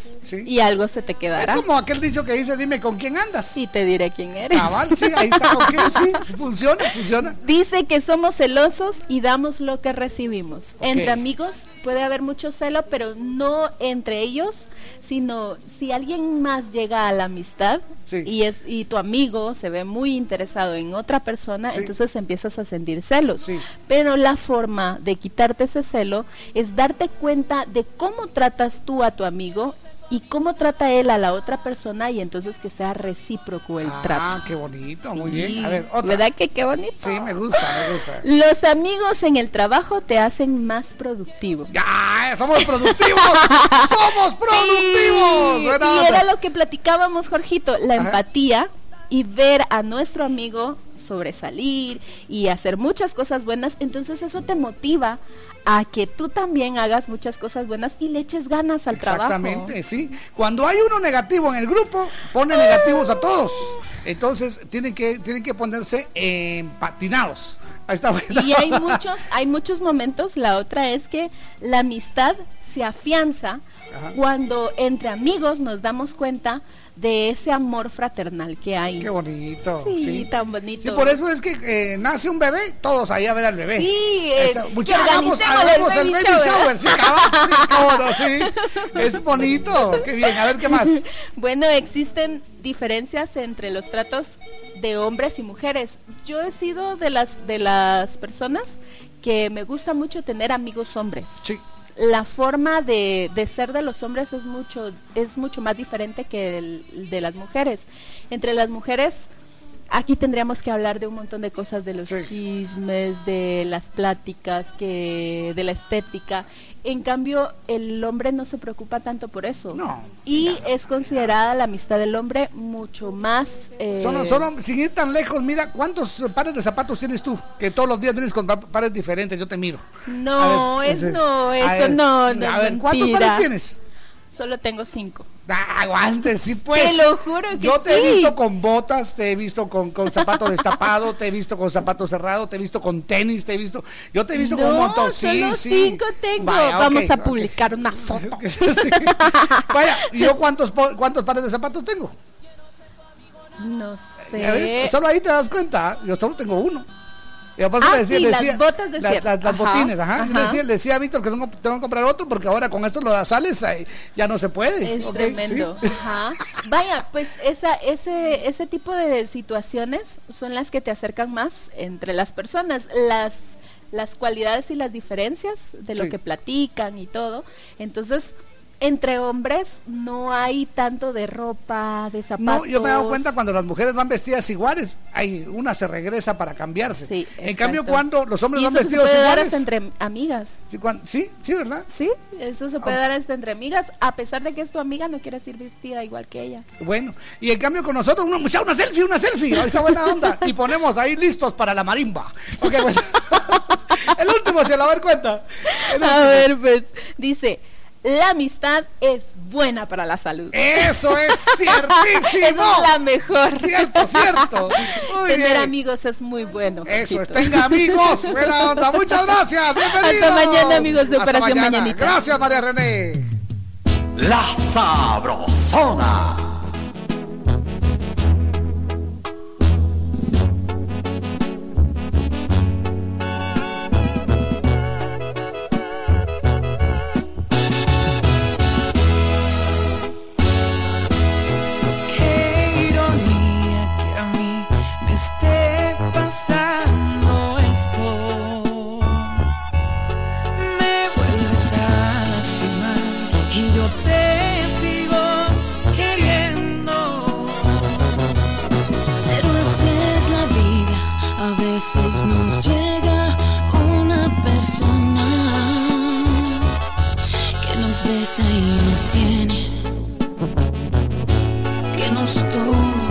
y algo se te quedará. Es como aquel dicho que dice, dime con quién andas. Y te diré quién eres. Cabal, sí, ahí está con quién, *laughs* sí, funciona, funciona. Dice que somos celosos y damos lo que recibimos. Ok. Entre amigos puede haber mucho celo, pero no entre ellos, sino si alguien más llega a la amistad Sí. y es y tu amigo se ve muy interesado en otra persona, Sí. entonces empiezas a sentir celos. Pero la forma de quitarte ese celo es darte cuenta de cómo tratas tú a tu amigo y cómo trata él a la otra persona y entonces que sea recíproco el trato. Ah, qué bonito, muy bien. A ver, otra. ¿Verdad que qué bonito? Sí, me gusta, me gusta. Los amigos en el trabajo te hacen más productivo. ¡Ya! ¡Somos productivos! ¡Somos *laughs* productivos! Sí, Y era lo que platicábamos, Jorgito, la Ajá. empatía y ver a nuestro amigo sobresalir y hacer muchas cosas buenas, entonces eso te motiva a que tú también hagas muchas cosas buenas y le eches ganas al trabajo. Exactamente, sí. Cuando hay uno negativo en el grupo, pone negativos a todos. Entonces tienen que, tienen que ponerse empatinados. Ahí está. Y hay muchos, hay muchos momentos. La otra es que la amistad se afianza Ajá. cuando entre amigos nos damos cuenta de ese amor fraternal que hay. Qué bonito. Sí, sí. tan bonito. Sí, por eso es que eh, nace un bebé, todos ahí a ver al bebé. Sí, eh, Esa- que mucha- hagamos, el baby shower. shower, sí, *laughs* sí, no, sí. Es bonito, qué bien, a ver qué más. *laughs* Bueno, existen diferencias entre los tratos de hombres y mujeres. Yo he sido de las de las personas que me gusta mucho tener amigos hombres. Sí. La forma de, de ser de los hombres es mucho es mucho más diferente que el de las mujeres. Entre las mujeres aquí tendríamos que hablar de un montón de cosas de los chismes, de las pláticas, que de la estética. En cambio, el hombre no se preocupa tanto por eso. No. Y es considerada la amistad del hombre mucho más. eh, Solo, solo, sin ir tan lejos, mira, ¿cuántos pares de zapatos tienes tú? Que todos los días vienes con pa- pares diferentes, yo te miro. No, ver, es no, eso ver, no, no. A ver, ¿cuántos mentira. pares tienes? Solo tengo cinco. Ah, aguante, sí, pues. Te lo juro que Yo te he visto con botas, te he visto con, con zapato destapado, te he visto con zapato cerrado, te he visto con tenis, te he visto. Yo te he visto con un No, montón. Sí, solo sí. cinco tengo. Vaya, Vamos a publicar una foto. *laughs* Sí. Vaya, ¿y yo cuántos, cuántos pares de zapatos tengo? No sé. Solo ahí te das cuenta. Yo solo tengo uno. Y aparte Ah, le decía, sí, le las decía- botas de la- cierre. las- Ajá, botines, ajá. Le decía, le decía a Víctor que tengo, tengo que comprar otro porque ahora con esto lo da sales ya no se puede. Es tremendo. Sí. *laughs* Ajá. Vaya, pues esa, ese, ese tipo de situaciones son las que te acercan más entre las personas. Las, las cualidades y las diferencias de lo Sí. que platican y todo. Entonces, entre hombres no hay tanto de ropa, de zapatos. No, yo me he dado cuenta cuando las mujeres van vestidas iguales, hay una se regresa para cambiarse. en exacto. cambio, cuando los hombres Y van eso se vestidos puede dar iguales. hasta entre amigas. Sí, sí, sí, ¿verdad? Sí, eso se puede Ah. dar hasta entre amigas, a pesar de que es tu amiga, no quieres ir vestida igual que ella. Bueno, y en cambio con nosotros, una, muchacha, una selfie, una selfie, ahí está buena onda. Y ponemos ahí listos para la marimba. Ok, bueno. *laughs* El último, se la va a dar cuenta. A ver, pues, dice, la amistad es buena para la salud. Eso es *laughs* ciertísimo. Es la mejor. Cierto, cierto. *laughs* Muy Tener bien. amigos es muy bueno. Eso es, tenga amigos. *laughs* Buena onda, muchas gracias. Bienvenidos. Hasta mañana, amigos de Hasta Operación mañana. Mañanita. Gracias, María René. La Sabrosona. Nos llega una persona que nos besa y nos tiene, que nos toca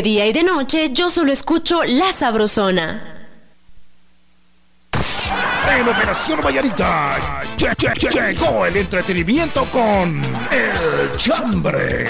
De día y de noche yo solo escucho La Sabrosona. En Operación Vallarita llegó el entretenimiento con El Chambre.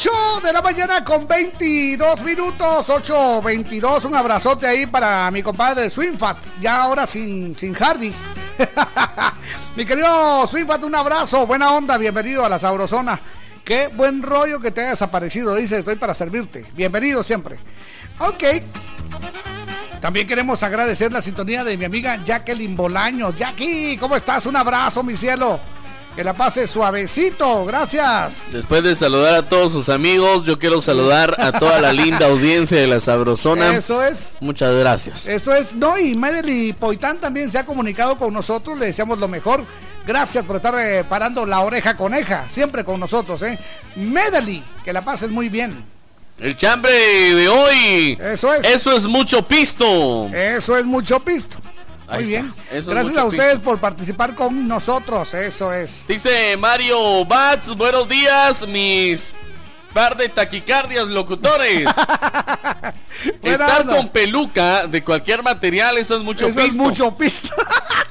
8 de la mañana con 22 minutos. 8.22. Un abrazote ahí para mi compadre Swinfat. Ya ahora sin, sin Hardy. *laughs* mi querido Swinfat, un abrazo. Buena onda. Bienvenido a la Sabrosona. Qué buen rollo que te hayas aparecido. Dice, estoy para servirte. Bienvenido siempre. Ok. También queremos agradecer la sintonía de mi amiga Jacqueline Bolaños. Jackie, ¿cómo estás? Un abrazo, mi cielo. Que la pase suavecito. Gracias. Después de saludar a todos sus amigos, yo quiero saludar a toda la linda audiencia de la Sabrosona. Eso es. Muchas gracias. Eso es. No, y Medeli Poitán también se ha comunicado con nosotros. Le deseamos lo mejor. Gracias por estar eh, parando la oreja coneja. Siempre con nosotros, ¿eh? Medeli, que la pases muy bien. El chambre de hoy. Eso es. Eso es mucho pisto. Eso es mucho pisto. Ahí Muy está. bien. Eso Gracias a ustedes por participar con nosotros. Eso es. Dice Mario Bats, buenos días, mis par de taquicardias locutores. *laughs* Estar onda. con peluca de cualquier material, eso es mucho Eso es mucho pisto. *laughs*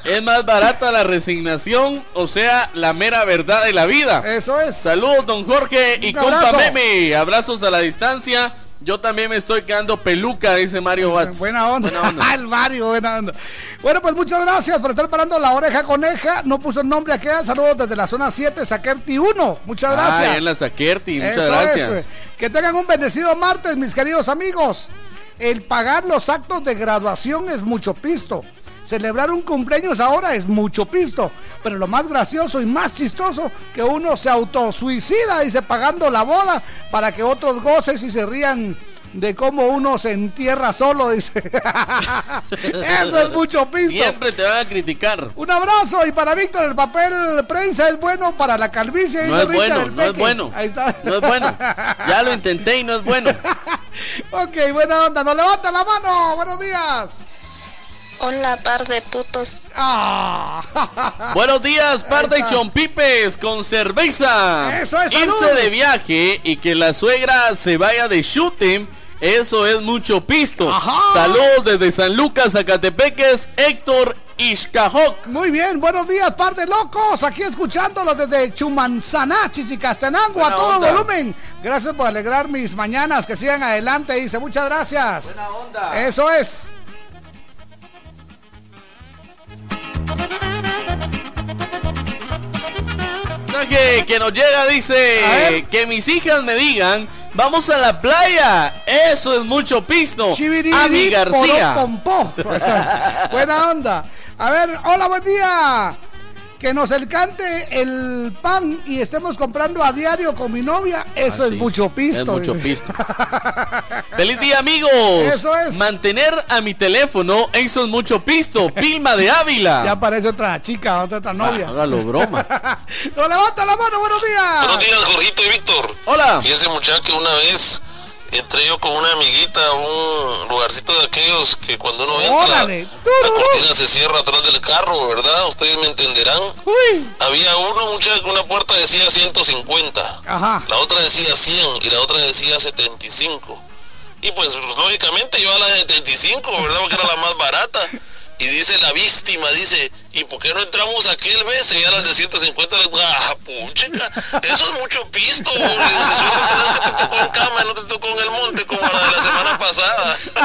Es más barata la resignación, o sea, la mera verdad de la vida. Eso es. Saludos, don Jorge y compa. Meme. Abrazos a la distancia. Yo también me estoy quedando peluca, dice Mario Bats. *laughs* Buena onda. El Mario, buena onda. Bueno, pues muchas gracias por estar parando la oreja coneja. No puso el nombre aquí. Saludos desde la zona 7, Saquerti 1. Muchas gracias. Ah, en la Saquerti, muchas Eso gracias. es. Que tengan un bendecido martes, mis queridos amigos. El pagar los actos de graduación es mucho pisto. Celebrar un cumpleaños ahora es mucho pisto. Pero lo más gracioso y más chistoso, que uno se autosuicida, dice, pagando la boda para que otros gocen y se rían de cómo uno se entierra solo, dice. *laughs* Eso es mucho pisto. Siempre te van a criticar. Un abrazo y para Víctor el papel prensa es bueno para la calvicie. No es bueno, no es bueno. Ahí está. No es bueno. Ya lo intenté y no es bueno. *laughs* ok, buena onda. Nos levanta la mano. Buenos días. Hola, par de putos. Ah. *laughs* Buenos días, par de chompipes con cerveza. Eso es, salud. Irse de viaje y que la suegra se vaya de shooting. Eso es mucho pisto. Saludos desde San Lucas, Zacatepeques, Héctor Ishkahok. Muy bien, buenos días, par de locos. Aquí escuchándolos desde Chumanzaná, Chichicastenango, a todo onda. volumen. Gracias por alegrar mis mañanas. Que sigan adelante, dice. Muchas gracias. Buena onda. Eso es. Mensaje que nos llega dice que mis hijas me digan, vamos a la playa. Eso es mucho pisto. Ami García. Pompó. O sea, buena onda. A ver, hola, buen día. Que nos encante el pan y estemos comprando a diario con mi novia. Eso Ah, es sí. mucho pisto. Es mucho dice. pisto. *laughs* Feliz día, amigos. Eso es. Mantener a mi teléfono, eso es mucho pisto. Pilma de Ávila. Ya parece otra chica, otra, otra novia. Ah, hágalo broma. *laughs* ¡Nos levanta la mano! ¡Buenos días! Buenos días, Jorgito y Víctor. Hola. Fíjense, muchacho, que una vez entré yo con una amiguita a un lugarcito de aquellos que cuando uno entra, la cortina se cierra atrás del carro, ¿verdad? Ustedes me entenderán. Había uno, muchacho, que una puerta decía 150. Ajá. La otra decía 100 y la otra decía 75. Y pues, lógicamente, yo a la de 75, ¿verdad? Porque era la más barata. *laughs* Y dice la víctima, dice, ¿y por qué no entramos aquel vez? Y a las de 150 les ah, puchica, eso es mucho pisto. Digo, si tenés que te tocó en cama y no te tocó en el monte como la de la semana pasada. *laughs*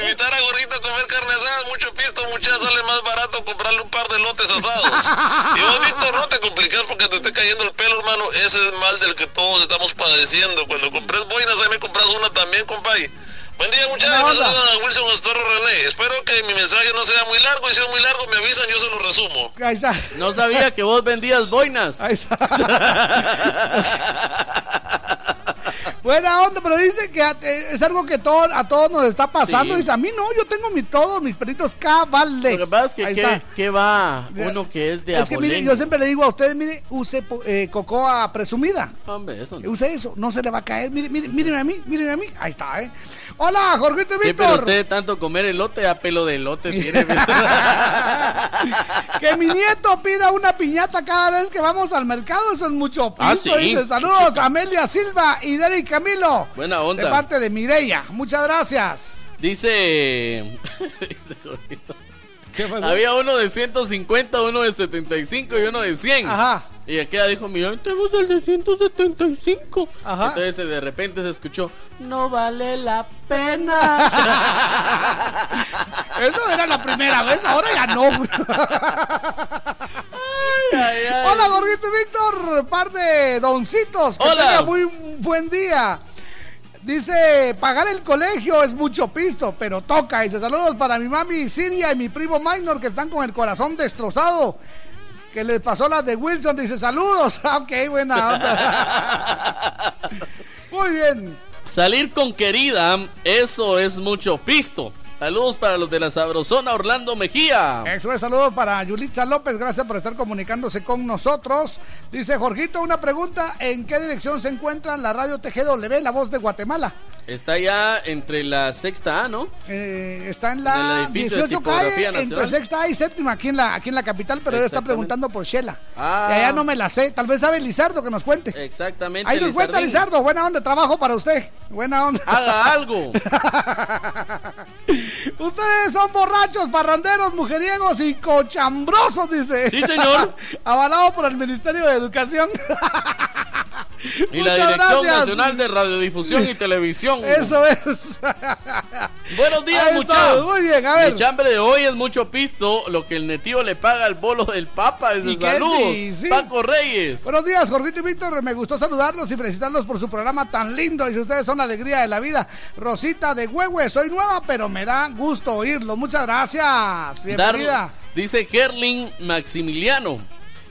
Invitar a Gordito a comer carne asada es mucho pisto, muchachos, sale más barato comprarle un par de lotes asados. Y vos, Víctor, no te complicas porque te esté cayendo el pelo, hermano. Ese es mal del que todos estamos padeciendo. Cuando compres boinas, ahí me compras una también, compadre. Buen día, muchachos. Wilson Estorro René. Espero que mi mensaje no sea muy largo. Y si es muy largo, me avisan, yo se lo resumo. Ahí está. No sabía que vos vendías boinas. Ahí está. *laughs* *laughs* Buena onda, pero dice que eh, es algo que todo, a todos nos está pasando. Sí. Dice, a mí no, yo tengo mi, todos mis perritos cabales. Lo que pasa es que ¿qué, va uno que es de Es que mire, yo siempre le digo a ustedes, mire, use eh, cocoa presumida. Hombre, eso no. Use eso, no se le va a caer. Mire, mire, mírenme a mí, mírenme a mí. Ahí está, ¿eh? Hola, Jorgito Sí, pero usted tanto comer elote a pelo de elote *laughs* tiene. *laughs* Que mi nieto pida una piñata cada vez que vamos al mercado, eso es mucho Ah, sí. dice. Saludos Amelia Silva y Derek Camilo. Buena onda. De parte de Mireya. Muchas gracias. Dice. *laughs* Había uno de 150, uno de 75 y uno de 100. Ajá. Y aquella dijo, mira, tenemos el de 175. Ajá. Entonces de repente se escuchó, no vale la pena. *laughs* Eso era la primera vez, ahora ya no. *laughs* Hola, Gorrito y Víctor, par de doncitos. Que Hola. tenga muy buen día. Dice, pagar el colegio es mucho pisto, pero toca. Dice, saludos para mi mami Siria y mi primo Minor que están con el corazón destrozado. Que les pasó la de Wilson. Dice, saludos. *laughs* Ah, ok, buena onda. *laughs* Muy bien. Salir con querida, eso es mucho pisto. Saludos para los de la Sabrosona Orlando Mejía. Eso es, saludos para Yulitza López, gracias por estar comunicándose con nosotros. Dice Jorgito, una pregunta, ¿en qué dirección se encuentra la radio TGW, la voz de Guatemala? Está ya entre la sexta A, ¿no? Eh, está en En la el edificio de 18 Tipografía calle, entre sexta y séptima, aquí en la, aquí en la capital, pero él está preguntando por Shela. Ah. Y allá no me la sé, tal vez sabe Lizardo que nos cuente. Exactamente. Ahí nos cuenta. Lizardo, buena onda, trabajo para usted. Buena onda. Haga algo. *laughs* Ustedes son borrachos, parranderos, mujeriegos y cochambrosos, dice. Sí, señor. *laughs* Avalado por el Ministerio de Educación. Y la Dirección gracias. Nacional de Radiodifusión y Televisión. Eso es. *laughs* Buenos días, muchachos. muy bien, a ver. El chambre de hoy es mucho pisto, lo que el netío le paga al bolo del papa. ¿Y Desde qué? saludos. Sí, sí. Paco Reyes. Buenos días, Jorgito y Víctor. Me gustó saludarlos y felicitarlos por su programa tan lindo. Y si ustedes son la alegría de la vida. Rosita de Huehue, soy nueva, pero me da gusto oírlo. Muchas gracias. Bienvenida. Dar- dice Gerlin Maximiliano.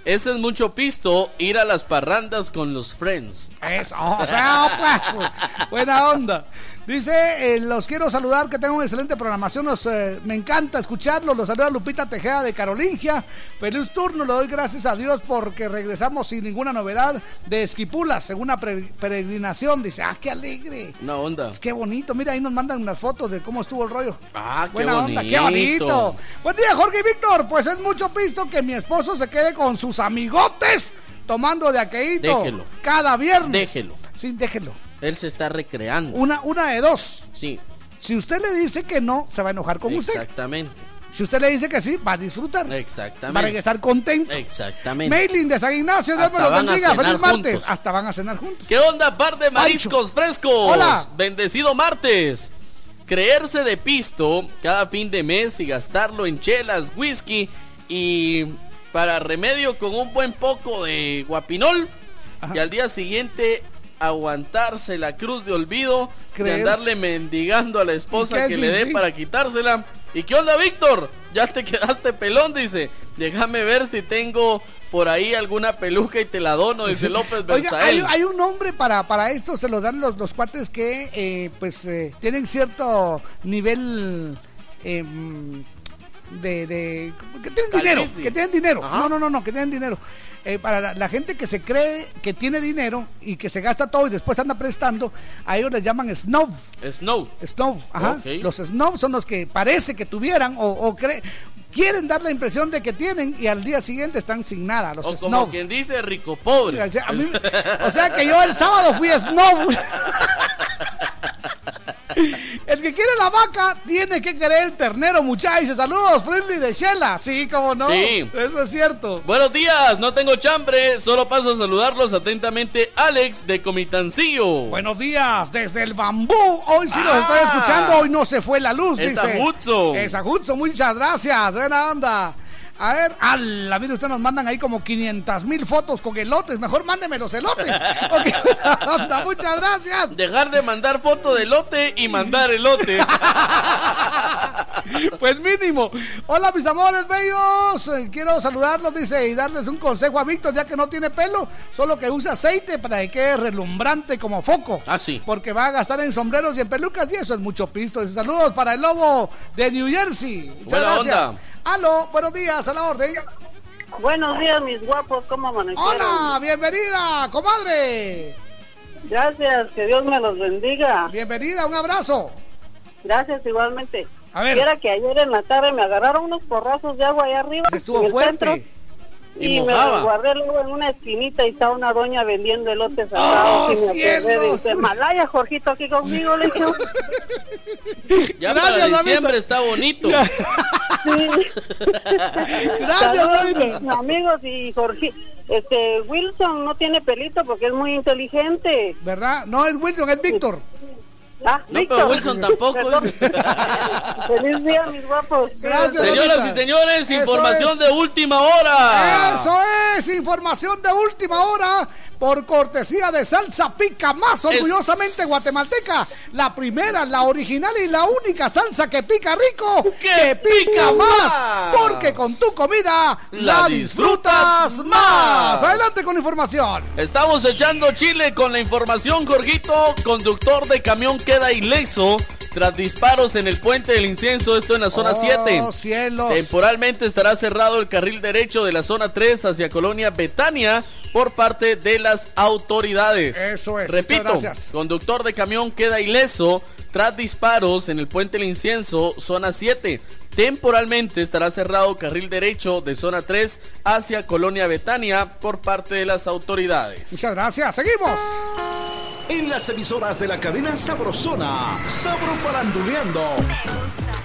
Ese es mucho pisto ir a las parrandas con los friends. Eso, o sea, *laughs* buena onda. Dice, eh, los quiero saludar, que tengan una excelente programación, los, eh, me encanta escucharlos, los saluda Lupita Tejeda de Carolingia, feliz turno, le doy gracias a Dios porque regresamos sin ninguna novedad de Esquipula, según una peregrinación, dice, ah, qué alegre, Una onda. es que bonito, mira, ahí nos mandan unas fotos de cómo estuvo el rollo. Ah, qué Buena onda, qué bonito. Buen día, Jorge y Víctor. Pues es mucho pisto que mi esposo se quede con sus amigotes tomando de aqueíto Déjelo. cada viernes. Déjelo. Sí, déjelo. Él se está recreando. Una, una de dos. Sí, Si usted le dice que no, se va a enojar con usted. exactamente. Si usted le dice que sí, va a disfrutar. Exactamente. Va a regresar contento. Exactamente. Mailing de San Ignacio, Dios me a bendiga. cenar Feliz martes. juntos. Hasta van a cenar juntos. ¿Qué onda, par de mariscos frescos? Hola. Bendecido martes. Creerse de pisto cada fin de mes y gastarlo en chelas, whisky y para remedio con un buen poco de guapinol y al día siguiente aguantarse la cruz de olvido de Creerse. andarle mendigando a la esposa que le dé sí. para quitársela. ¿Y qué onda, Víctor? Ya te *laughs* quedaste pelón, dice. Déjame ver si tengo por ahí alguna peluca y te la dono, dice *laughs* López Oiga, hay, un nombre para, para esto, se lo dan los, los cuates que eh, pues eh, tienen cierto nivel em, de, de- que tienen dinero, que tienen dinero. Ajá. No, no, no, no, que tienen dinero. Eh, para la, la gente que se cree que tiene dinero y que se gasta todo y después anda prestando, a ellos les llaman snob. Snow. Snob, ajá. Los snob son los que parece que tuvieran o, o cree- quieren dar la impresión de que tienen y al día siguiente están sin nada. Los O snob. como quien dice rico pobre. Mí- o sea que yo el sábado fui snob. *laughs* *laughs* El que quiere la vaca tiene que querer el ternero, muchachos. Saludos, Friendly de Shela. Sí, como no. Sí. Eso es cierto. Buenos días, no tengo chambre, solo paso a saludarlos atentamente. Alex de Comitancillo. Buenos días, desde el bambú. Hoy sí nos Ah. estoy escuchando, hoy no se fue la luz, Esa dice. Esa Hudson, muchas gracias. Buena onda. A ver, ala, mire, usted nos mandan ahí como 500 mil fotos con elotes. Mejor mándeme los elotes. *laughs* *laughs* Muchas gracias. Dejar de mandar foto de lote y mandar elote. *laughs* Pues mínimo. Hola, mis amores bellos. Quiero saludarlos, dice, y darles un consejo a Víctor, ya que no tiene pelo, solo que use aceite para que quede relumbrante como foco. Ah, sí. Porque va a gastar en sombreros y en pelucas y eso es mucho pisto. Saludos para el lobo de New Jersey. Muchas Buena gracias. onda. Aló, buenos días, a la orden. Buenos días, mis guapos, ¿cómo amanecieron? Hola, bienvenida, comadre. Gracias, que Dios me los bendiga. Bienvenida, un abrazo. Gracias, igualmente. A ver. Quiera que ayer en la tarde me agarraron unos porrazos de agua allá arriba. Estuvo en el fuerte. centro, Y Y, me mojaba. los guardé luego en una esquinita y estaba una doña vendiendo elotes ¡Oh, asados. y me acordé cielos! de Malaya, Jorgito, aquí conmigo, le dije. *laughs* Ya Gracias, para diciembre está bonito. *laughs* Gracias, mis amigos y Jorge. Este, Wilson no tiene pelito porque es muy inteligente. ¿Verdad? No es Wilson, es Víctor. Ah, No, Víctor. pero Wilson tampoco. *laughs* Feliz día, mis guapos. Gracias, Señoras Damita. y señores, Eso información es. de última hora. Eso es, información de última hora por cortesía de Salsa Pica Más, orgullosamente Es- guatemalteca. La primera, la original y la única salsa que pica rico, Que que pica más. más. Porque con tu comida la, La disfrutas disfrutas más. más. Adelante con la información. Estamos echando chile con la información, Jorgito. Conductor de camión queda ileso tras disparos en el puente del incienso, esto en la zona Oh, 7. cielos. Temporalmente estará cerrado el carril derecho de la zona 3 hacia Colonia Betania por parte de las autoridades. Eso es, Repito, conductor de camión queda ileso tras disparos en el puente del incienso, zona 7. Temporalmente estará cerrado carril derecho de zona 3 hacia Colonia Betania por parte de las autoridades. Muchas gracias. Seguimos. En las emisoras de la cadena Sabrosona, Sabro Faranduleando.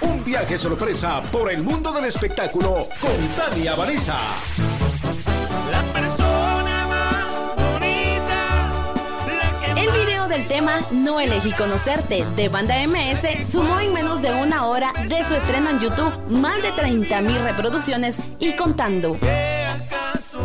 Un viaje sorpresa por el mundo del espectáculo con Tania Vanessa. La video del tema No elegí conocerte de Banda MS sumó en menos de una hora de su estreno en YouTube más de 30 mil reproducciones y contando. ¿Qué acaso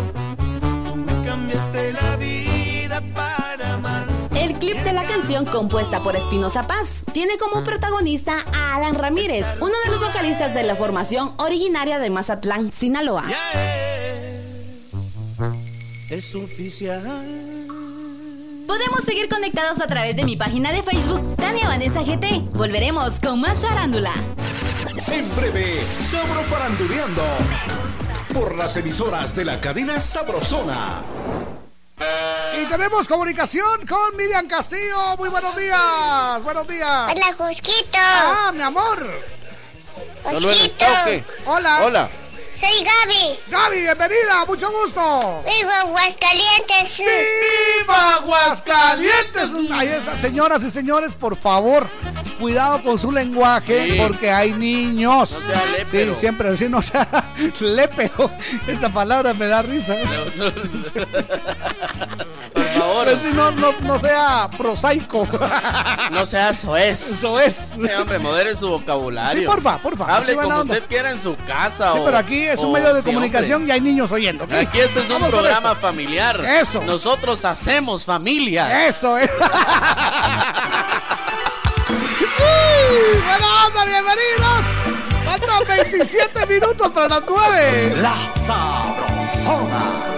tú me cambiaste la vida para amar? El clip de la canción compuesta por Espinosa Paz tiene como protagonista a Alan Ramírez, uno de los vocalistas de la formación originaria de Mazatlán, Sinaloa. Es oficial. Podemos seguir conectados a través de mi página de Facebook, Tania Vanessa GT. Volveremos con más farándula. En breve, Sabro Faranduleando. Por las emisoras de la cadena Sabrosona. Y tenemos comunicación con Miriam Castillo. Muy buenos días. Buenos días. Hola, Josquito. Ah, mi amor. Josquito. Hola. Hola. Soy Gaby. Gaby, bienvenida. Mucho gusto. Vivo en Aguascalientes. ¡Viva Aguascalientes! Ahí está, señoras y señores, por favor, cuidado con su lenguaje Sí. porque hay niños. No sea lépero. Sí, siempre decir no sea *laughs* lépero. Esa palabra me da risa. Por *laughs* favor. Pero si no, no, no sea prosaico. No sea soez. Soez. Sí, hombre, modere su vocabulario. Sí, porfa, porfa. Hable como onda. usted quiera en su casa. Sí, o- pero aquí es un medio de sí, comunicación hombre. y hay niños oyendo. Aquí este es un Vamos programa familiar. Eso. Nosotros hacemos familia. Eso es. *laughs* ¡Uy! ¡Buena onda, bienvenidos! Faltan 27 minutos para las 9. La Sabrosona.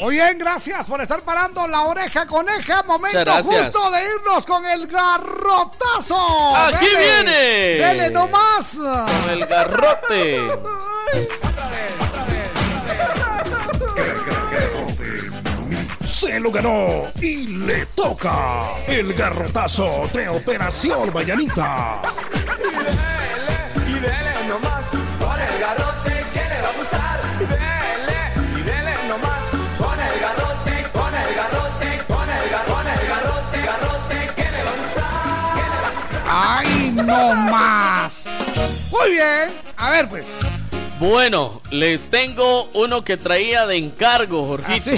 Muy bien, gracias por estar parando la oreja coneja. Momento justo de irnos con el garrotazo. ¡Aquí Dele, viene! Dele nomás. Con el garrote. *laughs* Se lo ganó y le toca el garrotazo de Operación Mañanita. No más. Muy bien. A ver, pues. Bueno, les tengo uno que traía de encargo, Jorgito.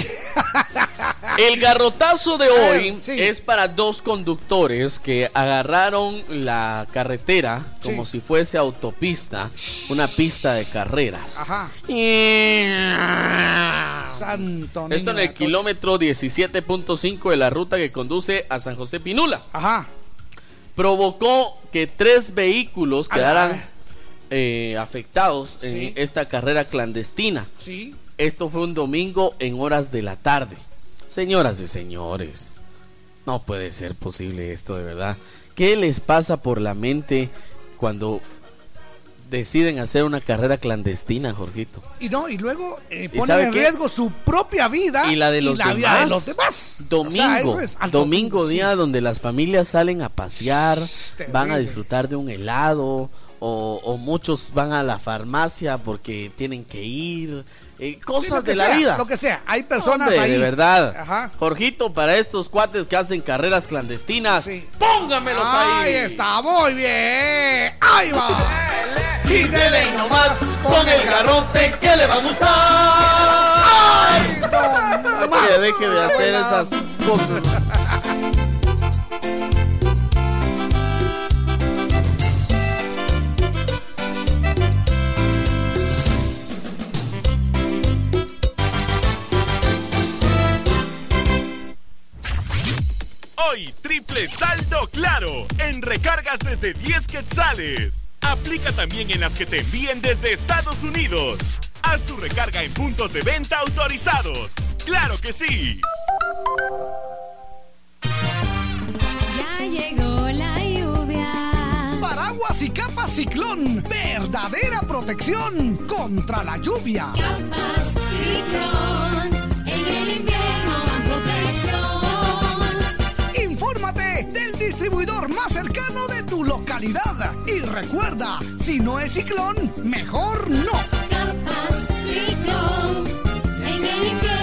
El garrotazo de *laughs* hoy es para dos conductores que agarraron la carretera como si fuese autopista, una pista de carreras. Ajá. Santo Esto en el kilómetro 17.5 de la ruta que conduce a San José Pinula. Ajá. Provocó que tres vehículos quedaran eh, afectados en esta carrera clandestina. Sí. Esto fue un domingo en horas de la tarde. Señoras y señores, no puede ser posible esto de verdad. ¿Qué les pasa por la mente cuando deciden hacer una carrera clandestina, Jorgito? Y no, y luego eh, ¿Y ponen en qué? riesgo su propia vida Y la de los vida demás. de los demás. Domingo, O sea, eso es al domingo sí. día donde las familias salen a pasear, van a disfrutar de un helado o, o muchos van a la farmacia porque tienen que ir, eh, Sí, cosas de la sea, vida. Lo que sea, hay personas Hombre, ahí. de verdad. Ajá. Jorgito, para estos cuates que hacen carreras clandestinas, póngamelos Ahí ahí. está, muy bien. Ahí va. Y dele nomás con el garrote que le va a gustar. no Que deje de hacer esas cosas. hoy triple saldo claro en recargas desde 10 quetzales. Aplica también en las que te envíen desde Estados Unidos. Haz tu recarga en puntos de venta autorizados. ¡Claro que sí! Ya llegó la lluvia. Paraguas y capa ciclón. Verdadera protección contra la lluvia. Capas ciclón. En el invierno dan protección. Del distribuidor más cercano de tu localidad. Y recuerda, si no es ciclón, mejor no. Ciclón, en el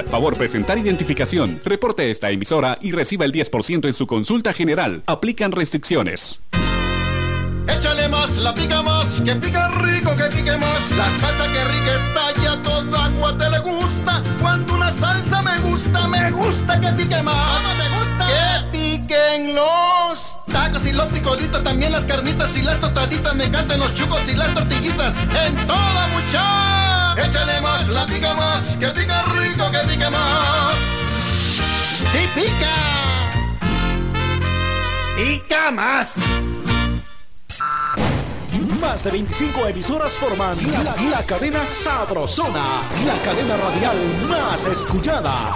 Favor presentar identificación. Reporte esta emisora y reciba el 10% en su consulta general. Aplican restricciones. Échale más, la pica más, que pica rico, que pique más. La salsa que rica está y a toda agua te le gusta. Cuando una salsa me gusta, me gusta que pique más. ¿Cómo te gusta? Que piquen los tacos y los frijolitos, también las carnitas y las tostaditas. Me encantan los chucos y las tortillitas. En toda mucha. Échale más, la pica más, que pica rico. ¡Sí pica! Pica más. Más de 25 emisoras forman la, la cadena Sabrosona, la cadena radial más escuchada.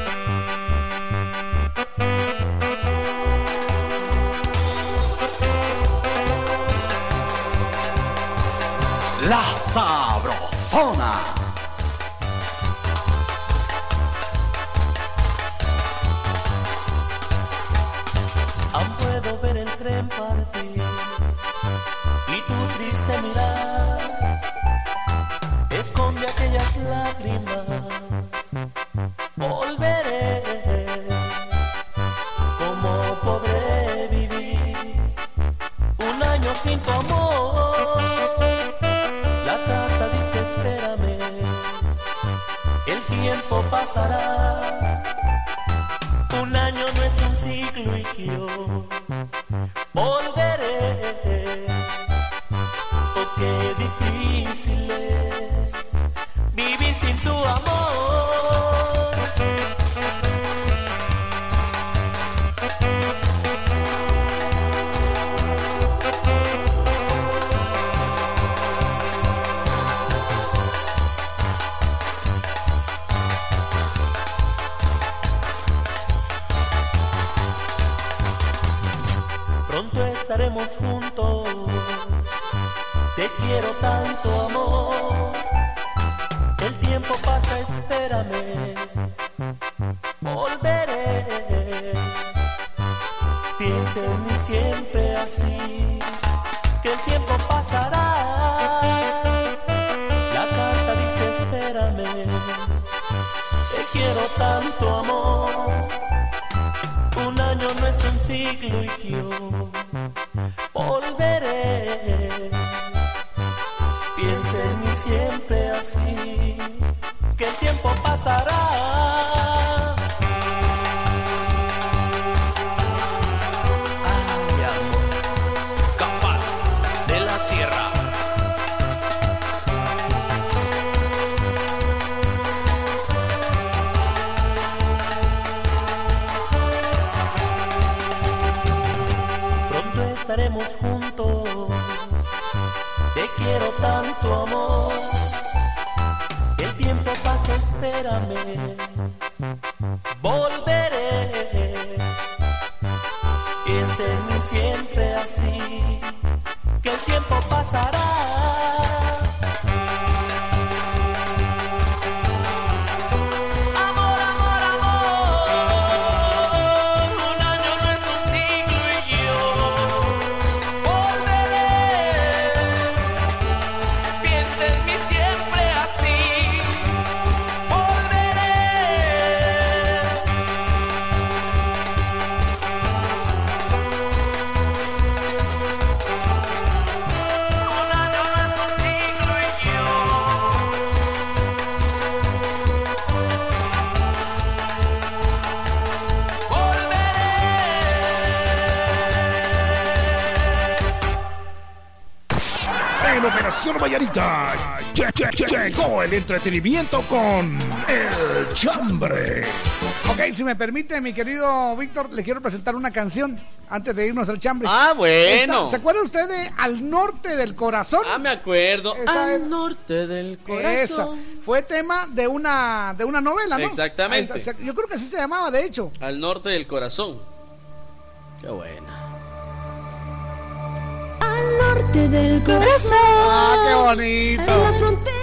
La Sabrosona. Aún puedo ver el tren partir y tu triste mirar esconde aquellas lágrimas. Tiempo pasará. Entretenimiento con El Chambre. Ok, si me permite, mi querido Víctor, le quiero presentar una canción antes de irnos al chambre. Ah, bueno. Esta- ¿Se acuerda usted de Al Norte del Corazón? Ah, me acuerdo. Esa Al es- norte del Esa. corazón. Fue tema de una, de una novela, ¿no? Exactamente. Yo creo que así se llamaba, de hecho. Al norte del corazón. Qué buena. Al norte del corazón. Ah, qué bonito. En la frontera.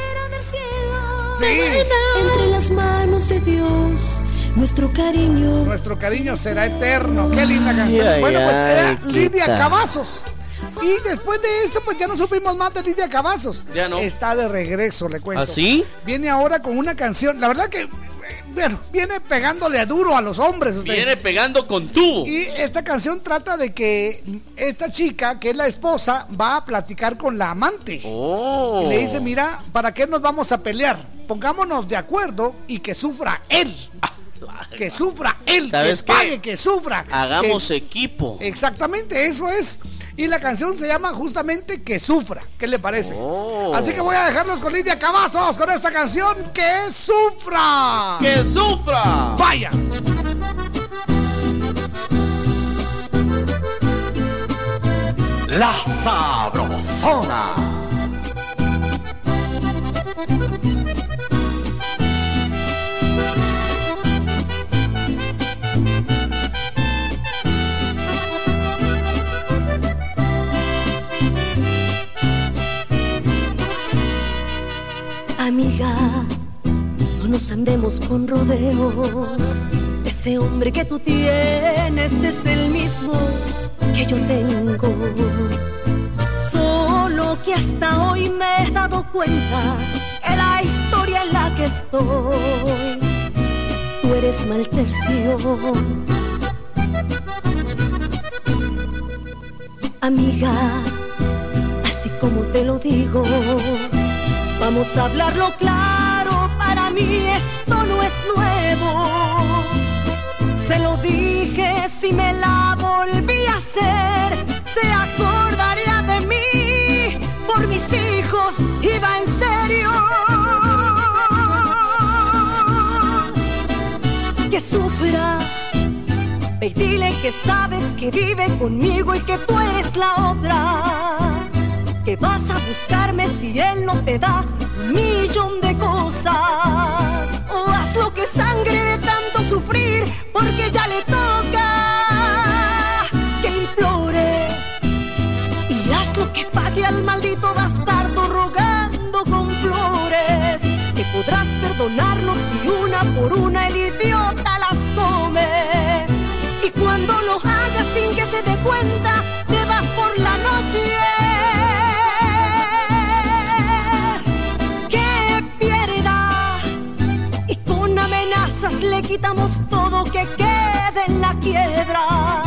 Sí. Entre las manos de Dios. Nuestro cariño. Nuestro cariño será eterno. Qué linda canción. Ay, bueno, pues era. Lidia Cavazos. Y después de esto, pues ya no supimos más de Lidia Cavazos. Ya no. Está de regreso, le cuento. ¿Ah, sí? Viene ahora con una canción. La verdad que, bueno, viene pegándole a duro a los hombres. Usted. Viene pegando con tubo. Y esta canción trata de que esta chica, que es la esposa, va a platicar con la amante. Oh. Y le dice, mira, ¿para qué nos vamos a pelear? Pongámonos de acuerdo y que sufra él. Que sufra él, ¿Sabes que qué? pague, que sufra. Hagamos Que- equipo. Exactamente, eso es. Y la canción se llama justamente Que sufra. ¿Qué le parece? Oh. Así que voy a dejarlos con Lidia Cavazos con esta canción Que sufra. ¡Que sufra! Vaya. La Sabrosona. Amiga, no nos andemos con rodeos. Ese hombre que tú tienes es el mismo que yo tengo. Solo que hasta hoy me he dado cuenta la que estoy. Tú eres mal tercio. Amiga, así como te lo digo. Vamos a hablarlo claro, para mí esto no es nuevo. Se lo dije, si me la volví a hacer, se acordaría de mí. Por mis hijos iba en serio. Que sufra, ve y dile que sabes que vive conmigo y que tú eres la otra que vas a buscarme si él no te da un millón de cosas. O haz lo que sangre de tanto sufrir, porque ya le toca quitamos todo que quede en la quiebra.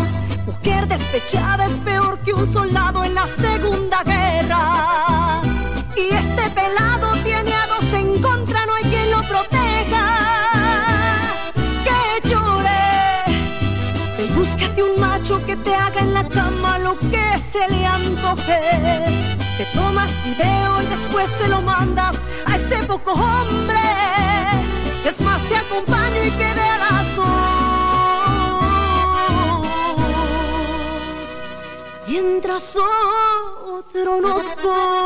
Mujer despechada es peor que un soldado en la Segunda Guerra. Y este pelado tiene a dos en contra, no hay quien lo proteja. Que llore. Ve y búscate un macho que te haga en la cama lo que se le antoje. Te tomas video y después se lo mandas a ese poco hombre. Es más, te acompaño y vea las dos. Mientras otro nos come.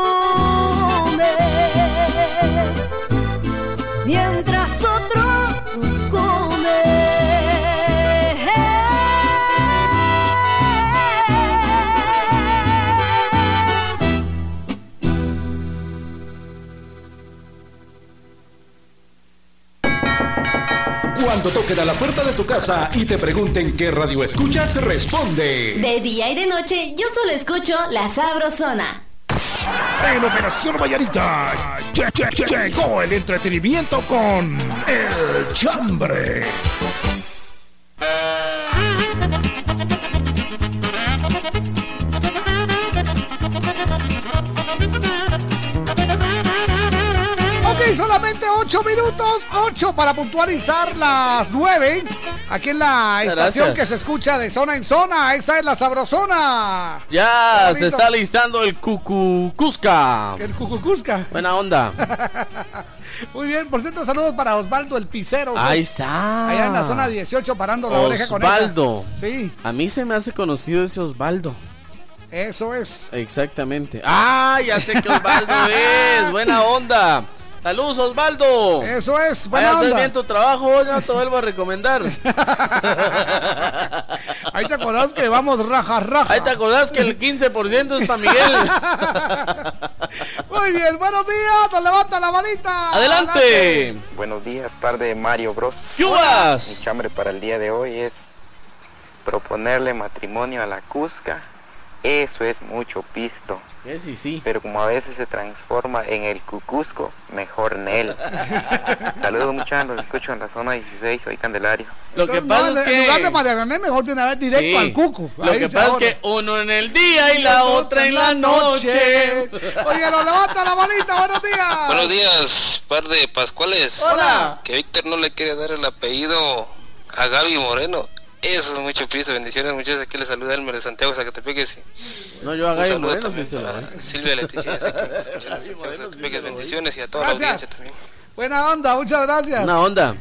Cuando toquen a la puerta de tu casa y te pregunten qué radio escuchas, responde. De día y de noche, yo solo escucho La Sabrosona. En Operación Vallarita che- che- che- llegó el entretenimiento con El Chambre. Ok, solamente 8 minutos, 8 para puntualizar las 9. Aquí en la estación gracias. que se escucha de zona en zona. Esta es la sabrosona. Ya se está listando el Cucucusca. El Cucucusca. Buena onda. *laughs* Muy bien, por cierto, saludos para Osvaldo el Picero. Ahí está. Allá en la zona 18 parando la oreja con. Osvaldo. Sí, A mí se me hace conocido ese Osvaldo. eso es. Exactamente. Ah, ya sé que Osvaldo *laughs* es. Buena onda. Saludos, Osvaldo. Eso es, buena Vaya a hacer onda. bien tu trabajo, ya te vuelvo a recomendar. *laughs* Ahí te acordás que vamos raja raja. Ahí te acordás que el 15% es para Miguel. *laughs* Muy bien, buenos días, nos levanta la manita. Adelante. Buenos días, par de Mario Bros. ¡Yubas! Mi chambre para el día de hoy es proponerle matrimonio a la Cusca. Eso es mucho pisto. Sí. Pero como a veces se transforma en el Cucusco, mejor Nel. *laughs* Saludos muchachos, los escucho en la zona 16, soy Candelario. Lo que Entonces, pasa no, es En lugar de que. María René, mejor de una vez directo Sí. al cucu. Lo que pasa es que uno en el día y la otra en la noche. Oye, nos levanta la manita, buenos días. Buenos días, par de Pascuales. Hola. Que Víctor no le quiere dar el apellido a Gaby Moreno. Eso es mucho piso. Bendiciones, muchachos. Aquí le saluda Elmer de Santiago Zacatepeques. No, yo a Un Gaby saludo Moreno también sí se. Silvia Leticia, sé que nos escucha en Santiago Zacatepeques. Bendiciones y a toda la Gracias. audiencia también. Buena onda, muchas gracias. Una onda.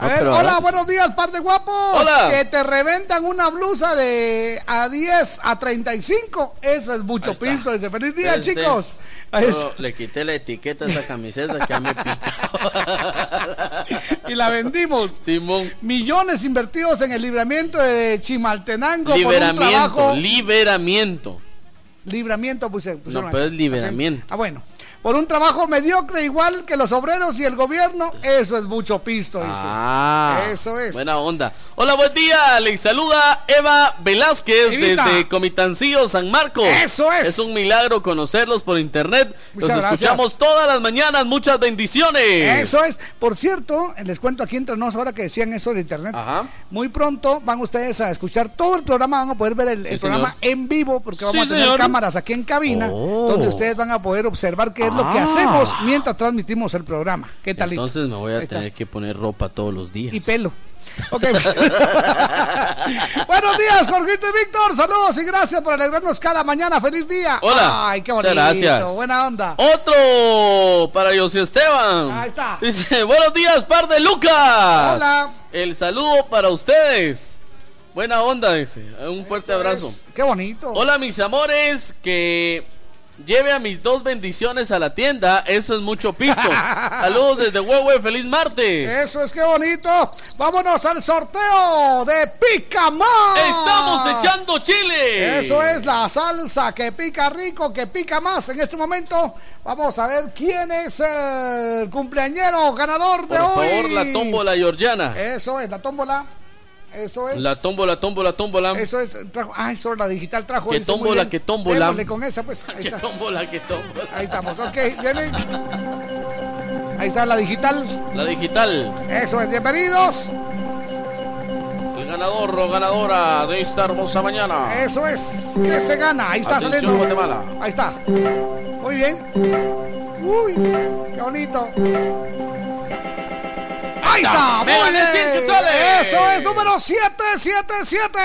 A ver, pero hola, ahora- buenos días, par de guapos. Hola. Que te reventan una blusa de a 10 a 35. Eso es mucho pisto. Dice, feliz día, Este, chicos. Yo le quité la etiqueta a esa camiseta que ya me pica. *laughs* y la vendimos. Simón. Millones invertidos en el libramiento de Chimaltenango por un Liberamiento, trabajo. liberamiento. libramiento, pusieron No, pero es liberamiento. Ah, bueno. Por un trabajo mediocre igual que los obreros y el gobierno, eso es mucho pisto, dice. Ah, Eso es. Buena onda. Hola, buen día. Les saluda Eva Velázquez Evita. desde Comitancillo, San Marcos. Eso es. Es un milagro conocerlos por internet. Muchas Los gracias. escuchamos todas las mañanas. Muchas bendiciones. Eso es. Por cierto, les cuento aquí entre nosotros ahora que decían eso de internet. Muy pronto van ustedes a escuchar todo el programa, van a poder ver el, Sí, el programa en vivo porque vamos Sí, a tener señor. cámaras aquí en cabina Oh. donde ustedes van a poder observar qué es lo que Ah. hacemos mientras transmitimos el programa. ¿Qué tal? Entonces me voy a tener que poner ropa todos los días. Y pelo. Ok. *laughs* Buenos días, Jorgito y Víctor. Saludos y gracias por alegrarnos cada mañana. Feliz día. Hola. Ay, qué bonito. Gracias. Buena onda. Otro para José Esteban. Ahí está. Dice, buenos días, par de Lucas. Hola. El saludo para ustedes. Buena onda, dice. Un fuerte abrazo. Qué bonito. Hola, mis amores. Que lleve a mis dos bendiciones a la tienda. Eso es mucho pisto. *laughs* Saludos desde Huehue. Feliz martes. Eso es que bonito. Vámonos al sorteo de Pica Más. Estamos echando chile. Eso es la salsa que pica rico, que pica más. En este momento vamos a ver quién es el cumpleañero ganador de Por hoy. favor, la tómbola georgiana. Eso es, la tómbola. Eso es. La tómbola, tómbola, tómbola. Eso es. Trajo, ah, eso la digital trajo. Que tómbola, que tómbola. Démosle con esa, pues. Ahí *laughs* Que está. tómbola, que tómbola. Ahí estamos. Ok, viene. Ahí está la digital. La digital. Eso es, bienvenidos. El ganador o ganadora de esta hermosa mañana. Eso es. ¿Qué se gana? Ahí está Atención, saliendo. Guatemala. Ahí está. Muy bien. Uy, qué bonito. Ahí está, quetzales. Eso es, número 777.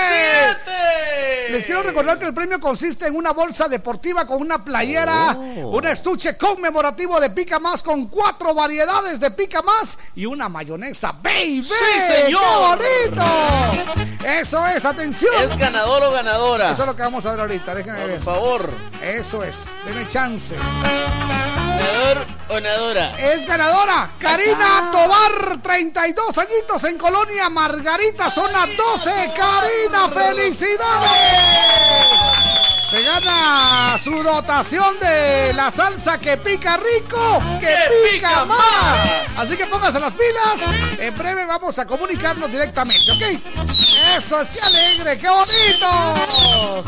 Les quiero recordar que el premio consiste en una bolsa deportiva con una playera, Oh. un estuche conmemorativo de Pica Más con cuatro variedades de Pica Más y una mayonesa Baby. ¡Sí, señor! ¡Qué bonito! Eso es, atención. ¿Es ganador o ganadora? Eso es lo que vamos a ver ahorita, déjenme ver. Por favor. Eso es, denme chance. ¿Ganador o ganadora? Es ganadora Karina Tobar, 32 añitos en Colonia Margarita, zona 12. Karina, felicidades. Se gana su dotación de la salsa que pica rico, que, pica, pica más. más. Así que póngase las pilas. En breve vamos a comunicarnos directamente, ¿ok? Eso es que alegre, qué bonito.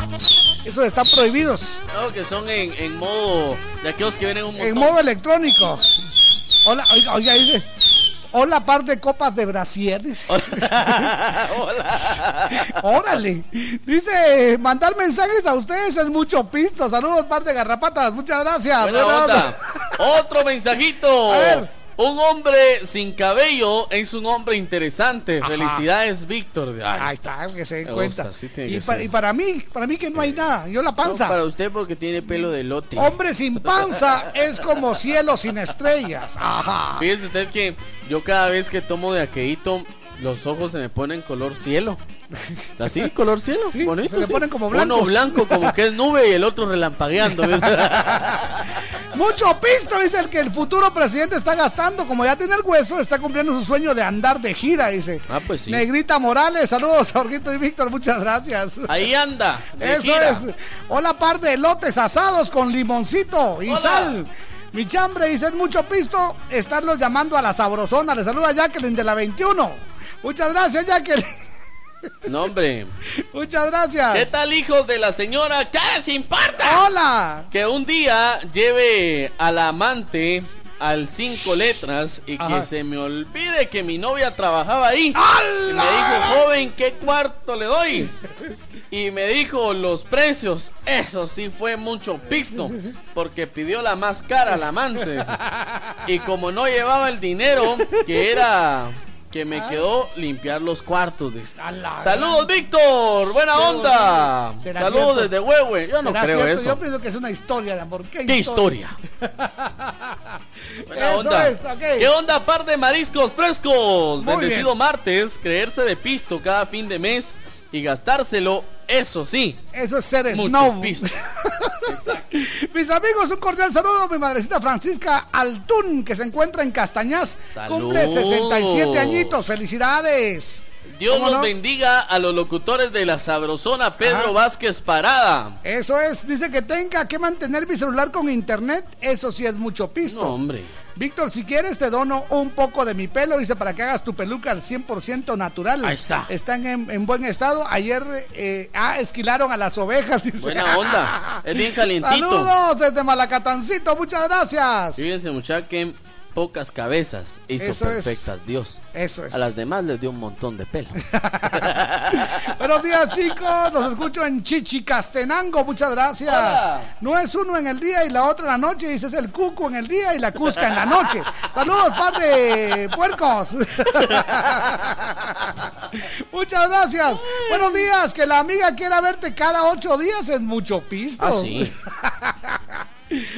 Esos están prohibidos No, que son en, en modo de aquellos que vienen un montón. en modo electrónico. Hola, oiga, oiga, dice. Hola, par de copas de brasieres. *laughs* *laughs* Órale. Dice, mandar mensajes a ustedes es mucho pisto. Saludos, par de garrapatas. Muchas gracias. Buena onda. *laughs* Otro mensajito. A ver. Un hombre sin cabello es un hombre interesante. Ajá. Felicidades, Víctor. Ahí está, que se den cuenta. gusta, sí tiene y, que pa- ser. y para mí, para mí que no hay nada. Yo la panza. No, para usted porque tiene pelo de lote. Hombre sin panza es como cielo sin estrellas. Ajá. Fíjese usted que yo cada vez que tomo de aqueíto, los ojos se me ponen color cielo. *laughs* Así, color cielo. bonito. se le sí. ponen como Uno blancos. blanco como que es nube y el otro relampagueando. *laughs* Mucho pisto, dice el que el futuro presidente está gastando. Como ya tiene el hueso, está cumpliendo su sueño de andar de gira, dice. Ah, pues sí. Negrita Morales, saludos, Jorgito y Víctor, muchas gracias. Ahí anda. Eso gira. es. Hola, par de elotes asados con limoncito y Hola. sal. Mi chambre dice, es mucho pisto estarlos llamando a la sabrosona. Le saluda Jacqueline de la 21. Muchas gracias, Jacqueline. No, hombre. Muchas gracias. ¿Qué tal, hijo de la señora? ¿Qué les importa? Hola. Que un día lleve a la amante al cinco letras y Ajá. que se me olvide que mi novia trabajaba ahí. Y me dijo, joven, ¿qué cuarto le doy? Y me dijo los precios. Eso sí fue mucho pisto. Porque pidió la más cara la amante. Y como no llevaba el dinero, que era que me quedó limpiar los cuartos. dice. Saludos, Víctor. Buena Qué onda. bonito. ¿Será Saludos cierto? desde Huehue. Yo no ¿Será creo cierto? eso. Yo pienso que es una historia de amor. ¿Qué, ¿Qué historia? *laughs* Buena Eso onda. es. ¿Qué onda, par de mariscos frescos? Muy Bendecido bien. martes, creerse de pisto cada fin de mes y gastárselo, eso sí. Eso es ser snob. *laughs* Mis amigos, un cordial saludo a mi madrecita Francisca Altún, que se encuentra en Castañas. Salud. Cumple 67 añitos. ¡Felicidades! Dios ¿Cómo los no? bendiga a los locutores de la sabrosona Pedro Ajá. Vázquez Parada. Eso es, dice que tenga que mantener mi celular con internet. Eso sí es mucho pisto. No, hombre. Víctor, si quieres, te dono un poco de mi pelo, dice, para que hagas tu peluca al 100% natural. Ahí está. Están en, en buen estado. Ayer, eh, ah, esquilaron a las ovejas, *laughs* dice. Buena onda. Es bien calientito. Saludos desde Malacatancito, muchas gracias. Fíjense, muchachos, que pocas cabezas hizo Eso es. perfectas Dios. Eso es. A las demás les dio un montón de pelo. *laughs* Buenos días, chicos. Los escucho en Chichicastenango. Muchas gracias. Hola. No es uno en el día y la otra en la noche. Dice es el cuco en el día y la cusca en la noche. *laughs* Saludos, par de puercos. *laughs* Muchas gracias. Buenos días. Que la amiga quiera verte cada ocho días es mucho pisto. Ah, sí.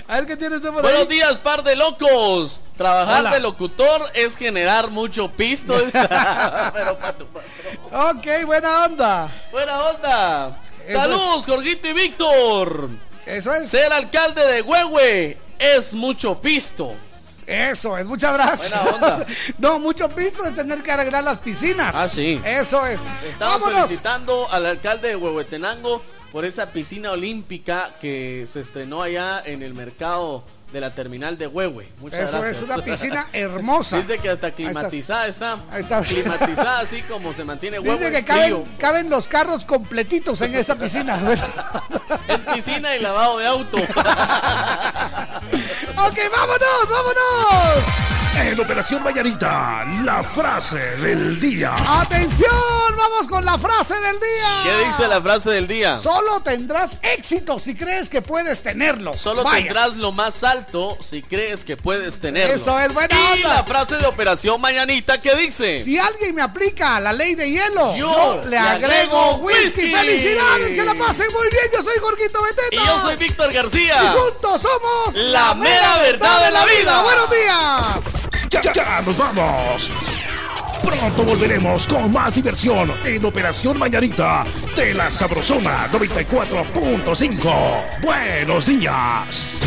A ver qué usted por Buenos ahí. días, par de locos. Trabajar Hola. de locutor es generar mucho pisto. *laughs* Pero. Ok, buena onda. Buena onda. Eso Saludos, Jorgito y Víctor. Eso es. Ser alcalde de Huehue es mucho pisto. Eso es, muchas gracias. Buena onda. *laughs* no, mucho pisto es tener que arreglar las piscinas. Ah, sí. Eso es. Estamos Vámonos. felicitando al alcalde de Huehuetenango por esa piscina olímpica que se estrenó allá en el mercado de la terminal de Huehue. Muchas Eso gracias. es una piscina *laughs* hermosa. Dice que hasta Ahí está. climatizada está. Ahí está. Climatizada así como se mantiene Huehue. Dice que caben, caben los carros completitos en esa piscina. *laughs* Es piscina y lavado de auto. *laughs* ok, vámonos, vámonos. En Operación Mañanita, la frase del día. Atención, vamos con la frase del día. ¿Qué dice la frase del día? Solo tendrás éxito si crees que puedes tenerlo. Solo Vaya. tendrás lo más alto si crees que puedes tenerlo. Eso es buena Y onda. la frase de Operación Mañanita que dice. Si alguien me aplica la ley de hielo, Yo yo, le le agrego agrego whisky. whisky. ¡Felicidades! Que la pasen muy bien. Yo soy Jorgito Beteta. Y yo soy Víctor García. Y juntos somos La mera verdad de la vida. Buenos días. Ya, ya nos vamos. Pronto volveremos con más diversión en Operación Mañanita de la Sabrosona 94.5. Buenos días.